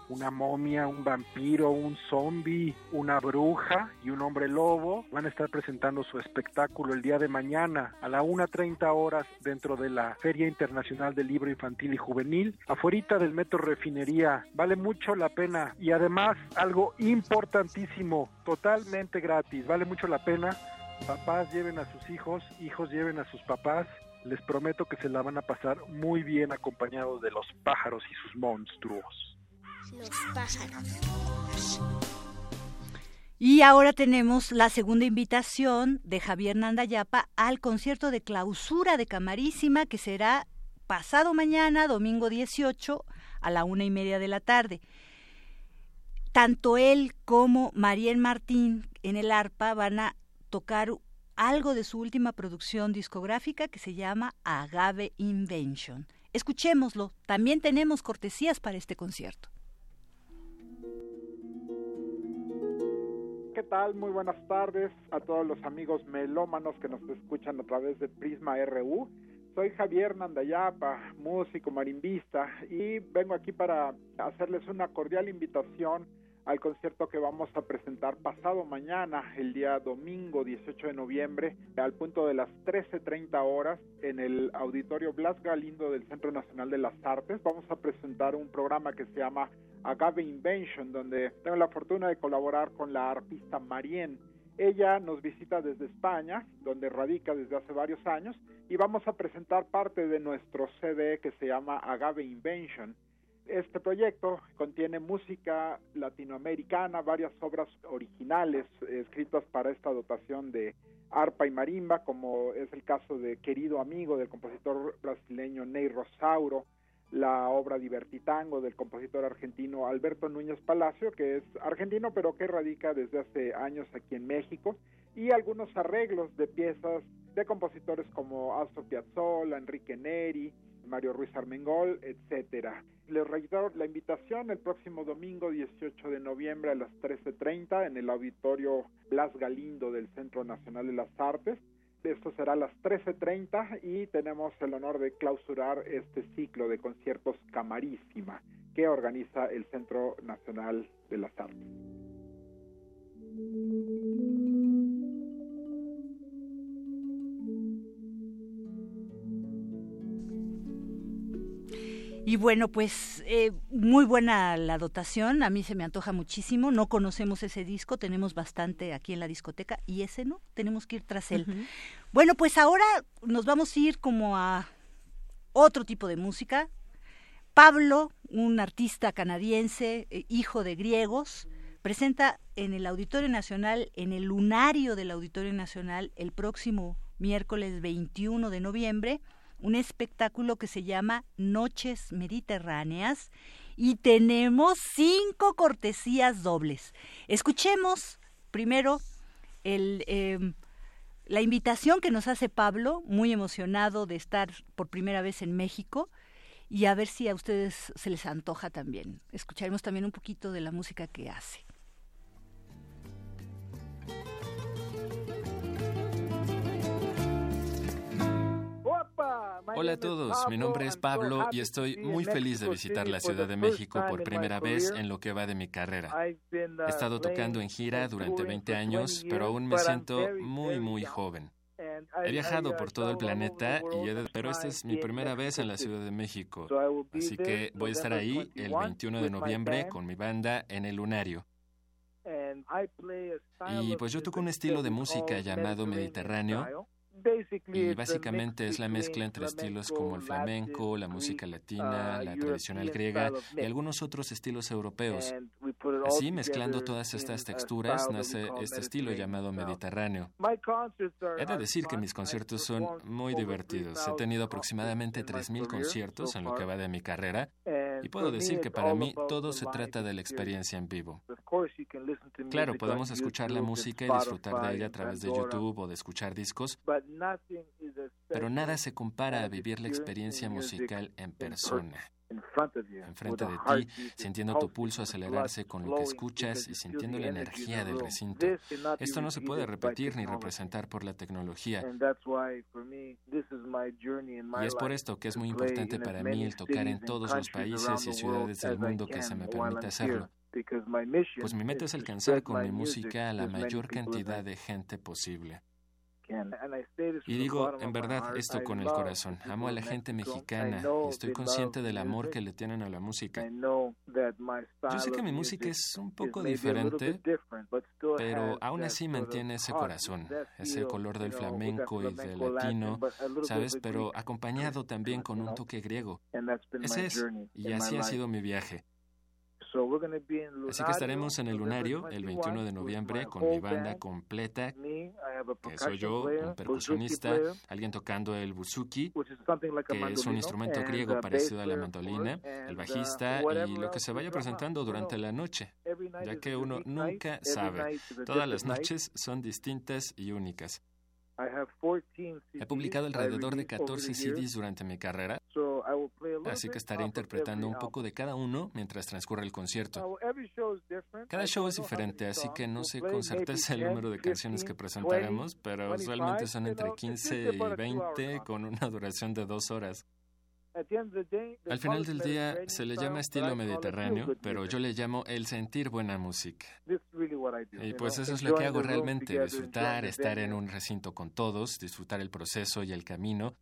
una momia, un vampiro, un zombie, una bruja y un hombre lobo van a estar presentando su espectáculo el día de mañana a la 1.30 horas dentro de la Feria Internacional del Libro Infantil y Juvenil, afuera del Metro Refinería. Vale mucho la pena y además algo importantísimo, totalmente gratis, vale mucho la pena. Papás lleven a sus hijos, hijos lleven a sus papás les prometo que se la van a pasar muy bien acompañados de los pájaros y sus monstruos los pájaros. Y ahora tenemos la segunda invitación de Javier Nandayapa al concierto de clausura de Camarísima que será pasado mañana, domingo 18, a la una y media de la tarde. Tanto él como Mariel Martín en el arpa van a tocar algo de su última producción discográfica que se llama Agave Invention. Escuchémoslo, también tenemos cortesías para este concierto. ¿qué tal? Muy buenas tardes a todos los amigos melómanos que nos escuchan a través de Prisma RU. Soy Javier Nandayapa, músico marimbista, y vengo aquí para hacerles una cordial invitación al concierto que vamos a presentar pasado mañana, el día domingo 18 de noviembre, al punto de las 13.30 horas en el Auditorio Blas Galindo del Centro Nacional de las Artes. Vamos a presentar un programa que se llama Agave Invention, donde tengo la fortuna de colaborar con la artista Marien. Ella nos visita desde España, donde radica desde hace varios años, y vamos a presentar parte de nuestro CD que se llama Agave Invention este proyecto contiene música latinoamericana, varias obras originales escritas para esta dotación de arpa y marimba, como es el caso de Querido Amigo del compositor brasileño Ney Rosauro, la obra Divertitango del compositor argentino Alberto Núñez Palacio, que es argentino pero que radica desde hace años aquí en México, y algunos arreglos de piezas de compositores como Astor Piazzolla, Enrique Neri, Mario Ruiz Armengol, etcétera. Les reitero la invitación el próximo domingo 18 de noviembre a las 13.30 en el auditorio Blas Galindo del Centro Nacional de las Artes. Esto será a las 13.30 y tenemos el honor de clausurar este ciclo de conciertos Camarísima que organiza el Centro Nacional de las Artes. Y bueno, pues eh, muy buena la dotación, a mí se me antoja muchísimo, no conocemos ese disco, tenemos bastante aquí en la discoteca y ese no, tenemos que ir tras él. Bueno, pues ahora nos vamos a ir como a otro tipo de música. Pablo, un artista canadiense, eh, hijo de griegos, presenta en el Auditorio Nacional, en el lunario del Auditorio Nacional, el próximo miércoles 21 de noviembre, un espectáculo que se llama Noches Mediterráneas y tenemos cinco cortesías dobles. Escuchemos primero el, em, la invitación que nos hace Pablo, muy emocionado de estar por primera vez en México y a ver si a ustedes se les antoja también. Escucharemos también un poquito de la música que hace. Hola a todos, mi nombre es Pablo y estoy muy feliz de visitar la Ciudad de México por primera vez en lo que va de mi carrera. He estado tocando en gira durante 20 años, pero aún me siento muy, muy joven. He viajado por todo el planeta, y pero esta es mi primera vez en la Ciudad de México, así que voy a estar ahí el 21 de noviembre con mi banda en el Lunario. Y pues yo toco un estilo de música llamado Mediterráneo, y básicamente es la mezcla entre estilos como el flamenco, la música latina, la tradicional griega y algunos otros estilos europeos. Así, mezclando todas estas texturas, nace este estilo llamado mediterráneo. He de decir que mis conciertos son muy divertidos. He tenido aproximadamente 3.000 conciertos en lo que va de mi carrera Y puedo decir que para mí todo se trata de la experiencia en vivo. Claro, podemos escuchar la música y disfrutar de ella a través de YouTube o de escuchar discos, pero nada se compara a vivir la experiencia musical en persona enfrente de ti, sintiendo tu pulso acelerarse con lo que escuchas y sintiendo la energía del recinto. Esto no se puede repetir ni representar por la tecnología. Y es por esto que es muy importante para mí el tocar en todos los países y ciudades del mundo que se me permita hacerlo. Pues mi meta es alcanzar con mi música a la mayor cantidad de gente posible. Y digo, en verdad, esto con el corazón. Amo a la gente mexicana y estoy consciente del amor que le tienen a la música. Yo sé que mi música es un poco diferente, pero aún así mantiene ese corazón, ese color del flamenco y del latino, ¿sabes? Pero acompañado también con un toque griego. Ese es, y así ha sido mi viaje. Así que estaremos en el Lunario el 21 de noviembre con mi banda completa, que soy yo, un percusionista, alguien tocando el buzuki, que es un instrumento griego parecido a la mandolina, el bajista y lo que se vaya presentando durante la noche, ya que uno nunca sabe. Todas las noches son distintas y únicas. He publicado alrededor de 14 CDs durante mi carrera, así que estaré interpretando un poco de cada uno mientras transcurre el concierto. Cada show es diferente, así que no sé con certeza el número de canciones que presentaremos, pero usualmente son entre 15 y 20 con una duración de dos horas. Al final del día se le llama estilo mediterráneo, pero yo le llamo el sentir buena música. Y pues eso es lo que hago realmente, disfrutar, estar en un recinto con todos, disfrutar el proceso y el camino.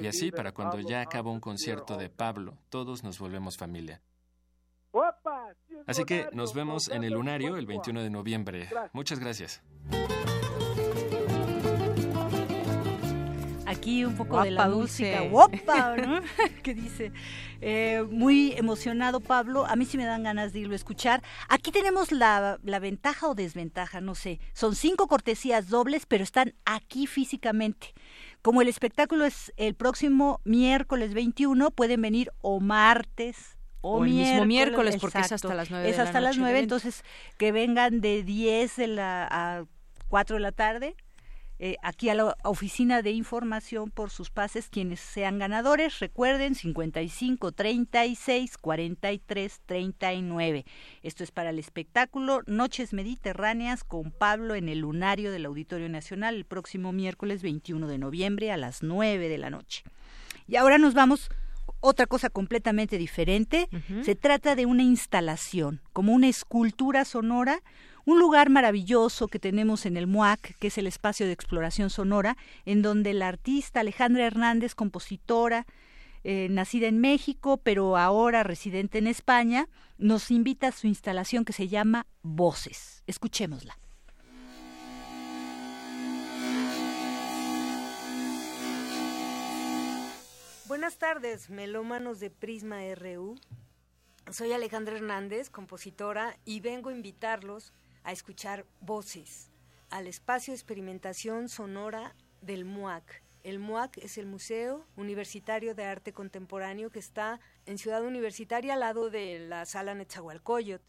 Y así, para cuando ya acaba un concierto de Pablo, todos nos volvemos familia. Así que nos vemos en el Lunario el 21 de noviembre. Muchas gracias. Aquí un poco de la música guapa, ¿no? que dice, eh, muy emocionado Pablo, a mí sí me dan ganas de irlo a escuchar. Aquí tenemos la, la ventaja o desventaja, no sé, son cinco cortesías dobles, pero están aquí físicamente. Como el espectáculo es el próximo miércoles 21, pueden venir o martes, o, el miércoles, mismo miércoles, porque es hasta las 9 Es hasta las 9, entonces que vengan de 10 de la, a 4 de la tarde eh, aquí a la oficina de información por sus pases quienes sean ganadores. Recuerden 55 36 43 39. Esto es para el espectáculo Noches Mediterráneas con Pablo en el Lunario del Auditorio Nacional el próximo miércoles 21 de noviembre a las 9 de la noche. Y ahora nos vamos otra cosa completamente diferente. Se trata de una instalación, como una escultura sonora un lugar maravilloso que tenemos en el MUAC, que es el espacio de exploración sonora, en donde la artista Alejandra Hernández, compositora, eh, nacida en México, pero ahora residente en España, nos invita a su instalación que se llama Voces. Escuchémosla. Buenas tardes, melómanos de Prisma RU. Soy Alejandra Hernández, compositora, y vengo a invitarlos a escuchar voces al espacio de experimentación sonora del MUAC. El MUAC es el Museo Universitario de Arte Contemporáneo que está en Ciudad Universitaria al lado de la sala Netzahualcoyot.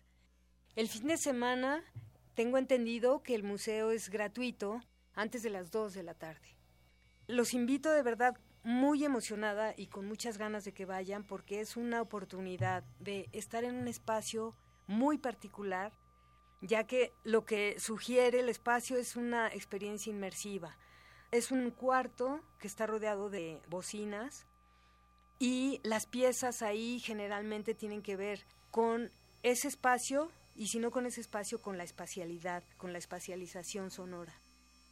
El fin de semana tengo entendido que el museo es gratuito antes de las 2 de la tarde. Los invito de verdad muy emocionada y con muchas ganas de que vayan porque es una oportunidad de estar en un espacio muy particular ya que lo que sugiere el espacio es una experiencia inmersiva. Es un cuarto que está rodeado de bocinas y las piezas ahí generalmente tienen que ver con ese espacio y si no con ese espacio con la espacialidad, con la espacialización sonora.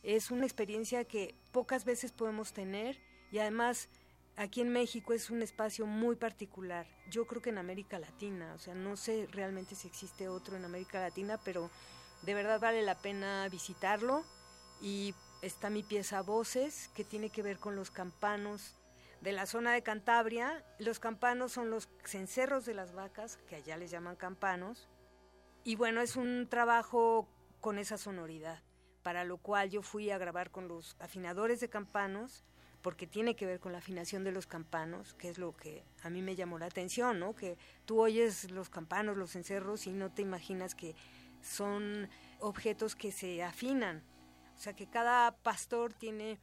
Es una experiencia que pocas veces podemos tener y además aquí en México es un espacio muy particular. Yo creo que en América Latina, o sea, no sé realmente si existe otro en América Latina, pero de verdad vale la pena visitarlo. Y está mi pieza Voces, que tiene que ver con los campanos de la zona de Cantabria. Los campanos son los cencerros de las vacas, que allá les llaman campanos. Y bueno, es un trabajo con esa sonoridad, para lo cual yo fui a grabar con los afinadores de campanos porque tiene que ver con la afinación de los campanos, que es lo que a mí me llamó la atención, ¿no? Que tú oyes los campanos, los encerros y no te imaginas que son objetos que se afinan. O sea, que cada pastor tiene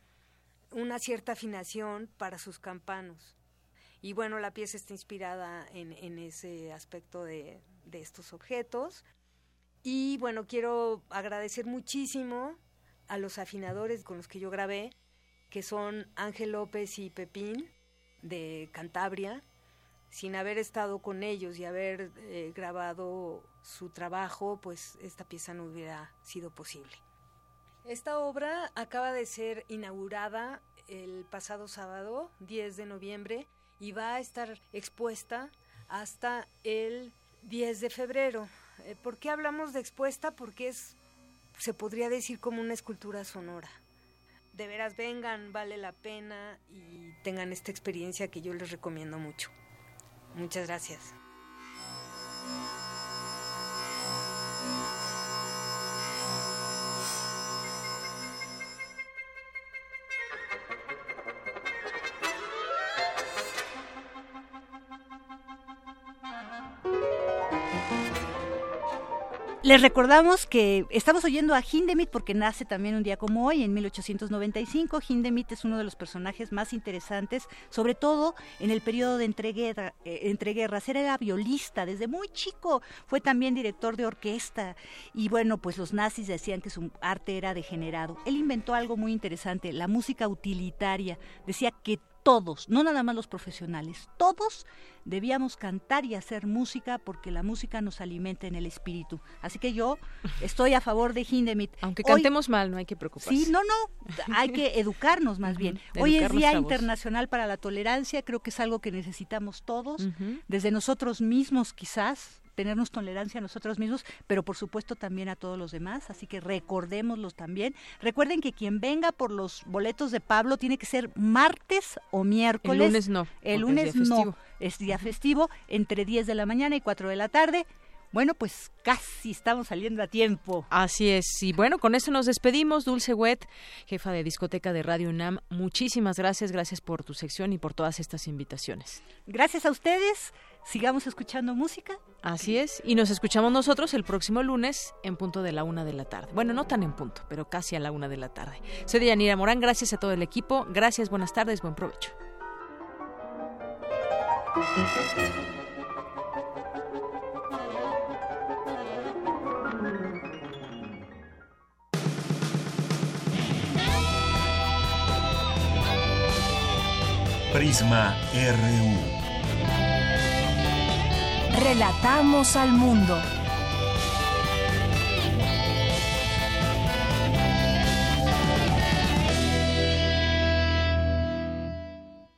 una cierta afinación para sus campanos. Y bueno, la pieza está inspirada en, ese aspecto de, de estos objetos. Y bueno, quiero agradecer muchísimo a los afinadores con los que yo grabé, que son Ángel López y Pepín de Cantabria. Sin haber estado con ellos y haber eh, grabado su trabajo, pues esta pieza no hubiera sido posible. Esta obra acaba de ser inaugurada el pasado sábado, 10 de noviembre, y va a estar expuesta hasta el 10 de febrero. Eh, ¿Por qué hablamos de expuesta? Porque es, se podría decir como una escultura sonora. De veras vengan, vale la pena y tengan esta experiencia que yo les recomiendo mucho. Muchas gracias. Les recordamos que estamos oyendo a Hindemith porque nace también un día como hoy, en 1895. Hindemith es uno de los personajes más interesantes, sobre todo en el periodo de entreguerra, eh, entreguerras. Era violista desde muy chico, fue también director de orquesta y bueno, pues los nazis decían que su arte era degenerado. Él inventó algo muy interesante, la música utilitaria. Decía que todos, no nada más los profesionales, todos debíamos cantar y hacer música porque la música nos alimenta en el espíritu. Así que yo estoy a favor de Hindemith. Aunque cantemos mal, no hay que preocuparse. Sí, no, no, hay que educarnos más bien. Hoy es Día Internacional para la Tolerancia, creo que es algo que necesitamos todos, desde nosotros mismos quizás, tenernos tolerancia a nosotros mismos, pero por supuesto también a todos los demás, así que recordémoslos también. Recuerden que quien venga por los boletos de Pablo tiene que ser martes o miércoles. El lunes no. El lunes no, es día festivo, entre 10 de la mañana y 4 de la tarde. Bueno, pues casi estamos saliendo a tiempo. Así es. Y bueno, con esto nos despedimos. Dulce Wet, jefa de discoteca de Radio UNAM, muchísimas gracias. Gracias por tu sección y por todas estas invitaciones. Gracias a ustedes sigamos escuchando música. Así es, y nos escuchamos nosotros el próximo lunes en punto de la una de la tarde. Bueno, no tan en punto, pero casi a la una de la tarde. Soy Yanira Morán, gracias a todo el equipo, gracias, buenas tardes, buen provecho. Prisma RU. Relatamos al mundo.